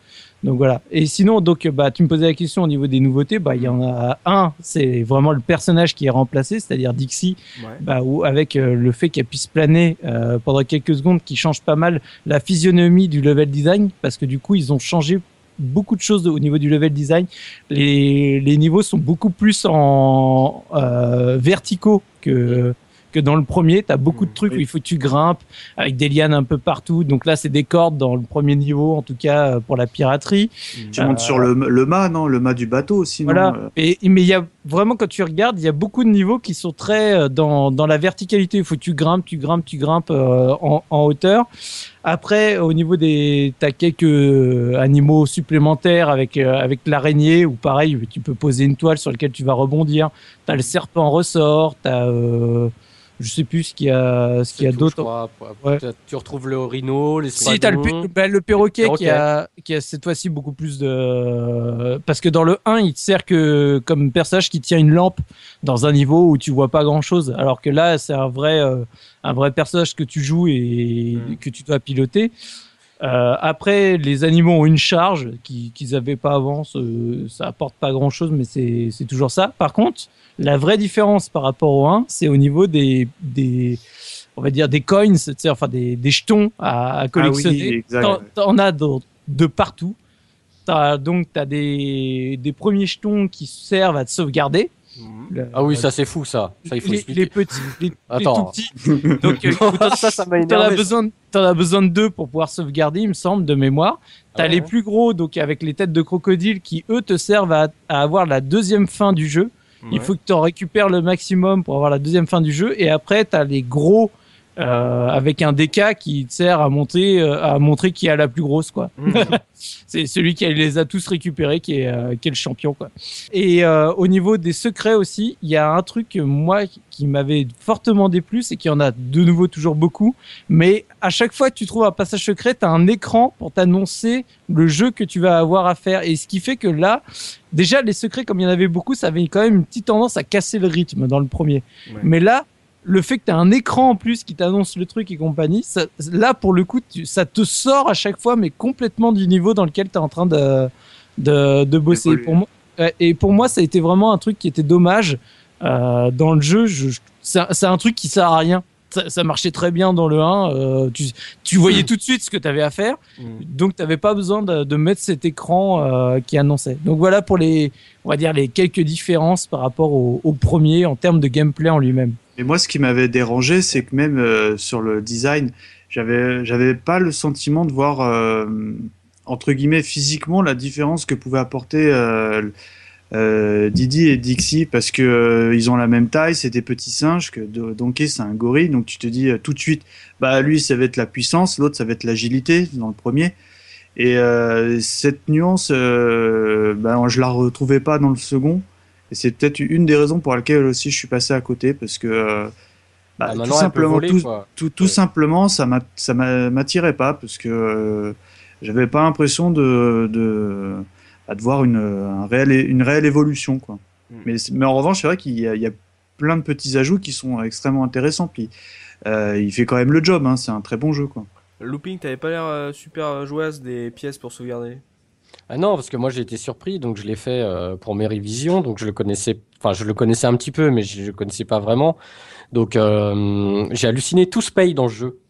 Donc voilà. Et sinon, donc bah tu me posais la question au niveau des nouveautés. Bah il y en a un, c'est vraiment le personnage qui est remplacé, c'est-à-dire Dixie, bah, où, avec euh, le fait qu'elle puisse planer euh, pendant quelques secondes, qui change pas mal la physionomie du level design, parce que du coup ils ont changé beaucoup de choses au niveau du level design. Les, les niveaux sont beaucoup plus en euh, verticaux que que dans le premier, tu as beaucoup de trucs où il faut que tu grimpes avec des lianes un peu partout. Donc là, c'est des cordes dans le premier niveau, en tout cas euh, pour la piraterie. Tu montes sur le, le mât, non? Le mât du bateau aussi. Voilà. Et, mais il y a vraiment, quand tu regardes, il y a beaucoup de niveaux qui sont très euh, dans, dans la verticalité. Il faut que tu grimpes, tu grimpes, tu grimpes euh, en, en hauteur. Après, au niveau des, t'as quelques animaux supplémentaires avec avec l'araignée ou pareil, tu peux poser une toile sur laquelle tu vas rebondir. T'as le serpent ressort, t'as euh, je sais plus ce qu'il y a, ce qu'il y a d'autre. Ouais. Tu retrouves le rhino, les Si t'as le, bah, le perroquet, Qui, a, qui a cette fois-ci beaucoup plus de, parce que dans le 1, il te sert que comme personnage qui tient une lampe dans un niveau où tu vois pas grand chose, alors que là, c'est un vrai, euh, un vrai personnage que tu joues et hmm. que tu dois piloter. Euh, après, les animaux ont une charge qu'ils n'avaient avaient pas avant. Ça apporte pas grand chose, mais c'est toujours ça. Par contre, la vraie différence par rapport au 1, c'est au niveau des, des, on va dire des coins, enfin des, des jetons à, à collectionner. Ah oui, T'en as de, de partout. As, donc, tu as des, des premiers jetons qui servent à te sauvegarder. Mhm. ah oui, ça c'est fou ça. ça il faut les, les, petits, les, Attends. tout petits. Donc, euh, ça, ça m'a T'en as besoin, t'en as besoin de deux pour pouvoir sauvegarder, il me semble, de mémoire. T'as as les plus gros, donc avec les têtes de crocodile, qui eux te servent à, à avoir la deuxième fin du jeu. Il faut que tu en récupères le maximum pour avoir la deuxième fin du jeu. Et après, tu as les gros euh, avec un DK qui sert à monter, euh, à montrer qui a la plus grosse, quoi. Mhm. c'est celui qui les a tous récupérés qui est, euh, qui est le champion, quoi. Et euh, au niveau des secrets aussi, il y a un truc moi qui m'avait fortement déplu, c'est qu'il y en a de nouveau toujours beaucoup, mais à chaque fois que tu trouves un passage secret, tu as un écran pour t'annoncer le jeu que tu vas avoir à faire. Et ce qui fait que là, déjà les secrets, comme il y en avait beaucoup, ça avait quand même une petite tendance à casser le rythme dans le premier. Mais là, le fait que tu as un écran en plus qui t'annonce le truc et compagnie, ça, là pour le coup, ça te sort à chaque fois, mais complètement du niveau dans lequel tu es en train de, de, de bosser. Pour moi, et pour moi, ça a été vraiment un truc qui était dommage euh, dans le jeu. Je, c'est un truc qui sert à rien. Ça, ça, marchait très bien dans le 1. Euh, tu, tu, voyais tout de suite ce que tu avais à faire. Mm. Donc, tu n'avais pas besoin de, de, mettre cet écran euh, qui annonçait. Donc, voilà pour les, on va dire, les quelques différences par rapport au, au premier en termes de gameplay en lui-même. Mais moi, ce qui m'avait dérangé, c'est que même euh, sur le design, j'avais, j'avais pas le sentiment de voir, euh, entre guillemets, physiquement la différence que pouvaient apporter euh, euh Didi et Dixie parce que ils ont la même taille, c'est des petits singes, que Donkey c'est un gorille, donc tu te dis tout de suite, bah lui ça va être la puissance, l'autre ça va être l'agilité dans le premier. Et euh, cette nuance, euh, ben, je la retrouvais pas dans le second. Et c'est peut-être une des raisons pour lesquelles aussi je suis passé à côté, parce que euh, bah, Ah, tout simplement, voler, tout, quoi. tout, tout Ouais. simplement, ça m'a- ça m'a- m'attirait pas, parce que euh, j'avais pas l'impression de, de, bah, de voir une, un réel, une réelle évolution. Quoi. Mm. Mais, en revanche, c'est vrai qu'il y, a- il y a plein de petits ajouts qui sont extrêmement intéressants. Puis euh, il fait quand même le job, hein, c'est un très bon jeu. Quoi. Looping, t'avais pas l'air euh, super joueuse des pièces pour sauvegarder? Ah non, parce que moi j'ai été surpris, donc je l'ai fait euh, pour mes révisions, donc je le connaissais, enfin je le connaissais un petit peu, mais je le connaissais pas vraiment. Donc euh, j'ai halluciné, tout se paye dans le jeu.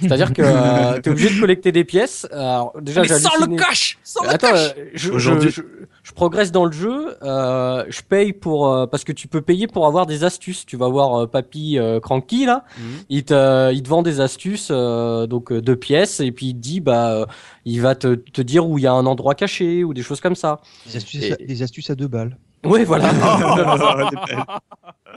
C'est-à-dire que euh, t'es obligé de collecter des pièces. Alors déjà j'ai halluciné. cash Sans Attends, euh, je, Aujourd'hui- je, je, je progresse dans le jeu. Euh, je paye pour euh, parce que tu peux payer pour avoir des astuces. Tu vas voir euh, Papy euh, Cranky là, il te il te vend des astuces euh, donc euh, deux pièces et puis il te dit bah euh, il va te, te dire où il y a un endroit caché ou des choses comme ça. Des astuces, Et- à, des astuces à deux balles. Oui voilà. Ah,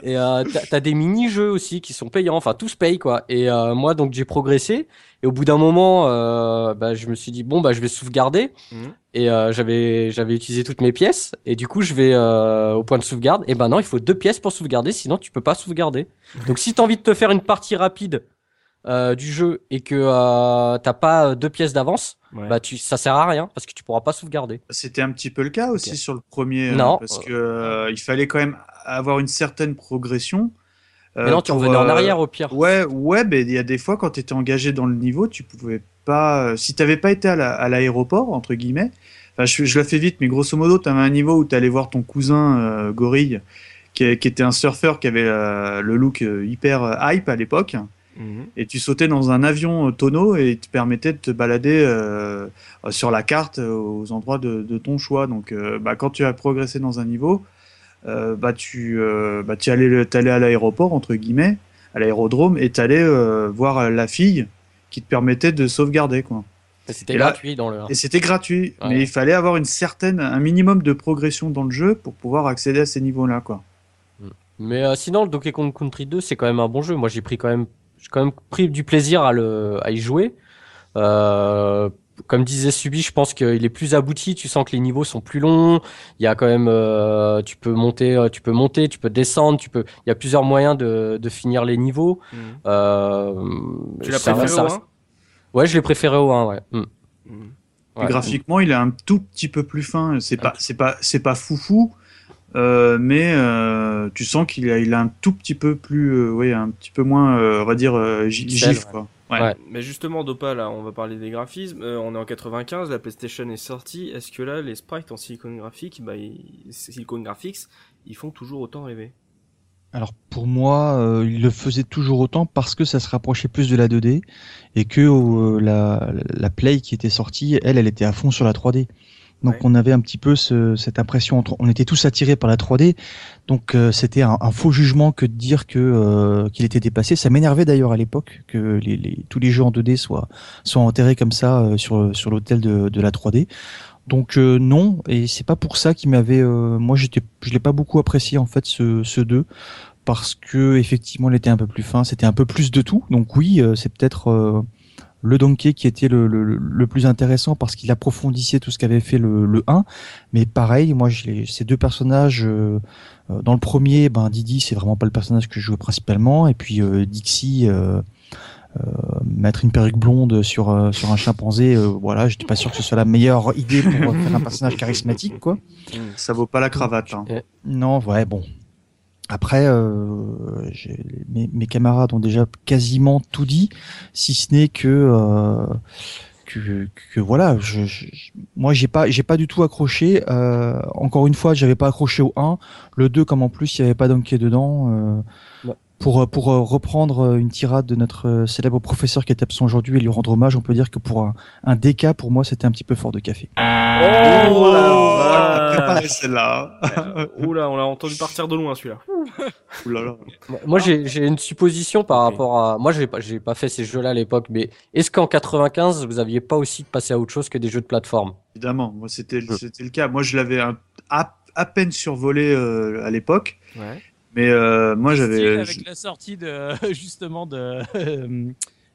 Et euh, t'as- t'as des mini-jeux aussi qui sont payants, enfin tout se paye quoi. Et euh, moi donc j'ai progressé et au bout d'un moment, euh, bah, je me suis dit bon bah je vais sauvegarder Mhm. et euh, j'avais j'avais utilisé toutes mes pièces et du coup je vais euh, au point de sauvegarde et ben non il faut deux pièces pour sauvegarder sinon tu peux pas sauvegarder. Donc si t'as envie de te faire une partie rapide euh, du jeu et que euh, t'as pas euh, deux pièces d'avance, Ouais. bah tu ça sert à rien parce que tu pourras pas sauvegarder. C'était un petit peu le cas aussi sur le premier, euh, Non. parce que euh, il fallait quand même avoir une certaine progression. euh, Mais non tu revenais en arrière au pire. Ouais, ouais, mais il y a des fois quand tu étais engagé dans le niveau, tu pouvais pas. euh, Si t'avais pas été à la- à l'aéroport entre guillemets, enfin je, je la fais vite, mais grosso modo, t'avais un niveau où t'allais voir ton cousin euh, gorille, qui, qui était un surfeur qui avait euh, le look euh, hyper euh, hype à l'époque, Mhm. et tu sautais dans un avion euh, tonneau et il te permettait de te balader euh, euh, sur la carte aux endroits de, de ton choix. Donc, euh, bah, quand tu as progressé dans un niveau, euh, bah, tu, bah, tu allais, t'allais à l'aéroport, entre guillemets, à l'aérodrome, et tu allais voir la fille qui te permettait de sauvegarder. Quoi. C'était gratuit dans le 1. Et c'était gratuit, Ouais. mais il fallait avoir une certaine, un minimum de progression dans le jeu pour pouvoir accéder à ces niveaux-là. Quoi. Mais euh, sinon, le Donkey Kong Country 2, c'est quand même un bon jeu. Moi, j'ai pris quand même, j'ai quand même pris du plaisir à le, à y jouer. Euh, comme disait Subi, je pense qu'il est plus abouti. Tu sens que les niveaux sont plus longs. Il y a quand même, euh, tu peux monter, euh, tu peux monter, tu peux descendre, tu peux. Il y a plusieurs moyens de, de finir les niveaux. Euh, Tu l'as préféré ça au reste- 1 Ouais, je l'ai préféré au 1, ouais. Mm. Ouais. graphiquement, il est un tout petit peu plus fin. C'est pas, c'est pas, c'est pas foufou, euh, mais euh, tu sens qu'il a, il a un tout petit peu plus, euh, oui, un petit peu moins, euh, on va dire, euh, gif, ouais. quoi. Ouais. Ouais. Mais justement, Dopa, là, on va parler des graphismes. Euh, on est en 95, la PlayStation est sortie. Est-ce que là, les sprites en silicone graphique, bah, ils... silicone graphics, ils font toujours autant rêver? Alors pour moi, euh, il le faisait toujours autant parce que ça se rapprochait plus de la 2D et que euh, la, la Play qui était sortie, elle, elle était à fond sur la 3D. Donc Ouais. on avait un petit peu ce- cette impression, entre, on était tous attirés par la 3D, donc euh, c'était un, un faux jugement que de dire que euh, qu'il était dépassé. Ça m'énervait d'ailleurs à l'époque que les, les- tous les jeux en 2D soient soient enterrés comme ça euh, sur sur l'autel de, de la 3D. Donc euh, non, et c'est pas pour ça qu'il m'avait. euh, moi, j'étais, je l'ai pas beaucoup apprécié en fait ce, ce 2 parce que effectivement, il était un peu plus fin, c'était un peu plus de tout. Donc oui, euh, c'est peut-être euh, le Donkey qui était le, le, le plus intéressant parce qu'il approfondissait tout ce qu'avait fait le, le 1. Mais pareil, moi, je ces deux personnages, euh, euh, dans le premier, ben Didi, c'est vraiment pas le personnage que je jouais principalement, et puis euh, Dixie. Euh, euh, mettre une perruque blonde sur euh, sur un chimpanzé, euh, voilà, j'étais pas sûr que ce soit la meilleure idée pour faire un personnage charismatique, quoi. Ça vaut pas la cravate. hein. Non, ouais, bon. Après, euh, mes, camarades ont déjà quasiment tout dit, si ce n'est que, euh, que voilà, je, je- moi j'ai pas j'ai pas du tout accroché. Euh, encore une fois, j'avais pas accroché au 1, le 2 comme en plus il y avait pas Donkey dedans. Euh. Pour, pour euh, reprendre une tirade de notre euh, célèbre professeur qui est absent aujourd'hui et lui rendre hommage, on peut dire que pour un, un DK, pour moi, c'était un petit peu fort de café. Oh la Préparez celle-là. Oula, on l'a entendu partir de loin celui-là. Ouh là là. Moi, j'ai j'ai une supposition par rapport à. Moi, j'ai pas, j'ai pas fait ces jeux-là à l'époque, mais est-ce qu'en 95, vous aviez pas aussi passé à autre chose que des jeux de plateforme? Évidemment, moi c'était Mm. c'était le cas. Moi je l'avais à, à peine survolé euh, à l'époque, Ouais. Mais euh, moi j'avais avec la sortie de justement de euh,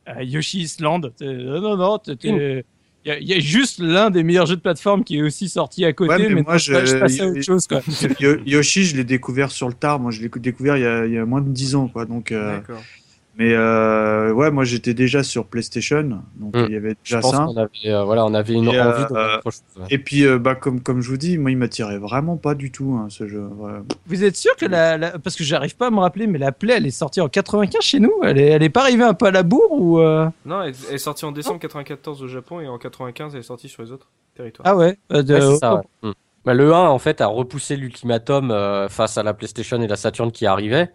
euh, Yoshi's Land. Euh, Non non, t'étais- Il y, a- il y a juste l'un des meilleurs jeux de plateforme qui est aussi sorti à côté, Ouais, mais mais, moi, je- je, passe à autre chose, quoi. Yo- Yoshi, je l'ai découvert sur le tard. Moi, je l'ai découvert il y, a, il y a moins de 10 ans, quoi. Donc, euh. Mais euh, ouais, moi, j'étais déjà sur PlayStation, donc Mm. il y avait Je déjà pense ça. qu'on avait, euh, voilà, on avait une Et, envie euh, chose. ouais. Et puis, euh, bah, comme comme je vous dis, moi, il m'attirait vraiment pas du tout hein, ce jeu. Vous êtes sûr que la, la- parce que j'arrive pas à me rappeler, mais la Play, elle est sortie en 95 chez nous? Elle est, elle est pas arrivée un peu à la bourre ou euh? Non, elle elle est sortie en décembre 94 au Japon et en 95 elle est sortie sur les autres territoires. Ah ouais. euh, de- Ouais, c'est ça, ouais. Mm. Bah, le 1, en fait, a repoussé l'ultimatum euh, face à la PlayStation et la Saturn qui arrivaient.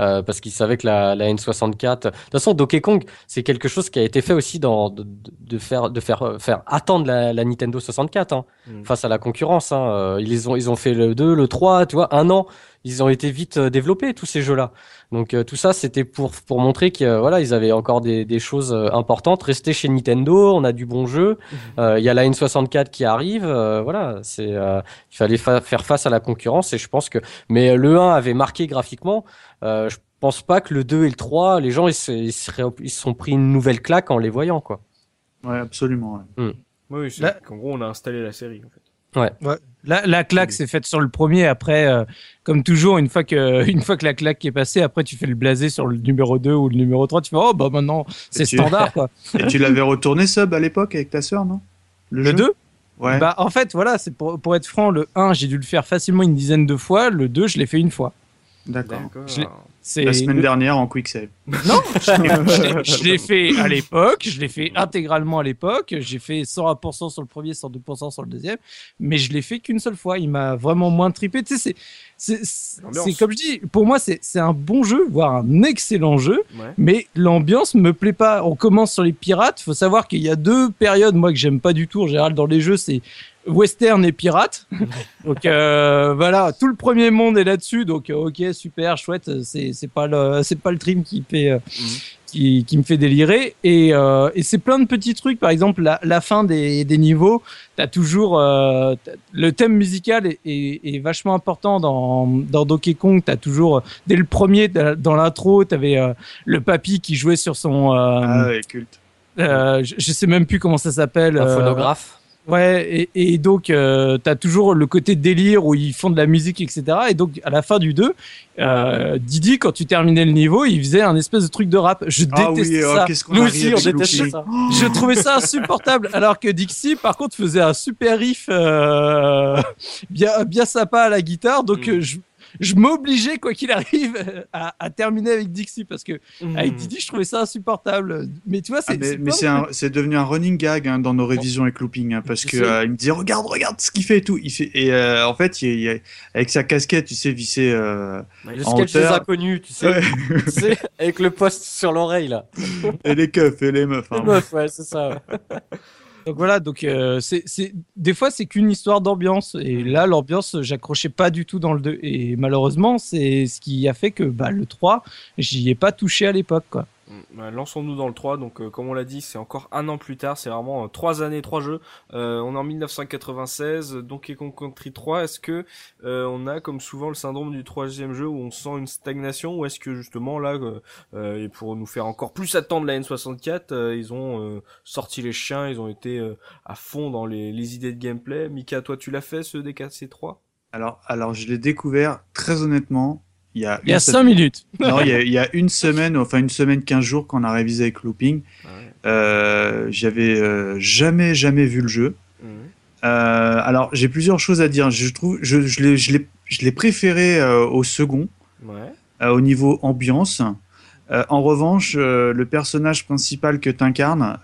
Euh, parce qu'ils savaient que la, la N64. De toute façon, Donkey Kong, c'est quelque chose qui a été fait aussi dans de, de- faire de faire euh, faire attendre la, la Nintendo 64 hein, Mm. face à la concurrence. Hein. Euh, Ils ont ils ont fait le 2, le 3, tu vois, un an. Ils ont été vite euh, développés tous ces jeux-là. Donc euh, tout ça, c'était pour pour montrer que euh, voilà, ils avaient encore des, des choses importantes. Rester chez Nintendo, on a du bon jeu. Euh, Il y a la N64 qui arrive. euh, voilà, c'est euh, il fallait fa- faire face à la concurrence et je pense que mais le 1 avait marqué graphiquement. Euh, je pense pas que le 2 et le 3, les gens ils se, ils seraient- ils se sont pris une nouvelle claque en les voyant quoi. Ouais, absolument. ouais. Oui, c'est qu'en gros on a installé la série en fait. La, la claque s'est faite sur le premier. Après, euh, comme toujours, une fois que une fois que la claque est passée, après tu fais le blasé sur le numéro 2 ou le numéro 3 Tu fais oh bah maintenant c'est standard quoi. Et tu l'avais retourné sub à l'époque avec ta sœur, non? Le jeu 2 Ouais. Bah en fait voilà, c'est pour, pour être franc, le 1 j'ai dû le faire facilement une dizaine de fois. Le 2 je l'ai fait une fois. D'accord. La semaine dernière en quick save. Non, je l'ai- fait à l'époque, je l'ai fait intégralement à l'époque, j'ai fait 101% sur le premier, 102% sur le deuxième, mais je l'ai fait qu'une seule fois. Il m'a vraiment moins trippé. Tu sais, c'est, comme je dis, pour moi, c'est, un bon jeu, voire un excellent jeu, Ouais. mais l'ambiance me plaît pas. On commence sur les pirates. Faut savoir qu'il y a deux périodes, moi, que j'aime pas du tout en général dans les jeux, c'est western et pirate. donc euh, voilà, tout le premier monde est là-dessus. Donc ok, super, chouette. C'est pas le c'est pas le trim qui fait euh, qui, qui me fait délirer. Et euh, et c'est plein de petits trucs. Par exemple, la, la fin des des niveaux, t'as toujours euh, t'as- le thème musical est, est, est vachement important dans dans Donkey Kong. T'as toujours dès le premier dans l'intro, t'avais euh, le papy qui jouait sur son euh, Ah ouais, culte. euh, je, je sais même plus comment ça s'appelle. Un euh, phonographe. Ouais, et, et donc euh, t'as toujours le côté délire où ils font de la musique, etc. Et donc à la fin du 2, euh, Didi, quand tu terminais le niveau, il faisait un espèce de truc de rap. Je Ah détestais oui, oh, ça. Nous aussi, on Loopy. ça. Je trouvais ça insupportable. Alors que Dixie, par contre, faisait un super riff euh, bien, bien sympa à la guitare. Donc Mm. je, je m'obligeais, quoi qu'il arrive, à, à terminer avec Dixie parce que Mhm. avec Didi, je trouvais ça insupportable. Mais tu vois, Ah, c'est mais c'est mais c'est devenu un running gag hein, dans nos révisions avec Looping hein, parce que euh, il me dit regarde regarde ce qu'il fait et tout il fait et euh, en fait il, il- il- avec sa casquette tu sais vissé euh, Le En sketch des inconnus, tu sais, ouais, tu sais, avec le poste sur l'oreille là. et les keufs et les meufs hein. Les meufs, ouais, c'est ça. ouais. Donc voilà, donc euh, c'est c'est des fois c'est qu'une histoire d'ambiance. Et là l'ambiance j'accrochais pas du tout dans le 2 et malheureusement c'est ce qui a fait que bah le 3 j'y ai pas touché à l'époque quoi. Mm, Lançons-nous dans le 3, donc euh, comme on l'a dit, c'est encore un an plus tard, c'est vraiment euh, trois années, trois jeux. Euh, on est en 1996, Donkey Kong Country 3, est-ce que on a comme souvent le syndrome du troisième jeu où on sent une stagnation, ou est-ce que justement là, et pour nous faire encore plus attendre la N64, euh, ils ont sorti les chiens, ils ont été à fond dans les, idées de gameplay. Mika, toi tu l'as fait ce DKC3 alors alors je l'ai découvert très honnêtement il y a Il y a une 5 minutes. non il y, a, il y a une semaine enfin une semaine 15 jours qu'on a révisé avec Looping Ouais. euh, j'avais euh, jamais jamais vu le jeu Mhm. Euh, alors j'ai plusieurs choses à dire je trouve je, je l'ai préféré euh, au second Ouais. euh, au niveau ambiance. Euh, en revanche, euh, le personnage principal que tu incarnes,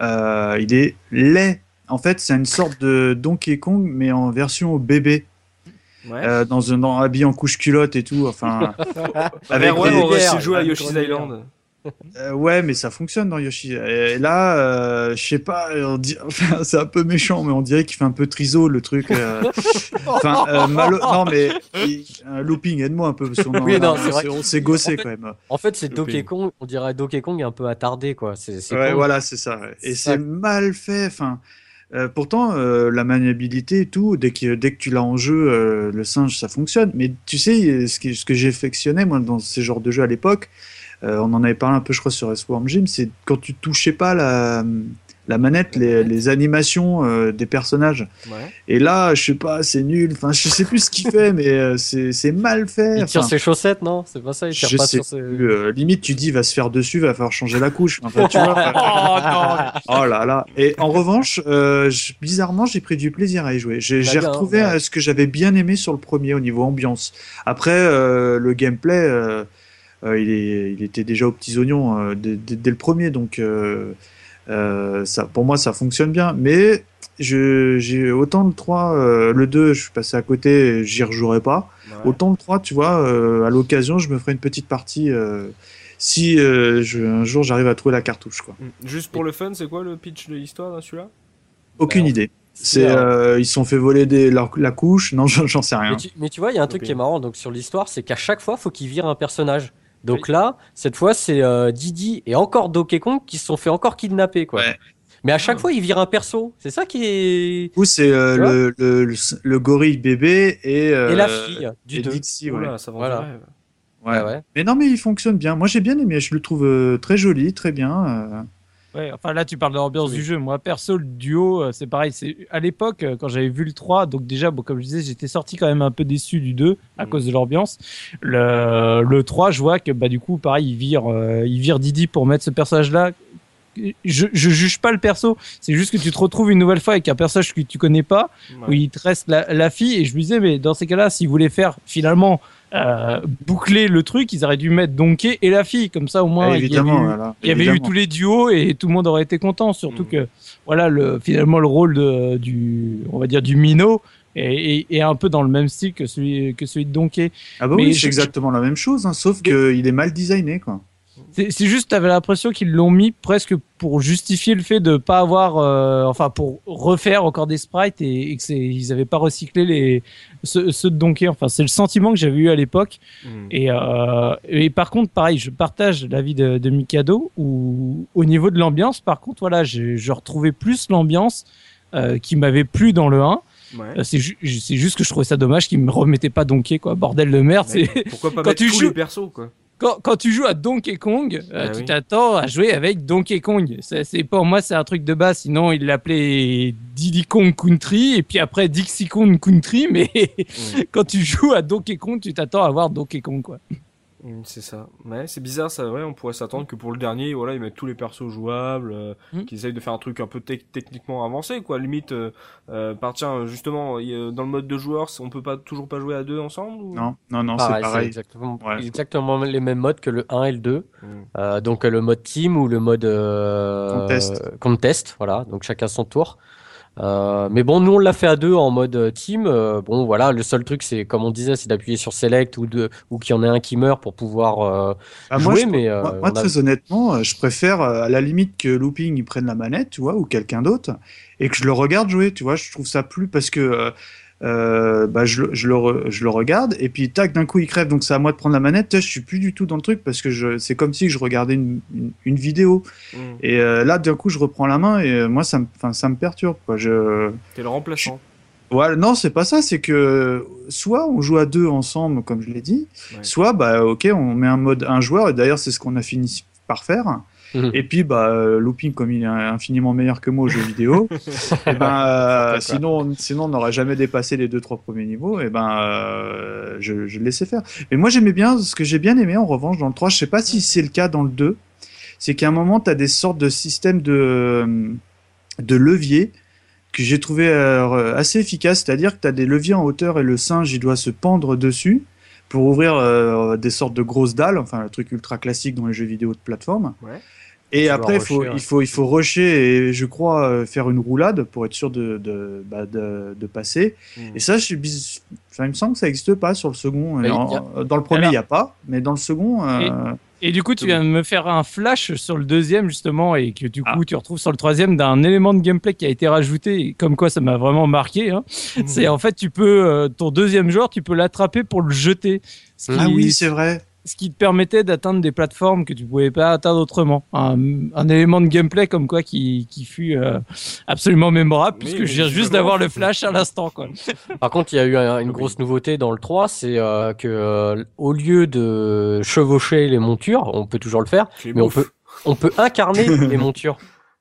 il est laid. En fait, c'est une sorte de Donkey Kong, mais en version bébé, Ouais. euh, dans un dans, habillé en couche culotte et tout. Enfin, avec ouais, des- on va jouer à Yoshi's Island. euh, ouais, mais ça fonctionne dans Yoshi. Et là, euh, je sais pas, on dit- enfin, c'est un peu méchant, mais on dirait qu'il fait un peu triso le truc. euh. Enfin, euh, malo- non, mais un looping, aide-moi un peu parce qu'on en- Oui, non, on c'est s'est- on s'est gossé En fait, quand même. En fait, c'est. Donkey Kong, on dirait Donkey Kong un peu attardé quoi. C'est Ouais, voilà, c'est ça. Et c'est mal fait. Enfin, euh, pourtant, euh, la maniabilité et tout, dès que, dès que tu l'as en jeu, euh, le singe, ça fonctionne. Mais tu sais, ce, qui- ce que moi, dans ces genres de jeux à l'époque, euh, on en avait parlé un peu, je crois, sur S-Worm Gym, c'est quand tu touchais pas la, la manette, les, les animations euh, des personnages. Ouais. Et là, je sais pas, c'est nul. Enfin, je sais plus ce qu'il fait, mais euh, c'est mal fait. Il tire Enfin, ses chaussettes, non? C'est pas ça, il tire je pas sais sur ses. plus, euh, limite, tu dis, va se faire dessus, va falloir changer la couche. Enfin, tu vois. Oh non Oh là là. Et en revanche, euh, je- bizarrement, j'ai pris du plaisir à y jouer. J'ai Bah retrouvé ouais. euh, ce que j'avais bien aimé sur le premier au niveau ambiance. Après, euh, le gameplay, euh, euh, il, est, il était déjà aux petits oignons euh, dès, dès- dès le premier, donc euh, ça, pour moi, ça fonctionne bien. Mais j'ai autant le 3, euh, le 2, je suis passé à côté, j'y rejouerai pas. Ouais. Autant le 3, tu vois, euh, à l'occasion, je me ferai une petite partie. euh, si euh, je, un jour j'arrive à trouver la cartouche, quoi. Mm. Juste pour le fun, c'est quoi le pitch de l'histoire celui-là? Aucune Ben, idée. C'est, euh, ils se sont fait voler des, leur- la couche. Non, j'en sais rien. Mais tu, mais tu vois, il y a un truc qui est marrant donc sur l'histoire, c'est qu'à chaque fois, faut qu'il vire un personnage. Donc là, cette fois, c'est euh, Didi et encore Donkey Kong qui se sont fait encore kidnapper, quoi. Ouais. Mais à chaque fois, il vire un perso. C'est ça qui est. Coup, c'est euh, le, le, le, le gorille bébé et, euh, et la fille du et 2. Dixie, ouais. Ça Voilà. rêve. Ouais. Ouais, ouais. Mais non, mais il fonctionne bien. Moi, j'ai bien aimé. Je le trouve très joli, très bien. Ouais, enfin là tu parles de l'ambiance Oui. du jeu. Moi perso le duo euh, c'est pareil. C'est à l'époque euh, quand j'avais vu le 3, donc déjà bon, comme je disais j'étais sorti quand même un peu déçu du 2 à Mm. cause de l'ambiance. Le, le 3 je vois que bah du coup pareil il vire euh, il vire Didi pour mettre ce personnage là. Je, je juge pas le perso, c'est juste que tu te retrouves une nouvelle fois avec un personnage que tu connais pas Ouais. où il te reste la, la fille et je me disais mais dans ces cas-là s'ils voulaient faire finalement euh, boucler le truc ils auraient dû mettre Donkey et la fille comme ça au moins Ah, il y avait eu- voilà. il y avait eu Évidemment. tous les duos et tout le monde aurait été content. Surtout Mhm. que voilà le finalement le rôle de, du on va dire du minot est, est- est un peu dans le même style que celui que celui de Donkey. Ah bah Mais oui, c'est exactement la même chose, hein, sauf qu'il est mal designé, quoi. C'est juste t'avais l'impression qu'ils l'ont mis presque pour justifier le fait de pas avoir euh, enfin pour refaire encore des sprites et, et que c'est ils avaient pas recyclé les ceux de Donkey. Enfin c'est le sentiment que j'avais eu à l'époque. Mm. Et, euh, et par contre, pareil, je partage l'avis de, de Mikado où, au niveau de l'ambiance, par contre, voilà, je, je retrouvais plus l'ambiance euh, qui m'avait plu dans le 1. Ouais. Euh, c'est ju- c'est juste que je trouvais ça dommage qu'ils me remettaient pas Donkey, quoi. Bordel de merde. Pourquoi pas quand mettre tu tous joues- les persos, quoi quand, quand tu joues à Donkey Kong, euh, Ah tu oui. t'attends à jouer avec Donkey Kong. C'est pour moi, c'est un truc de base. Sinon, il l'appelait Diddy Kong Country et puis après Dixie Kong Country. Mais quand tu joues à Donkey Kong, tu t'attends à voir Donkey Kong, quoi. Mm, C'est ça. Ouais, c'est bizarre, ça. Ouais, on pourrait s'attendre que pour le dernier, voilà, ils mettent tous les persos jouables, euh, Mm. qu'ils essayent de faire un truc un peu tec- techniquement avancé, quoi. Limite, euh, euh, par tiens, justement, dans le mode de joueur, on peut pas toujours pas jouer à deux ensemble ou... Non, non, non, c'est pareil. exactement, Ouais. exactement les mêmes modes que le 1 et le 2. Mm. Euh, donc euh, le mode team ou le mode euh, Contest. contest, voilà. Donc chacun son tour. Euh, mais bon, nous on l'a fait à deux en mode euh, team. Euh, bon, voilà, le seul truc, c'est comme on disait, c'est d'appuyer sur select ou de ou qu'il y en ait un qui meurt pour pouvoir euh, Ah, moi, jouer. je- mais euh, moi, moi, a- très honnêtement, je préfère à la limite que Looping il prenne la manette, tu vois, ou quelqu'un d'autre, et que je le regarde jouer, tu vois. Je trouve ça plus parce que euh, bah, je, le- je, le re- je le regarde, et puis tac, d'un coup il crève, donc c'est à moi de prendre la manette. Je suis plus du tout dans le truc parce que je, c'est comme si je regardais une, une, une vidéo. Mm. Et euh, là, d'un coup, je reprends la main, et euh, moi, ça me, ça me perturbe, quoi. Je, T'es le remplaçant. Ouais, non, c'est pas ça. C'est que soit on joue à deux ensemble, comme je l'ai dit, Ouais. soit bah ok, on met un mode un joueur. Et d'ailleurs, c'est ce qu'on a fini par faire. Et puis bah euh, Looping, comme il est infiniment meilleur que moi aux jeux vidéo, et ben euh, sinon, sinon on n'aurait jamais dépassé les deux trois premiers niveaux. Et ben euh, je, je le laissais faire. Mais moi j'aimais bien ce que j'ai bien aimé en revanche dans le 3 Je sais pas si c'est le cas dans le 2 C'est qu'à un moment tu as des sortes de systèmes de de leviers que j'ai trouvé assez efficace, c'est-à-dire que tu as des leviers en hauteur et le singe il doit se pendre dessus pour ouvrir euh, des sortes de grosses dalles, enfin un truc ultra classique dans les jeux vidéo de plateforme. Ouais. Et après il faut, rusher, ouais. il faut il faut rusher et je crois euh, faire une roulade pour être sûr de de, bah, de, de passer. Mm. Et ça je suis bis- enfin, il me semble que ça n'existe pas sur le second. En- a- Dans le premier Alors- il y a pas, mais dans le second euh, Et du coup, tu viens de me faire un flash sur le deuxième, justement, et que du coup, Ah. tu retrouves sur le troisième d'un élément de gameplay qui a été rajouté, comme quoi ça m'a vraiment marqué. Hein. Mm. C'est en fait, tu peux, euh, ton deuxième joueur, tu peux l'attraper pour le jeter. Ce qui, ah oui c'est vrai. Ce qui te permettait d'atteindre des plateformes que tu pouvais pas atteindre autrement. Un, un élément de gameplay comme quoi qui, qui fut euh, absolument mémorable, Oui, puisque je viens juste d'avoir le flash à l'instant. quoi. Par contre, il y a eu un- une grosse nouveauté dans le 3, c'est euh, que euh, au lieu de chevaucher les montures, on peut toujours le faire, mais on peut on peut incarner les montures.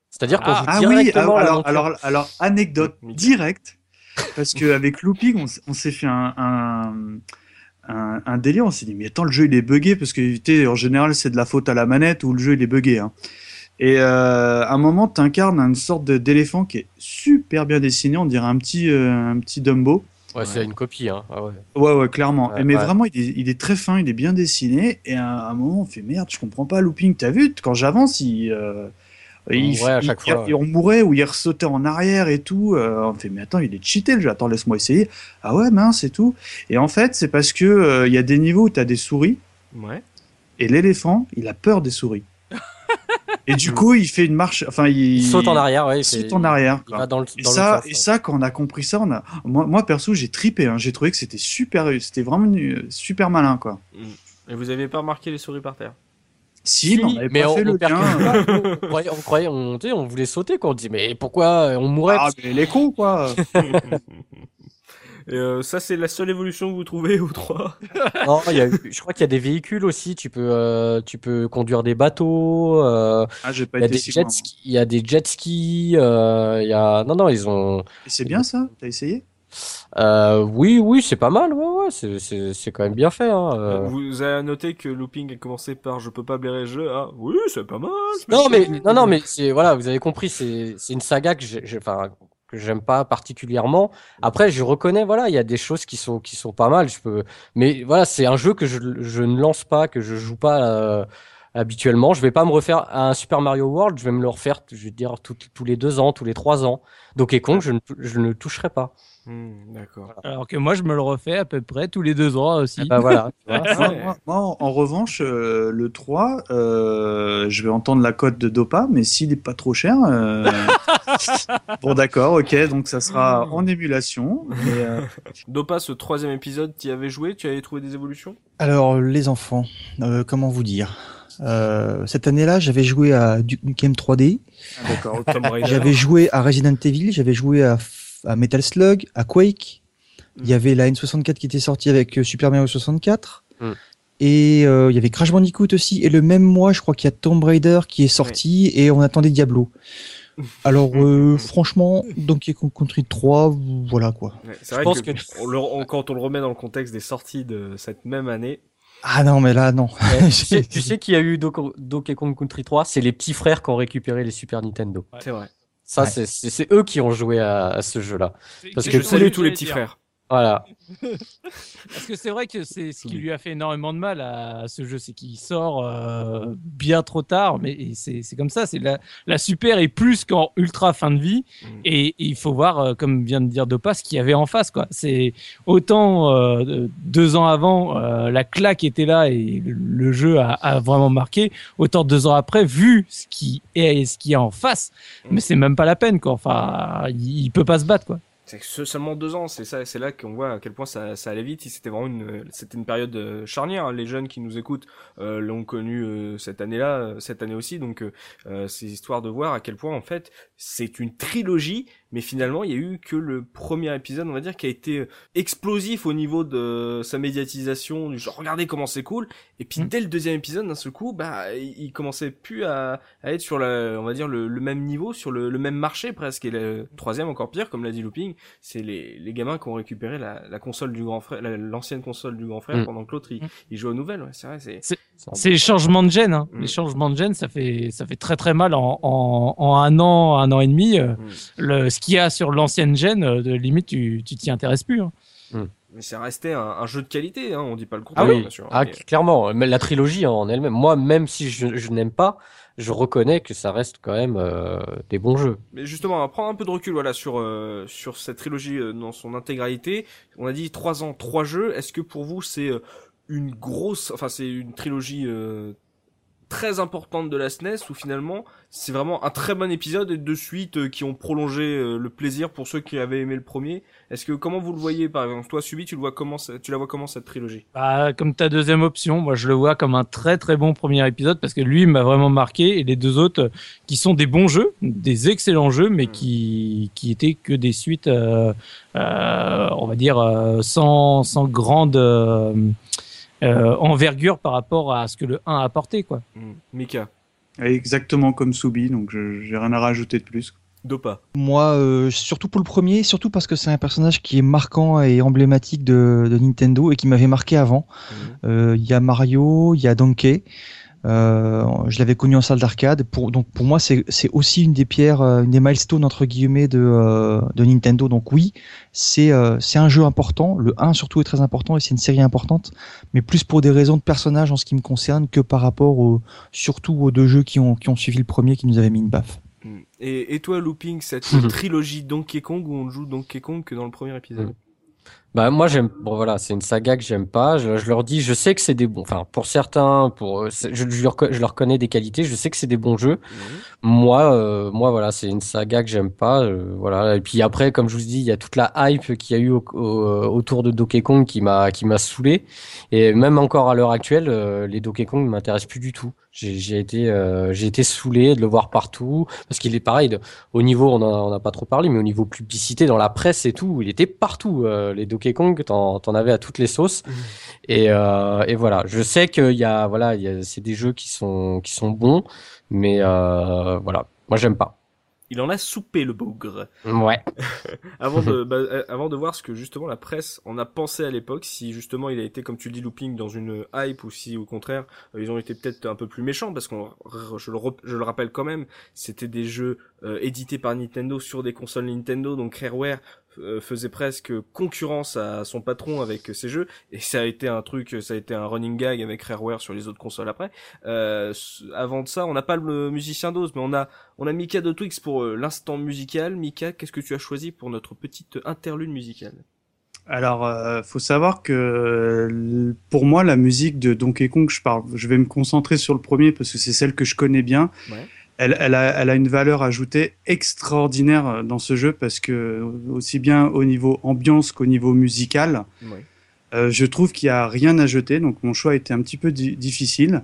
C'est-à-dire qu'on Ah, joue Ah oui, directement alors, la alors, monture. alors, alors, anecdote directe, parce qu'avec Looping, on, s'est fait un, un, un, un délire, on s'est dit, mais attends, le jeu il est buggé, parce que en général, c'est de la faute à la manette ou le jeu il est buggé. Hein. Et euh, à un moment, tu incarnes une sorte d'éléphant qui est super bien dessiné, on dirait un petit, euh, un petit Dumbo. Ouais, c'est une copie. Hein. Ah ouais. Ouais, ouais, clairement. Ouais, mais vraiment, il est, il est très fin, il est bien dessiné. Et à un moment, on fait merde, je comprends pas, Looping. T'as vu, quand j'avance, il. euh, il, mourait à il- chaque il- fois, ouais. on mourait ou il ressautait en arrière et tout. euh, on fait, mais attends, il est cheaté le jeu. Attends, laisse-moi essayer. Ah ouais, mince, c'est tout. Et en fait, c'est parce que euh, il y a des niveaux où t'as des souris Ouais. et l'éléphant, il a peur des souris. et du coup, il fait une marche. Enfin, il, Il saute en arrière, ouais. il fait- saute en arrière. Il quoi. va dans le, Et dans ça, et quand on a compris ça, on a, moi, moi perso, j'ai tripé. Hein. J'ai trouvé que c'était super, c'était vraiment euh, super malin, quoi. Et vous avez pas remarqué les souris par terre? Si, mais on mais on, fait on le croyait, on, croyait- on, tu sais, on voulait sauter quoi. On dit mais pourquoi on mourrait Ah, parce- mais les cons, quoi. Et euh, ça, c'est la seule évolution que vous trouvez au 3 Non, il y a eu- je crois qu'il y a des véhicules aussi. Tu peux, euh, tu peux conduire des bateaux. euh, Ah, j'ai pas il y a été des si jet skis. Il y a des jet skis. euh, il y a non non ils ont. C'est bien ça? T'as essayé? Euh, oui oui c'est pas mal. Ouais ouais c'est quand même bien fait. Hein, euh. Vous avez noté que Looping a commencé par Je peux pas blairer le jeu à Oui, c'est pas mal. Non mais non non mais c'est voilà vous avez compris c'est c'est une saga que j'ai j'ai- enfin que j'aime pas particulièrement. Après je reconnais voilà il y a des choses qui sont qui sont pas mal. Je peux mais voilà c'est un jeu que je je ne lance pas que je joue pas euh, habituellement. Je vais pas me refaire un Super Mario World. Je vais me le refaire je vais dire tous les deux ans tous les trois ans. Donkey Kong je ne je ne toucherai pas. Hmm, D'accord. Alors que moi, je me le refais à peu près tous les deux ans aussi. Eh ben voilà. vois. moi, moi- moi, en- revanche, euh, le 3, euh, je vais entendre la cote de Dopa, mais s'il est pas trop cher. euh, bon, d'accord, ok, donc ça sera en émulation. Et, euh, Dopa, ce troisième épisode, tu y avais joué Tu avais trouvé des évolutions? Alors, les enfants, euh, comment vous dire? Euh, Cette année-là, j'avais joué à Duke Nukem 3D, Ah, j'avais joué à Resident Evil, j'avais joué à, à Metal Slug, à Quake. Il y avait la N64 qui était sortie avec euh, Super Mario 64. Mm. Et euh, il y avait Crash Bandicoot aussi. Et le même mois, je crois qu'il y a Tomb Raider qui est sorti et on attendait Diablo. Alors, euh, franchement, Donkey Kong Country 3, voilà quoi. Ouais, c'est Je vrai pense que, que- on le- on- quand on le remet dans le contexte des sorties de cette même année, Ah non, mais là, non. Tu sais, tu sais qu'il y a eu Donkey Kong Country 3 C'est les petits frères qui ont récupéré les Super Nintendo. c'est vrai. Ça, Ouais. c'est- c'est c'est eux qui ont joué à, à ce jeu-là. Parce que je tous salue les- tous les petits frères. Voilà. Parce que c'est vrai que c'est ce qui lui a fait énormément de mal à ce jeu, c'est qu'il sort euh, bien trop tard, mais c'est comme ça, c'est la, la super est plus qu'en ultra fin de vie, Mm. et il faut voir, euh, comme vient de dire Dopa, ce qu'il y avait en face, quoi. C'est autant euh, deux ans avant, la claque était là et le, le jeu a, a vraiment marqué, autant deux ans après, vu ce qui est ce qu'il y a en face, Mm. mais c'est même pas la peine, quoi. Enfin, il, il peut pas se battre, quoi. C'est seulement deux ans, c'est ça, c'est là qu'on voit à quel point ça, ça allait vite. C'était vraiment une, c'était une période euh, charnière. hein. Les jeunes qui nous écoutent euh, l'ont connu euh, cette année-là, euh, cette année aussi. Donc, euh, c'est histoire de voir à quel point en fait c'est une trilogie. Mais finalement, il y a eu que le premier épisode, on va dire, qui a été euh, explosif au niveau de sa médiatisation. Du genre, regardez comment c'est cool. Et puis Mm. dès le deuxième épisode, d'un seul coup, bah, il, commençait plus à, à être sur la, on va dire le, le même niveau, sur le, le même marché presque. Et le troisième encore pire, comme l'a dit Looping, c'est les, les gamins qui ont récupéré la, la console du grand frère, la- l'ancienne console du grand frère Mm. pendant que l'autre il, Mm. il joue aux nouvelles. Ouais, c'est vrai, c'est. C'est les changements de gènes. Hein. Les changements de gènes, ça fait, ça fait très très mal en, en, en un an, un an et demi. euh, le, ce qu'il y a sur l'ancienne gène, euh, de limite, tu tu t'y intéresses plus. Hein. Mais c'est resté un, un jeu de qualité, hein, on dit pas le contraire, Ah oui. bien sûr. Ah, Mais- clairement. Mais la trilogie en elle-même. Moi, même si je, je n'aime pas, je reconnais que ça reste quand même euh, des bons jeux. Mais justement, on va prendre un peu de recul, voilà, sur euh, sur cette trilogie euh, dans son intégralité. On a dit trois ans, trois jeux. Est-ce que pour vous c'est euh, une grosse, enfin c'est une trilogie euh, très importante de la SNES ou finalement c'est vraiment un très bon épisode et de suite euh, qui ont prolongé euh, le plaisir pour ceux qui avaient aimé le premier. Est-ce que comment vous le voyez par exemple? Toi Subi, tu le vois comment tu la vois comment cette trilogie? Bah, comme ta deuxième option, moi je le vois comme un très très bon premier épisode parce que lui m'a vraiment marqué et les deux autres euh, qui sont des bons jeux, des excellents jeux, mais Mm. qui qui étaient que des suites, euh, euh, on va dire sans sans grande euh, envergure par rapport à ce que le 1 a apporté quoi. Hmm. Mika. Exactement comme Soubi, donc je- j'ai rien à rajouter de plus. Dopa. Moi, euh, surtout pour le premier, surtout parce que c'est un personnage qui est marquant et emblématique de, de Nintendo et qui m'avait marqué avant. Euh, Il y a Mario, il y a Donkey. Euh, je l'avais connu en salle d'arcade. Pour, donc pour moi, c'est c'est aussi une des pierres, euh, une des milestones entre guillemets de, euh, de Nintendo. Donc oui, c'est euh, c'est un jeu important. Le 1 surtout est très important et c'est une série importante, mais plus pour des raisons de personnage en ce qui me concerne que par rapport au, surtout aux deux jeux qui ont, qui ont suivi le premier qui nous avaient mis une baffe. Mm. Et, et toi, Looping, cette trilogie Donkey Kong où on joue Donkey Kong que dans le premier épisode? Mhm. Bah moi j'aime bon voilà c'est une saga que j'aime pas. Je, je leur dis je sais que c'est des bons enfin pour certains pour euh, je, je, leur, je leur connais des qualités je sais que c'est des bons jeux. Moi euh, moi voilà c'est une saga que j'aime pas euh, voilà. Et puis après comme je vous dis il y a toute la hype qu'il y a eu au- au- euh, autour de Donkey Kong qui m'a qui m'a saoulé. Et même encore à l'heure actuelle euh, les Donkey Kong ne m'intéressent plus du tout. J'ai été euh, j'ai été saoulé de le voir partout parce qu'il est pareil de- au niveau on en on a pas trop parlé mais au niveau publicité dans la presse et tout il était partout euh, les Donkey Kong t'en t'en avais à toutes les sauces. Et, euh, et voilà. Je sais qu'il y a voilà il y a c'est des jeux qui sont qui sont bons mais euh, voilà. Moi j'aime pas. Il en a soupé le bougre. ouais. Avant de, bah, euh, avant de voir ce que justement la presse en a pensé à l'époque, si justement il a été, comme tu le dis, looping dans une hype ou si au contraire euh, ils ont été peut-être un peu plus méchants parce qu'on, je le, je le rappelle quand même, c'était des jeux euh, édités par Nintendo sur des consoles Nintendo, donc Rareware faisait presque concurrence à son patron avec ces jeux et ça a été un truc, ça a été un running gag avec Rareware sur les autres consoles après. Euh, avant de ça, on n'a pas le musicien d'Oz, mais on a on a Mika de Twix pour euh, l'instant musical. Mika, qu'est-ce que tu as choisi pour notre petite interlude musicale? Alors, euh, faut savoir que euh, pour moi, la musique de Donkey Kong, je parle, je vais me concentrer sur le premier parce que c'est celle que je connais bien. Ouais. Elle, elle, a, elle a une valeur ajoutée extraordinaire euh, dans ce jeu parce que aussi bien au niveau ambiance qu'au niveau musical, euh, je trouve qu'il y a rien à jeter. Donc mon choix était un petit peu di- difficile,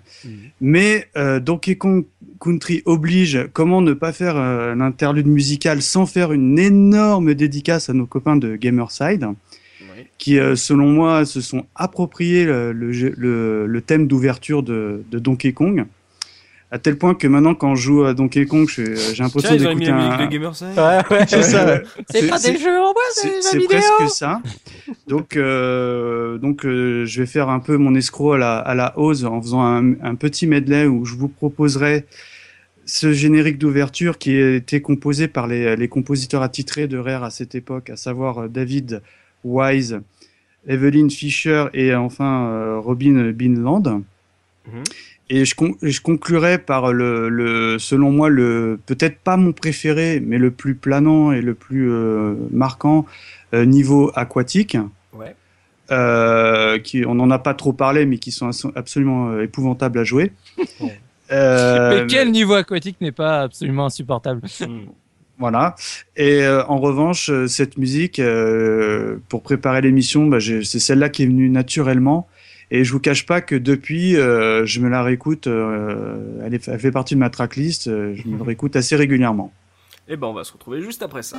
mais euh, Donkey Kong Country oblige. Comment ne pas faire euh, un interlude musical sans faire une énorme dédicace à nos copains de Gamerside qui, euh, selon moi, se sont appropriés le, le, jeu- le- le thème d'ouverture de, de Donkey Kong. À tel point que maintenant, quand je joue à Donkey Kong, je- j'ai l'impression d'écouter un... ouais, ouais. C'est ça. c'est pas des jeux en bois c'est presque ça. Donc, euh, donc euh, je vais faire un peu mon escroc à la, à la hausse en faisant un, un petit medley où je vous proposerai ce générique d'ouverture qui a été composé par les, les compositeurs attitrés de Rare à cette époque, à savoir euh, David Wise, Evelyn Fisher et enfin euh, Robin Binland. Mhm. Et je, con- je conclurai par le, le, selon moi, le peut-être pas mon préféré, mais le plus planant et le plus euh, marquant euh, niveau aquatique. Ouais. Euh, qui, on n'en a pas trop parlé, mais qui sont abso- absolument euh, épouvantables à jouer. Ouais. Euh, Mais quel niveau aquatique n'est pas absolument insupportable? Mm. Voilà. Et euh, en revanche, cette musique, euh, pour préparer l'émission, bah, c'est celle-là qui est venue naturellement. Et je vous cache pas que depuis, euh, je me la réécoute. euh, elle, est- elle fait partie de ma tracklist. euh, je me la réécoute assez régulièrement. Eh ben, on va se retrouver juste après ça.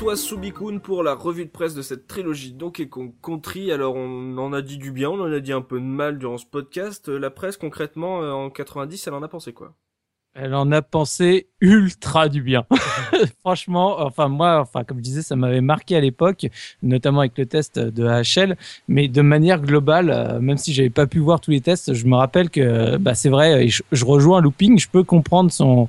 Vers toi, Subikun, pour la revue de presse de cette trilogie Donkey Kong Country. Alors, on en a dit du bien, on en a dit un peu de mal durant ce podcast. La presse, concrètement, euh, en 90, elle en a pensé quoi? Elle en a pensé ultra du bien. Franchement, enfin moi, enfin comme je disais, ça m'avait marqué à l'époque, notamment avec le test de HL, mais de manière globale, euh, même si j'avais pas pu voir tous les tests, je me rappelle que bah, c'est vrai, je, rejoins Looping, je peux comprendre son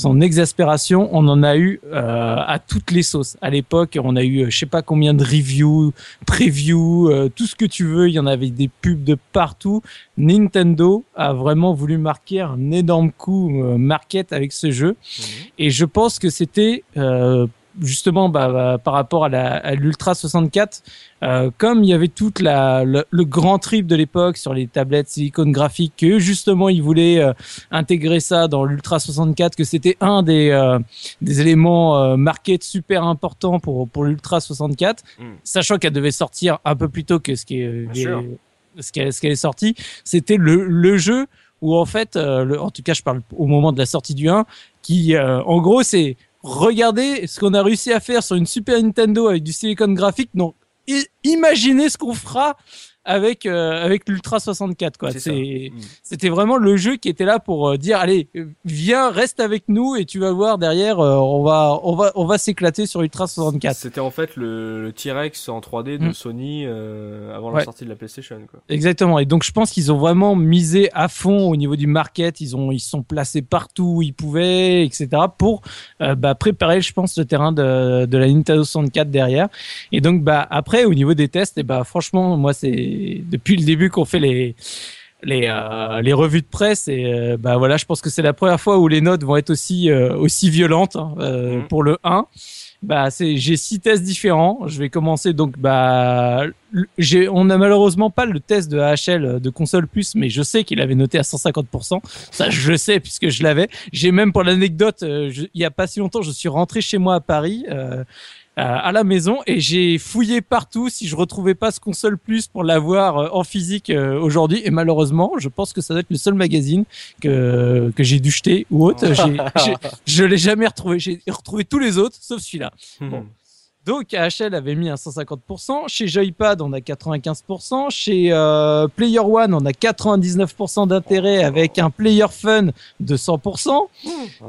son exaspération. On en a eu euh, à toutes les sauces. À l'époque, on a eu je sais pas combien de reviews, previews, euh, tout ce que tu veux. Il y en avait des pubs de partout. Nintendo a vraiment voulu marquer un énorme coup euh, market avec ce jeu. Et je pense que c'était euh, justement bah, bah, par rapport à l'Ultra 64, euh, comme il y avait toute la, le, grand trip de l'époque sur les tablettes silicone graphique, que justement ils voulaient euh, intégrer ça dans l'Ultra 64, que c'était un des, euh, des éléments euh, market super importants pour, pour l'Ultra 64, mm. sachant qu'elle devait sortir un peu plus tôt que ce qui est, ce qu'elle ce qu'elle est sortie, c'était le, le jeu où en fait, le, en tout cas je parle au moment de la sortie du 1, qui en gros c'est regardez ce qu'on a réussi à faire sur une Super Nintendo avec du Silicon graphique. Donc, imaginez ce qu'on fera avec euh, avec l'Ultra 64 quoi. C'est mm. c'était vraiment le jeu qui était là pour euh, dire allez viens reste avec nous et tu vas voir derrière euh, on va on va on va s'éclater sur Ultra 64. C'était en fait le, T-Rex en 3D de mm. Sony avant la sortie de la PlayStation quoi. Exactement et donc je pense qu'ils ont vraiment misé à fond au niveau du market, ils ont ils sont placés partout où ils pouvaient etc pour bah, préparer je pense le terrain de de la Nintendo 64 derrière et donc bah après au niveau des tests et bah franchement moi c'est depuis le début qu'on fait les les euh, les revues de presse et euh, bah voilà je pense que c'est la première fois où les notes vont être aussi euh, aussi violentes hein, mhm. pour le 1 bah c'est j'ai six tests différents. Je vais commencer donc bah j'ai on a malheureusement pas le test de HL de console plus mais je sais qu'il avait noté à 150% ça je sais puisque je l'avais. J'ai même pour l'anecdote il y a pas si longtemps je suis rentré chez moi à Paris euh, à la maison et j'ai fouillé partout si je retrouvais pas ce console plus pour l'avoir euh, en physique euh, aujourd'hui. Et malheureusement je pense que ça doit être le seul magazine que que j'ai dû jeter ou autre. Je l'ai jamais retrouvé. J'ai retrouvé tous les autres sauf celui-là. Bon. Donc AHL avait mis un 150%, chez Joypad on a 95%, chez euh, Player One on a 99% d'intérêt avec un Player Fun de 100%,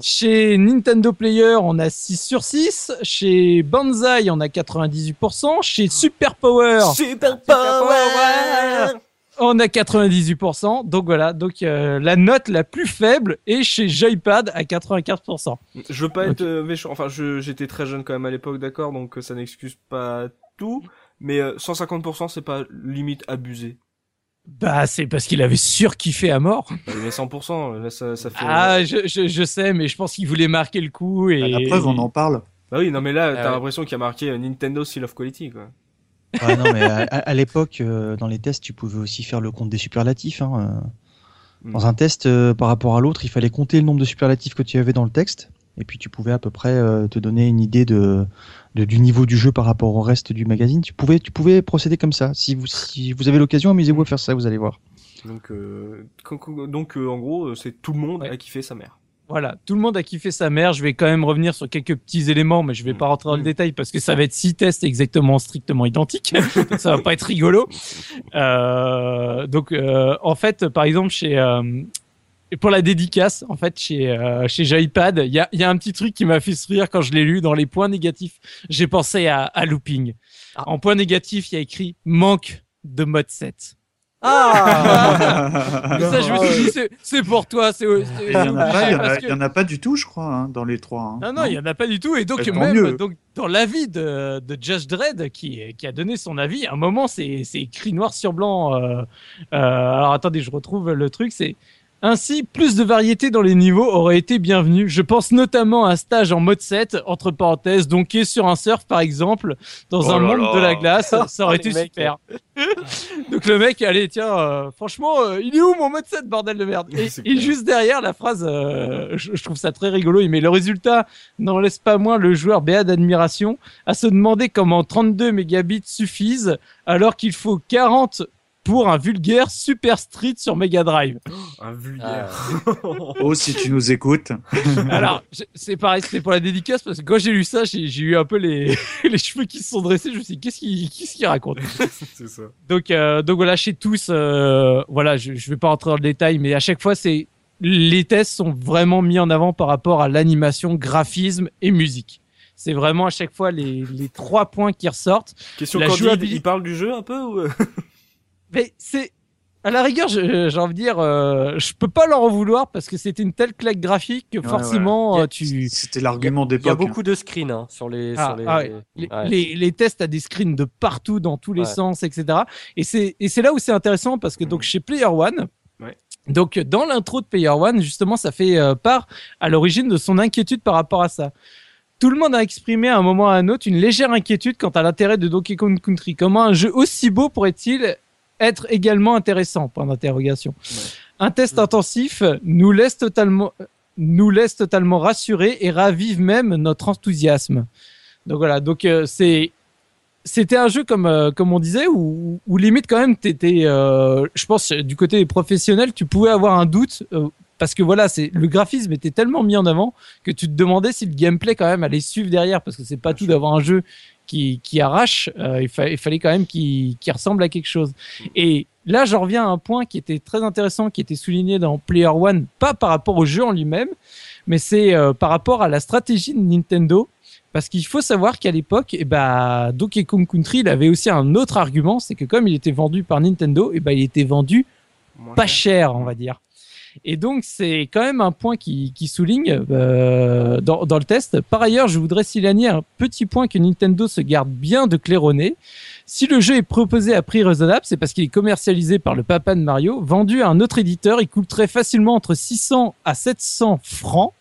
chez Nintendo Player on a 6 sur 6, chez Banzai on a 98%, chez Super Power. Super Power on a 98%. Donc voilà, donc euh, la note la plus faible est chez Joypad à 95%. Je veux pas être euh, méchant. Enfin, j'étais très jeune quand même à l'époque, d'accord, donc euh, ça n'excuse pas tout. Mais 150%, c'est pas limite abusé. Bah, c'est parce qu'il avait surkiffé à mort. Bah, il est 100%, là, ça, ça fait... Ah, je, je, je, sais, mais je pense qu'il voulait marquer le coup et... Bah, la preuve, on en parle. Bah oui, non mais là, t'as l'impression qu'il a marqué Nintendo Seal of Quality, quoi non, mais à, l'époque, euh, dans les tests, tu pouvais aussi faire le compte des superlatifs. Hein. Euh. Dans un test, euh, par rapport à l'autre, il fallait compter le nombre de superlatifs que tu avais dans le texte. Et puis tu pouvais à peu près te donner une idée de, du niveau du jeu par rapport au reste du magazine. Tu pouvais, tu pouvais procéder comme ça. Si vous, si vous avez l'occasion, amusez-vous à faire ça, vous allez voir. Donc, donc en gros, c'est tout le monde a kiffé sa mère. Voilà, tout le monde a kiffé sa mère. Je vais quand même revenir sur quelques petits éléments, mais je vais pas rentrer dans le mm. détail parce que ça va être six tests exactement strictement identiques. ça va pas être rigolo. Euh, donc, euh, en fait, par exemple, chez euh, pour la dédicace, en fait, chez euh, chez Joypad, il y a, y a un petit truc qui m'a fait sourire quand je l'ai lu dans les points négatifs. J'ai pensé à, à looping. Ah. En point négatif, il y a écrit manque de mode 7. Ah Ça, je me suis dit, c'est pour toi. C'est, il n'y en, en, a pas du tout, je crois, hein, dans les trois. Hein. Non, non, il n'y en a pas du tout. Et donc, même donc, dans l'avis de, de Judge Dredd, qui, qui a donné son avis, à un moment, c'est, c'est écrit noir sur blanc. Euh, euh, alors, attendez, je retrouve le truc. C'est ainsi, plus de variété dans les niveaux aurait été bienvenu. Je pense notamment à un stage en mode 7, entre parenthèses, donc est sur un surf par exemple, dans oh un monde de la glace, ça aurait été super. donc le mec, allez, tiens, euh, franchement, euh, il est où mon mode 7, bordel de merde? Et, juste derrière la phrase, euh, je, je, trouve ça très rigolo, il met le résultat n'en laisse pas moins le joueur béat d'admiration à se demander comment 32 mégabits suffisent alors qu'il faut 40 pour un vulgaire Super Street sur Mega Drive. Un vulgaire. Oh, si tu nous écoutes. Alors, c'est pareil, c'était pour la dédicace parce que quand j'ai lu ça, j'ai eu un peu les, les cheveux qui se sont dressés. Je me suis dit, qu'est-ce qu'il qu'est-ce qu'il raconte? C'est ça. Donc, euh, donc voilà, chez tous, euh, voilà, je, je vais pas rentrer dans le détail, mais à chaque fois, c'est les tests sont vraiment mis en avant par rapport à l'animation, graphisme et musique. C'est vraiment à chaque fois les, les trois points qui ressortent. Question La Candide, jouabilité- il parle du jeu un peu ou... euh Mais c'est à la rigueur, je- j'ai envie de dire, euh, je peux pas leur en vouloir parce que c'était une telle claque graphique que Ouais, forcément ouais. euh, tu C'était l'argument Il y a d'époque. beaucoup de screens hein, sur les. Ah, sur les... ah ouais. les, Ouais. les, les tests à des screens de partout dans tous les Ouais. sens, etc. Et c'est et c'est là où c'est intéressant parce que donc chez Player One, Ouais. donc dans l'intro de Player One, justement, ça fait euh, part à l'origine de son inquiétude par rapport à ça. Tout le monde a exprimé à un moment ou à un autre une légère inquiétude quant à l'intérêt de Donkey Kong Country. Comment un jeu aussi beau pourrait-il être également intéressant Point d'interrogation. Un test intensif nous laisse totalement nous laisse totalement rassurés et ravive même notre enthousiasme. Donc voilà, donc euh, c'est c'était un jeu comme euh, comme on disait où, où limite quand même t'étais euh, je pense du côté professionnel tu pouvais avoir un doute euh, parce que voilà c'est le graphisme était tellement mis en avant que tu te demandais si le gameplay quand même allait suivre derrière parce que c'est pas tout d'avoir un jeu qui qui arrache euh, il, fa- il fallait quand même qu'il ressemble à quelque chose. Et là j'en reviens à un point qui était très intéressant qui était souligné dans Player One pas par rapport au jeu en lui-même mais c'est euh, par rapport à la stratégie de Nintendo. Parce qu'il faut savoir qu'à l'époque, eh ben, Donkey Kong Country, il avait aussi un autre argument, c'est que comme il était vendu par Nintendo, eh ben, il était vendu pas cher, on va dire. Et donc, c'est quand même un point qui, souligne euh, dans, le test. Par ailleurs, je voudrais signaler un petit point que Nintendo se garde bien de claironner. Si le jeu est proposé à prix raisonnable, c'est parce qu'il est commercialisé par le papa de Mario. Vendu à un autre éditeur, il coûterait facilement entre 600 à 700 francs.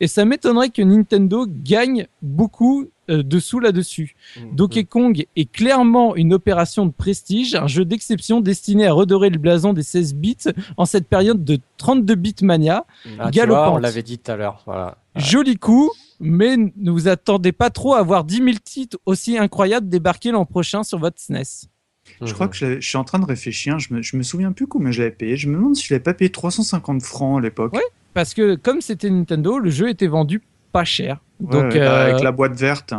Et ça m'étonnerait que Nintendo gagne beaucoup euh, de sous là-dessus. Mhm. Donkey Kong est clairement une opération de prestige, un jeu d'exception destiné à redorer le blason des 16 bits en cette période de 32 bits mania. Ah, tu vois, galopante. on l'avait dit tout à l'heure. Voilà. Joli coup, mais ne vous attendez pas trop à voir 10 000 titres aussi incroyables débarquer l'an prochain sur votre E SNES. Je crois que je, suis en train de réfléchir. Je me, je me souviens plus combien je l'avais payé. Je me demande si je l'avais pas payé 350 francs à l'époque. Ouais. Parce que comme c'était Nintendo, le jeu était vendu pas cher. Donc, ouais, euh, avec la boîte verte.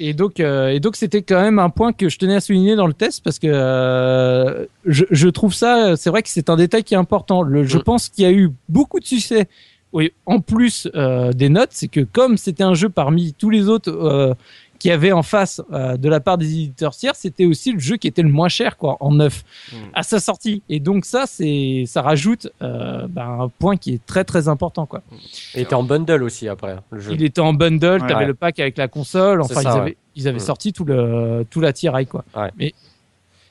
Et donc, euh, et donc, c'était quand même un point que je tenais à souligner dans le test parce que euh, je, je trouve ça, c'est vrai que c'est un détail qui est important. Le, je Mm. pense qu'il y a eu beaucoup de succès. Oui, en plus euh, des notes, c'est que comme c'était un jeu parmi tous les autres euh, qui avaient en face euh, de la part des éditeurs tiers, c'était aussi le jeu qui était le moins cher, quoi, en neuf Mm. à sa sortie. Et donc ça, c'est, ça rajoute euh, ben, un point qui est très très important, quoi. Il était en bundle aussi après, le jeu. Il était en bundle, Ouais. t'avais Ouais. le pack avec la console. Enfin, ça, ils ouais. avaient, ils avaient Mm. sorti tout le tout l'attirail quoi. Ouais. Mais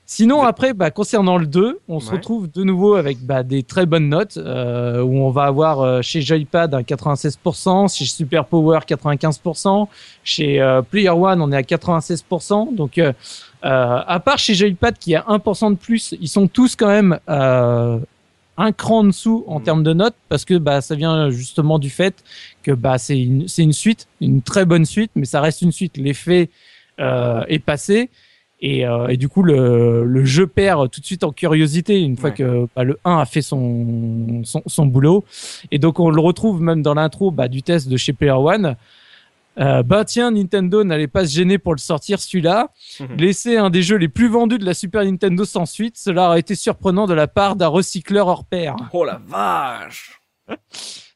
sinon après, bah, concernant le 2, on se retrouve de nouveau avec bah, des très bonnes notes euh, où on va avoir euh, chez Joypad un 96%, chez Super Power 95%, chez euh, Player One on est à 96%. Donc euh, euh, à part chez Joypad qui a 1% de plus, ils sont tous quand même euh, un cran en dessous en Mhm. termes de notes parce que bah ça vient justement du fait que bah c'est une une suite, une très bonne suite, mais ça reste une suite. L'effet euh, est passé et, euh, et du coup le, le jeu perd tout de suite en curiosité une fois Ouais. que bah, le 1 a fait son, son son boulot et donc on le retrouve même dans l'intro bah, du test de chez Player One. Euh, bah tiens, Nintendo n'allait pas se gêner pour le sortir celui-là. Mhm. Laisser un des jeux les plus vendus de la Super Nintendo sans suite, cela aurait été surprenant de la part d'un recycleur hors pair. Oh la vache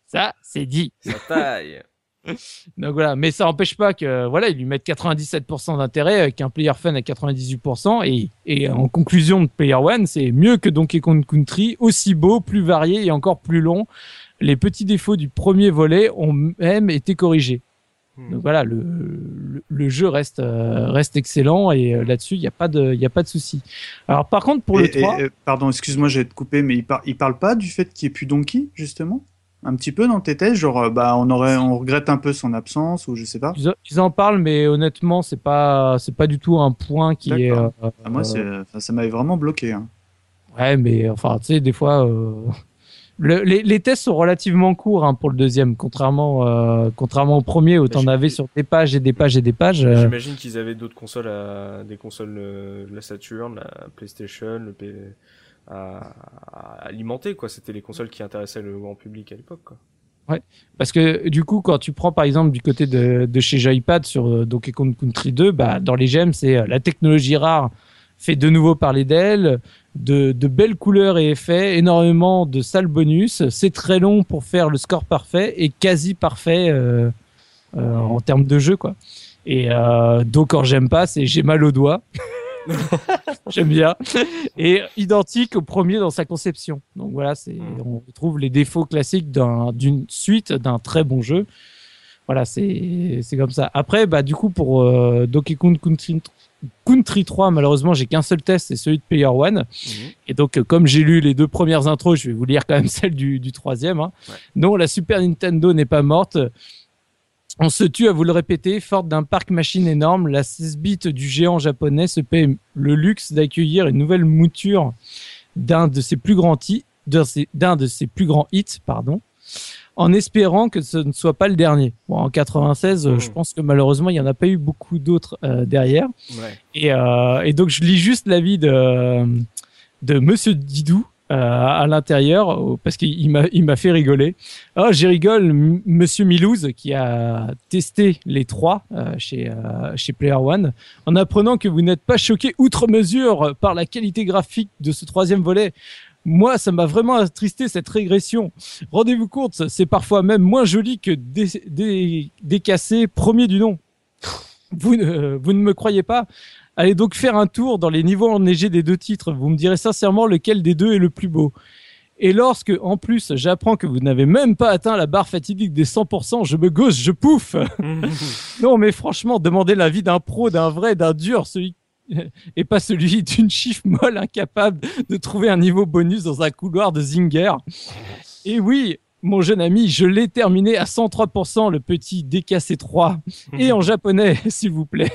Ça, c'est dit. Ça taille Donc voilà, mais ça n'empêche pas que voilà, ils lui mettent 97% d'intérêt avec un player fun à 98% et, et en conclusion de Player One, c'est mieux que Donkey Kong Country, aussi beau, plus varié et encore plus long. Les petits défauts du premier volet ont même été corrigés. Hmm. Donc voilà, le, le, le jeu reste euh, reste excellent et euh, là-dessus, il n'y a pas de il a pas de souci. Alors par contre pour le Et- et- 3, et- pardon, excuse-moi, j'ai te coupé, mais il, par- il parle pas du fait qu'il n'y ait plus Donkey, justement? Un petit peu dans tes tests, genre, euh, bah, on aurait, on regrette un peu son absence, ou je sais pas. ils, en- parlent mais honnêtement, c'est pas c'est pas du tout un point qui est euh, Ah, moi, c'est, enfin, ça m'avait vraiment bloqué. hein. Ouais, mais enfin, tu sais, des fois, euh, Le- les, les tests sont relativement courts hein, pour le deuxième, contrairement, euh, contrairement au premier où t'en avais sur des pages et des pages et des pages. euh, J'imagine qu'ils avaient d'autres consoles, à, des consoles euh, de la Saturn, la PlayStation, le P... à, à alimenter quoi. C'était les consoles qui intéressaient le grand public à l'époque. quoi. Parce que du coup, quand tu prends par exemple du côté de, de chez Joypad sur euh, Donkey Kong Country 2, bah, dans les gemmes, c'est euh, la technologie rare fait de nouveau parler d'elle, de, de belles couleurs et effets, énormément de salles bonus. C'est très long pour faire le score parfait et quasi parfait euh, euh, en termes de jeu. quoi. Et euh, donc, quand j'aime pas, c'est j'ai mal au doigt. J'aime bien. Et identique au premier dans sa conception. Donc voilà, c'est, Mm. on retrouve les défauts classiques d'un, d'une suite d'un très bon jeu. Voilà, c'est, c'est comme ça. Après, bah, du coup, pour euh, Donkey Kong Country, Country 3, malheureusement, j'ai qu'un seul test, c'est celui de Player One. Mhm. Et donc, comme j'ai lu les deux premières intros, je vais vous lire quand même celle du, du troisième. Hein. Ouais. Non, la Super Nintendo n'est pas morte. On se tue à vous le répéter, forte d'un parc machine énorme, la 16 bits du géant japonais se paie le luxe d'accueillir une nouvelle mouture d'un de ses plus grands hits, d'un ses- d'un de ses plus grands hits, pardon, en espérant que ce ne soit pas le dernier. Bon, en 96, euh, Mhm. je pense que malheureusement, il n'y en a pas eu beaucoup d'autres euh, derrière. Ouais. Et, euh, et donc je lis juste l'avis de de Monsieur Didou à l'intérieur euh, parce qu'il il m'a il m'a fait rigoler. Oh, j'ai rigole, Monsieur Milouz qui a testé les trois euh, chez euh, chez Player One en apprenant que vous n'êtes pas choqué outre mesure par la qualité graphique de ce troisième volet. Moi, ça m'a vraiment attristé cette régression. Rendez-vous compte, c'est parfois même moins joli que des, des, Décassé, premier du nom. Vous ne, vous ne me croyez pas Allez donc faire un tour dans les niveaux enneigés des deux titres. Vous me direz sincèrement lequel des deux est le plus beau. Et lorsque, en plus, j'apprends que vous n'avez même pas atteint la barre fatidique des 100%, je me gauche, je pouffe. non, mais franchement, demandez l'avis d'un pro, d'un vrai, d'un dur, celui et pas celui d'une chiffre molle incapable de trouver un niveau bonus dans un couloir de Zinger. Et oui, mon jeune ami, je l'ai terminé à 103%, le petit DKC3, et en japonais, s'il vous plaît.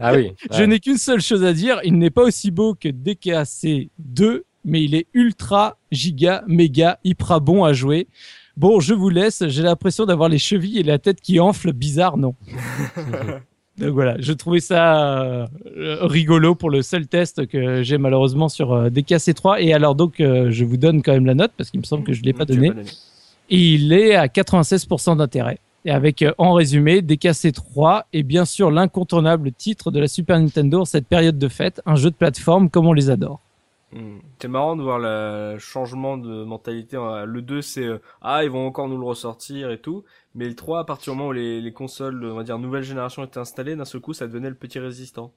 Ah oui. Je n'ai qu'une seule chose à dire, il n'est pas aussi beau que DKC2, mais il est ultra, giga, méga, hyper bon à jouer. Bon, je vous laisse, j'ai l'impression d'avoir les chevilles et la tête qui enflent, bizarre, non? Donc voilà, je trouvais ça euh, rigolo pour le seul test que j'ai malheureusement sur euh, DKC3. Et alors donc, euh, je vous donne quand même la note, parce qu'il me semble que je l'ai pas Tu l'as donné. Et il est à 96% d'intérêt. Et avec, euh, en résumé, DKC3 est bien sûr l'incontournable titre de la Super Nintendo en cette période de fête, un jeu de plateforme comme on les adore. Hmm. C'est marrant de voir le changement de mentalité. Euh, Le 2, c'est euh, ah, ils vont encore nous le ressortir et tout. Mais le 3, à partir du moment où les, les consoles, on va dire, nouvelle génération étaient installées, d'un seul coup, ça devenait le petit résistant.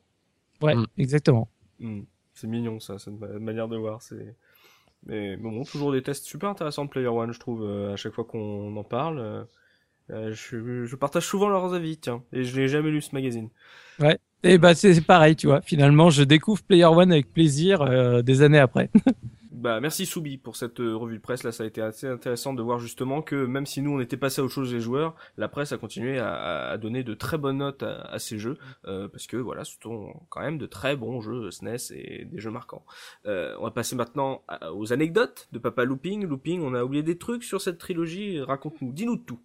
Ouais, Mm. exactement. Hmm. C'est mignon, ça, cette ma- manière de voir. C'est. Mais bon, toujours des tests super intéressants de Player One, je trouve, euh, à chaque fois qu'on en parle. euh, euh, je, je partage souvent leurs avis, tiens. Et je n'ai jamais lu ce magazine. Et bah c'est pareil, tu vois. Finalement, je découvre Player One avec plaisir euh, des années après. Bah merci Soubi pour cette euh, revue de presse là, ça a été assez intéressant de voir justement que même si nous on était passé à autre chose les joueurs, la presse a continué à, à- donner de très bonnes notes à, à ces jeux euh, parce que voilà, ce sont quand même de très bons jeux SNES et des jeux marquants. Euh, on va passer maintenant aux anecdotes de Papa Looping. Looping, on a oublié des trucs sur cette trilogie, raconte-nous, dis-nous tout.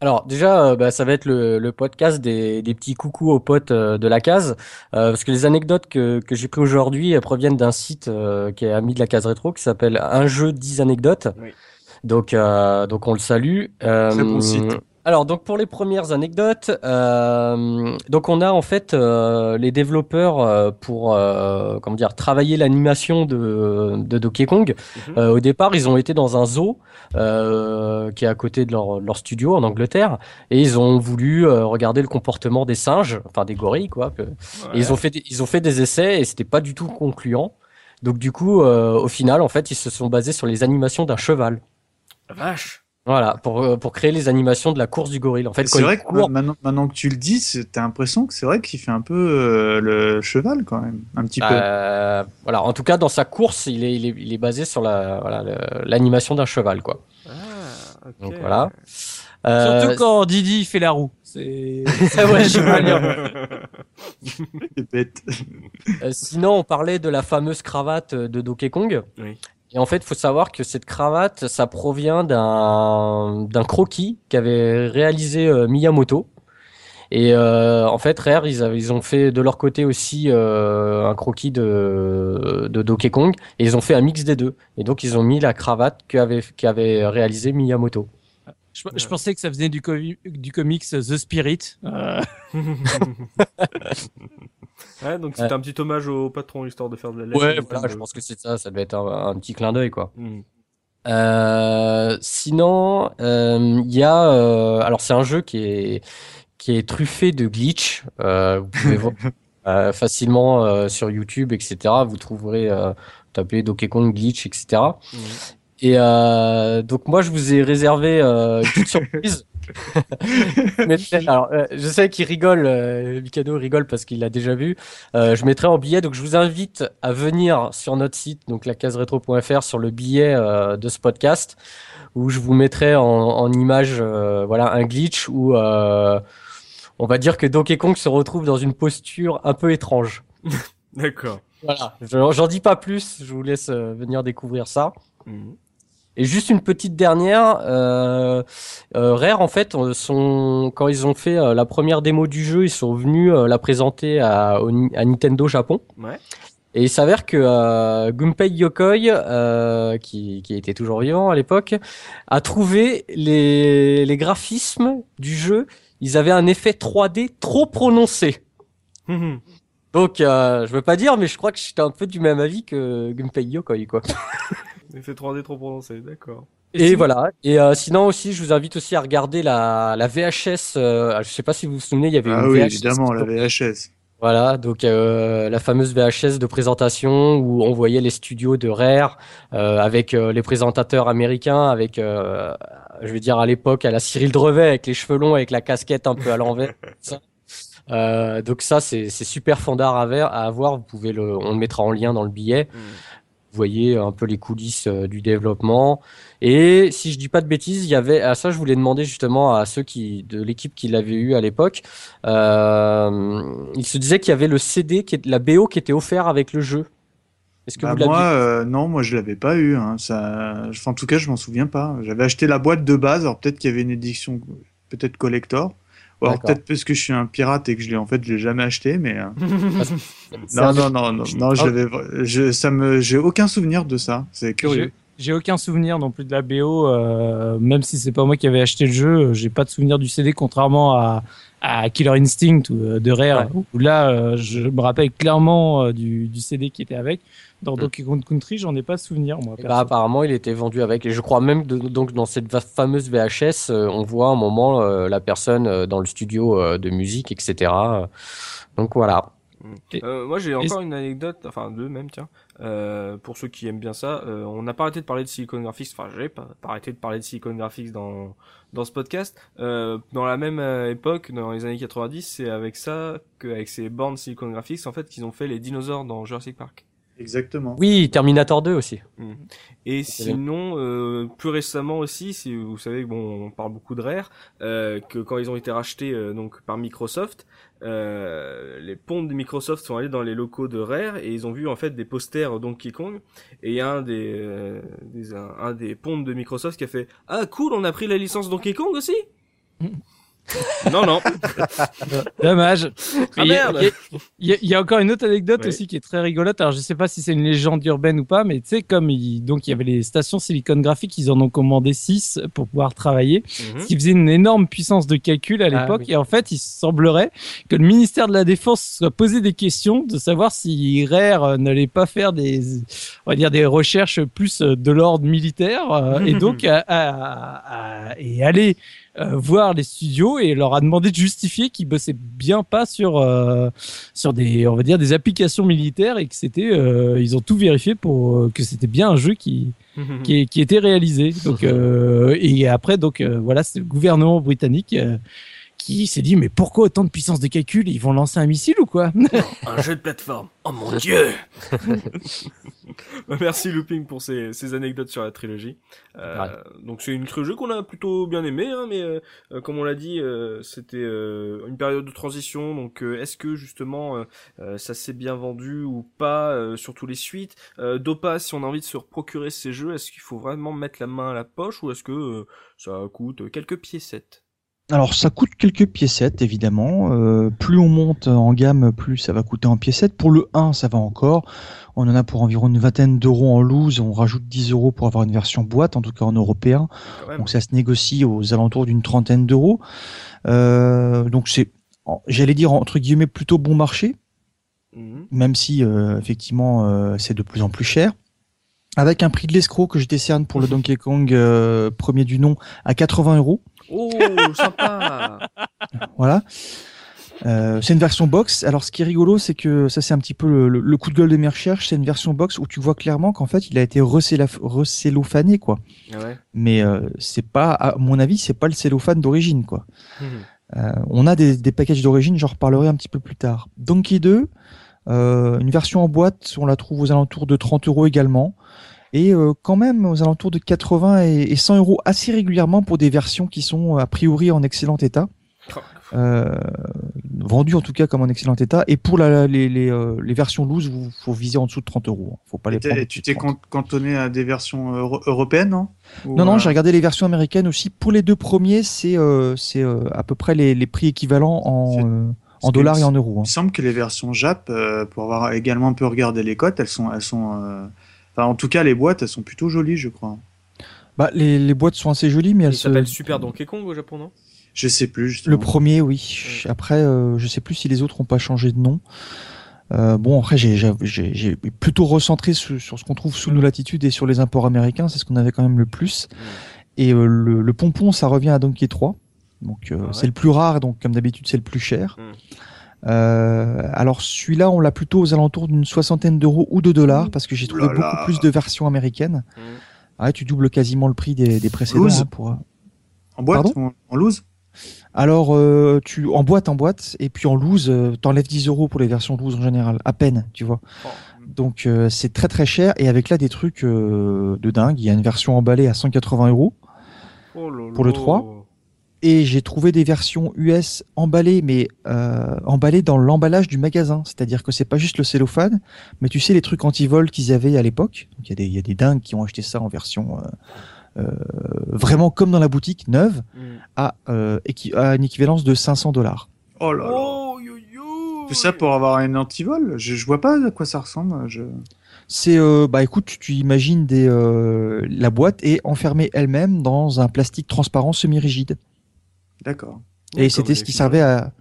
Alors déjà, euh, bah, ça va être le, le podcast des, des petits coucous aux potes euh, de la case, euh, parce que les anecdotes que, que j'ai pris aujourd'hui elles proviennent d'un site euh, qui est ami de la case rétro, qui s'appelle Un jeu 10 anecdotes. Oui. Donc, euh, donc on le salue. Euh, bon site. Alors donc pour les premières anecdotes, euh, donc on a en fait euh, les développeurs euh, pour euh, comment dire travailler l'animation de, de Donkey Kong. Mhm. Euh, au départ, ils ont été dans un zoo euh, qui est à côté de leur, leur studio en Angleterre et ils ont voulu euh, regarder le comportement des singes, enfin des gorilles quoi. que- et ils ont fait des, ils ont fait des essais et c'était pas du tout concluant. Donc du coup, euh, au final, en fait, ils se sont basés sur les animations d'un cheval. Vache. Voilà, pour, euh, pour créer les animations de la course du gorille. En fait, quand C'est vrai que court, maintenant, maintenant que tu le dis, c'est- t'as l'impression que c'est vrai qu'il fait un peu euh, le cheval quand même, un petit peu. Euh, voilà, en tout cas, dans sa course, il est, il est, il est basé sur la, voilà, l'animation d'un cheval, quoi. Ah, ok. Donc voilà. Euh, Surtout quand Didi fait la roue. C'est ouais, cheval. C'est bête. euh, sinon, on parlait de la fameuse cravate de Donkey Kong. Oui. Et en fait, il faut savoir que cette cravate, ça provient d'un d'un croquis qu'avait réalisé euh, Miyamoto. Et euh, en fait, Rare, ils, avaient- ils ont fait de leur côté aussi euh, un croquis de, de Donkey Kong, et ils ont fait un mix des deux. Et donc, ils ont mis la cravate qu'avait qu'avait réalisé Miyamoto. Je, je pensais que ça venait du, covi- du comics The Spirit. Euh, ouais, donc c'était un petit hommage au patron histoire de faire de la Ouais, voilà, je pense que c'est ça, ça devait être un, un petit clin d'œil, quoi. Mhm. Euh, sinon, euh, il y a, euh, alors c'est un jeu qui est qui est truffé de glitch. Euh, vous pouvez voir euh, facilement euh, sur YouTube, etc. Vous trouverez, euh, tapez Donkey Kong glitch, etc. Mhm. Et euh, donc moi, je vous ai réservé euh, une petite surprise. Mais, alors, euh, je sais qu'il rigole, euh, Mikado rigole parce qu'il l'a déjà vu. Euh, je mettrai en billet, donc je vous invite à venir sur notre site, donc la retro.fr, sur le billet euh, de ce podcast, où je vous mettrai en, en image, voilà, un glitch où on va dire que Donkey Kong se retrouve dans une posture un peu étrange. D'accord. Voilà, Je- j'en dis pas plus, je vous laisse venir découvrir ça. Mhm. Et juste une petite dernière, euh, euh, Rare en fait, euh, sont, quand ils ont fait euh, la première démo du jeu, ils sont venus euh, la présenter à, au à Nintendo Japon. Ouais. Et il s'avère que euh, Gunpei Yokoi, euh, qui, qui était toujours vivant à l'époque, a trouvé les, les graphismes du jeu. Ils avaient un effet 3D trop prononcé. Mhm. Donc, euh, je veux pas dire, mais je crois que j'étais un peu du même avis que Gunpei Yokoi, quoi. Effet 3D trop prononcé, d'accord. Et, sinon- voilà. Et euh, sinon aussi, je vous invite aussi à regarder la, la VHS. euh, je sais pas si vous vous souvenez, il y avait Ah une oui, VHS. évidemment, la VHS. Voilà, donc euh, la fameuse VHS de présentation où on voyait les studios de Rare euh, avec euh, les présentateurs américains, avec, euh, je veux dire à l'époque, à la Cyril Drevet avec les cheveux longs, avec la casquette un peu à l'envers. Euh, donc ça, c'est super fandard à, ver- à avoir. Vous pouvez le, on le mettra en lien dans le billet. Vous voyez un peu les coulisses euh, du développement. Et si je dis pas de bêtises, il y avait, à ça je voulais demander justement à ceux qui, de l'équipe qui l'avait eu à l'époque, euh, il se disait qu'il y avait le CD, qui est, la BO qui était offert avec le jeu. Est-ce que Bah, vous moi, euh, non, moi je l'avais pas eu. Hein. Ça... enfin, en tout cas, je m'en souviens pas. J'avais acheté la boîte de base. Alors peut-être qu'il y avait une édition, peut-être collector. Alors peut-être parce que je suis un pirate et que je l'ai en fait, je l'ai jamais acheté. Mais euh, non, non, non, non, non, je l'avais. Je, ça me, j'ai aucun souvenir de ça. C'est curieux. J'ai aucun souvenir non plus de la BO, euh, même si c'est pas moi qui avais acheté le jeu. J'ai pas de souvenir du CD, contrairement à, à Killer Instinct ou euh, de Rare, où là, euh, je me rappelle clairement euh, du, du CD qui était avec. Dans Mm. Donkey Kong Country, j'en ai pas de souvenir moi. Ben, apparemment, il était vendu avec. Et je crois même que donc dans cette fameuse VHS, euh, on voit un moment euh, la personne euh, dans le studio euh, de musique, etc. Donc voilà. Euh, moi j'ai encore une anecdote, enfin deux même tiens, euh, pour ceux qui aiment bien ça. Euh, on n'a pas arrêté de parler de Silicon Graphics, enfin j'ai pas, pas arrêté de parler de Silicon Graphics dans dans ce podcast. Euh, dans la même euh, époque, dans les années 90, c'est avec ça, que, avec ces bornes Silicon Graphics, en fait, qu'ils ont fait les dinosaures dans Jurassic Park. Exactement. Oui, Terminator 2 aussi. Et C'est bien. sinon, euh, plus récemment aussi, si vous savez, bon, on parle beaucoup de Rare, euh, que quand ils ont été rachetés euh, donc par Microsoft, euh, les pontes de Microsoft sont allés dans les locaux de Rare et ils ont vu en fait des posters Donkey Kong et il y a un des, euh, des un, un des pontes de Microsoft qui a fait ah cool on a pris la licence Donkey Kong aussi non non Dommage. ah il y a- Il y, a- il y a encore une autre anecdote aussi qui est très rigolote. Alors je sais pas si c'est une légende urbaine ou pas, mais tu sais comme il, donc il y avait les stations Silicon Graphics, ils en ont commandé 6 pour pouvoir travailler, Mhm. ce qui faisait une énorme puissance de calcul à Ah, l'époque. oui. Et en fait, il semblerait que le ministère de la Défense se soit posé des questions de savoir si Rare euh, n'allait pas faire des, on va dire des recherches plus euh, de l'ordre militaire euh, et donc à, à- à- et aller euh, voir les studios et leur a demandé de justifier qu'ils bossaient bien pas sur euh, sur des on va dire des applications militaires et que c'était euh, ils ont tout vérifié pour euh, que c'était bien un jeu qui qui, qui était réalisé. Donc euh, et après donc euh, voilà c'est le gouvernement britannique qui s'est dit mais pourquoi autant de puissance de calcul ils vont lancer un missile ou quoi un jeu de plateforme. Oh mon dieu. Merci Looping pour ces, ces anecdotes sur la trilogie. Euh, Donc c'est une trilogie qu'on a plutôt bien aimée, hein, mais euh, euh, comme on l'a dit, euh, c'était euh, une période de transition. Donc est-ce que justement ça s'est bien vendu ou pas sur tous les suites? Dopa, si on a envie de se procurer ces jeux, est-ce qu'il faut vraiment mettre la main à la poche ou est-ce que ça coûte quelques piécettes? Alors ça coûte quelques piécettes évidemment. Euh, plus on monte en gamme, plus ça va coûter en piécettes. Pour le 1, ça va encore. On en a pour environ une vingtaine d'euros en loose. On rajoute 10 euros pour avoir une version boîte, en tout cas en européen. Donc ça se négocie aux alentours d'une trentaine d'euros. Euh, donc c'est, j'allais dire entre guillemets plutôt bon marché, mhm. même si euh, effectivement c'est de plus en plus cher avec un prix de l'escroc que je décerne pour le Donkey Kong premier du nom à 80 euros. Oh, sympa. voilà. Euh, c'est une version box. Alors, ce qui est rigolo, c'est que ça, c'est un petit peu le, coup de gueule de mes recherches. C'est une version box où tu vois clairement qu'en fait, il a été recellophané, quoi. Ah ouais. Mais euh, c'est pas, à mon avis, c'est pas le cellophane d'origine, quoi. Mmh. Euh, on a des, des packages d'origine, j'en reparlerai un petit peu plus tard. Donkey 2, euh, une version en boîte, on la trouve aux alentours de 30 euros également et euh, quand même aux alentours de 80 et, 100 euros assez régulièrement pour des versions qui sont a priori en excellent état. Euh, vendues en tout cas comme en excellent état et pour la, les, les, euh, les, versions loose vous faut viser en dessous de 30 euros faut pas les prendre tu t'es cantonné à des versions européennes non? Non non j'ai regardé les versions américaines aussi pour les deux premiers c'est c'est à peu près les, les prix équivalents en en dollars et en euros. Hein. Il semble que les versions Jap, pour avoir également un peu regardé les cotes, elles sont, elles sont en tout cas, les boîtes, elles sont plutôt jolies, je crois. Bah, les, les boîtes sont assez jolies, mais elles s'appellent Super Donkey Kong au Japon, non? Je sais plus. Justement. Le premier, oui. Après, euh, je sais plus si les autres ont pas changé de nom. Euh, bon, après, j'ai plutôt recentré sur, sur ce qu'on trouve sous nos latitudes et sur les imports américains. C'est ce qu'on avait quand même le plus. Et euh, le, le, pompon, ça revient à Donkey 3. Donc, euh, ah c'est le plus rare, donc comme d'habitude, c'est le plus cher. Euh, alors celui-là, on l'a plutôt aux alentours d'une soixantaine d'euros ou de dollars parce que j'ai trouvé beaucoup plus de versions américaines. Mmh. Ah, tu doubles quasiment le prix des, des précédents. Hein, pour... En boîte En loose? Alors, euh, tu en boîte, en boîte, et puis en loose, euh, t'enlèves 10 euros pour les versions loose en général, à peine, tu vois. Oh. Donc euh, c'est très très cher, et avec là des trucs euh, de dingue. Il y a une version emballée à 180 euros oh pour le 3 et j'ai trouvé des versions US emballées, mais euh, emballées dans l'emballage du magasin. C'est-à-dire que c'est pas juste le cellophane, mais tu sais les trucs anti-vol qu'ils avaient à l'époque. Donc il y, a des, y a des dingues qui ont acheté ça en version euh, euh, vraiment comme dans la boutique neuve, mm. à, euh, à une équivalence de 500 dollars. Oh là là. Oh, Tout ça pour avoir un anti-vol je, je vois pas à quoi ça ressemble. Je... C'est euh, bah écoute, tu, imagines des euh, la boîte est enfermée elle-même dans un plastique transparent semi-rigide. D'accord. Et c'était ce qui servait à.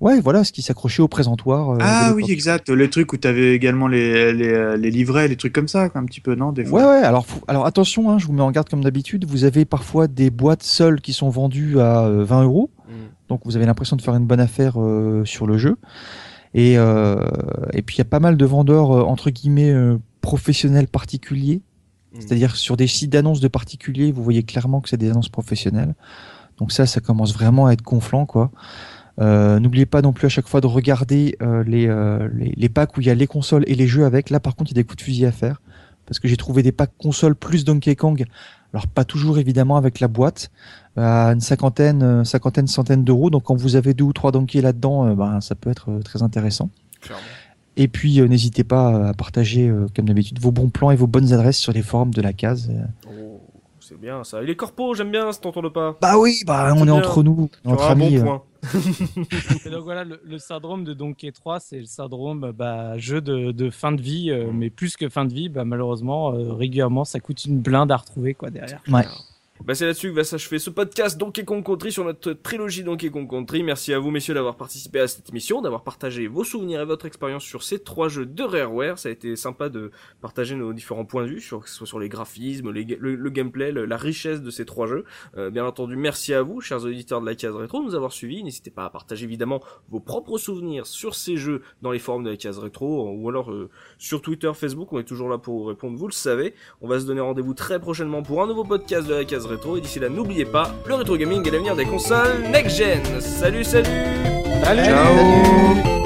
Ouais, voilà, ce qui s'accrochait au présentoir. Euh, ah oui, exact. Le truc où tu avais également les, les, euh, les, livrets, les trucs comme ça, un petit peu, non des fois. Ouais, ouais. Alors, alors attention, hein, je vous mets en garde comme d'habitude. Vous avez parfois des boîtes seules qui sont vendues à 20 euh, euros. Mm. Donc, vous avez l'impression de faire une bonne affaire sur le jeu. Et, et puis, il y a pas mal de vendeurs, entre guillemets, professionnels particuliers. Mm. C'est-à-dire, sur des sites d'annonces de particuliers, vous voyez clairement que c'est des annonces professionnelles. Donc ça, ça commence vraiment à être gonflant, quoi. Euh, N'oubliez pas non plus à chaque fois de regarder euh, les, euh, les, les, packs où il y a les consoles et les jeux avec. Là, par contre, il y a des coups de fusil à faire parce que j'ai trouvé des packs consoles plus Donkey Kong. Alors pas toujours évidemment avec la boîte, à une cinquantaine, cinquantaine, centaine d'euros. Donc quand vous avez deux ou trois Donkey là-dedans, ben, ça peut être très intéressant. Clairement. Et puis n'hésitez pas à partager, comme d'habitude, vos bons plans et vos bonnes adresses sur les forums de la case. Oh c'est bien ça. Il est corpo, j'aime bien ce tonton pas. Bah oui, bah on est, entre nous, entre amis. Bon point. et donc voilà, le, syndrome de Donkey 3, c'est le syndrome bah, jeu de, de, fin de vie, euh, mais plus que fin de vie, bah, malheureusement, euh, régulièrement, ça coûte une blinde à retrouver quoi derrière. Ouais. Bah c'est là-dessus que va s'achever ce podcast Donkey Kong Country sur notre trilogie Donkey Kong Country. Merci à vous messieurs d'avoir participé à cette émission, d'avoir partagé vos souvenirs et votre expérience sur ces trois jeux de Rareware. Ça a été sympa de partager nos différents points de vue, sur, que ce soit sur les graphismes, le, gameplay, la richesse de ces trois jeux. Euh, bien entendu, merci à vous, chers auditeurs de la case rétro, de nous avoir suivis. N'hésitez pas à partager évidemment vos propres souvenirs sur ces jeux dans les forums de la case rétro ou alors euh, sur Twitter, Facebook. On est toujours là pour répondre, vous le savez. On va se donner rendez-vous très prochainement pour un nouveau podcast de la case rétro et d'ici là, n'oubliez pas, le rétro gaming est l'avenir des consoles next-gen. Salut, salut Salut, Ciao.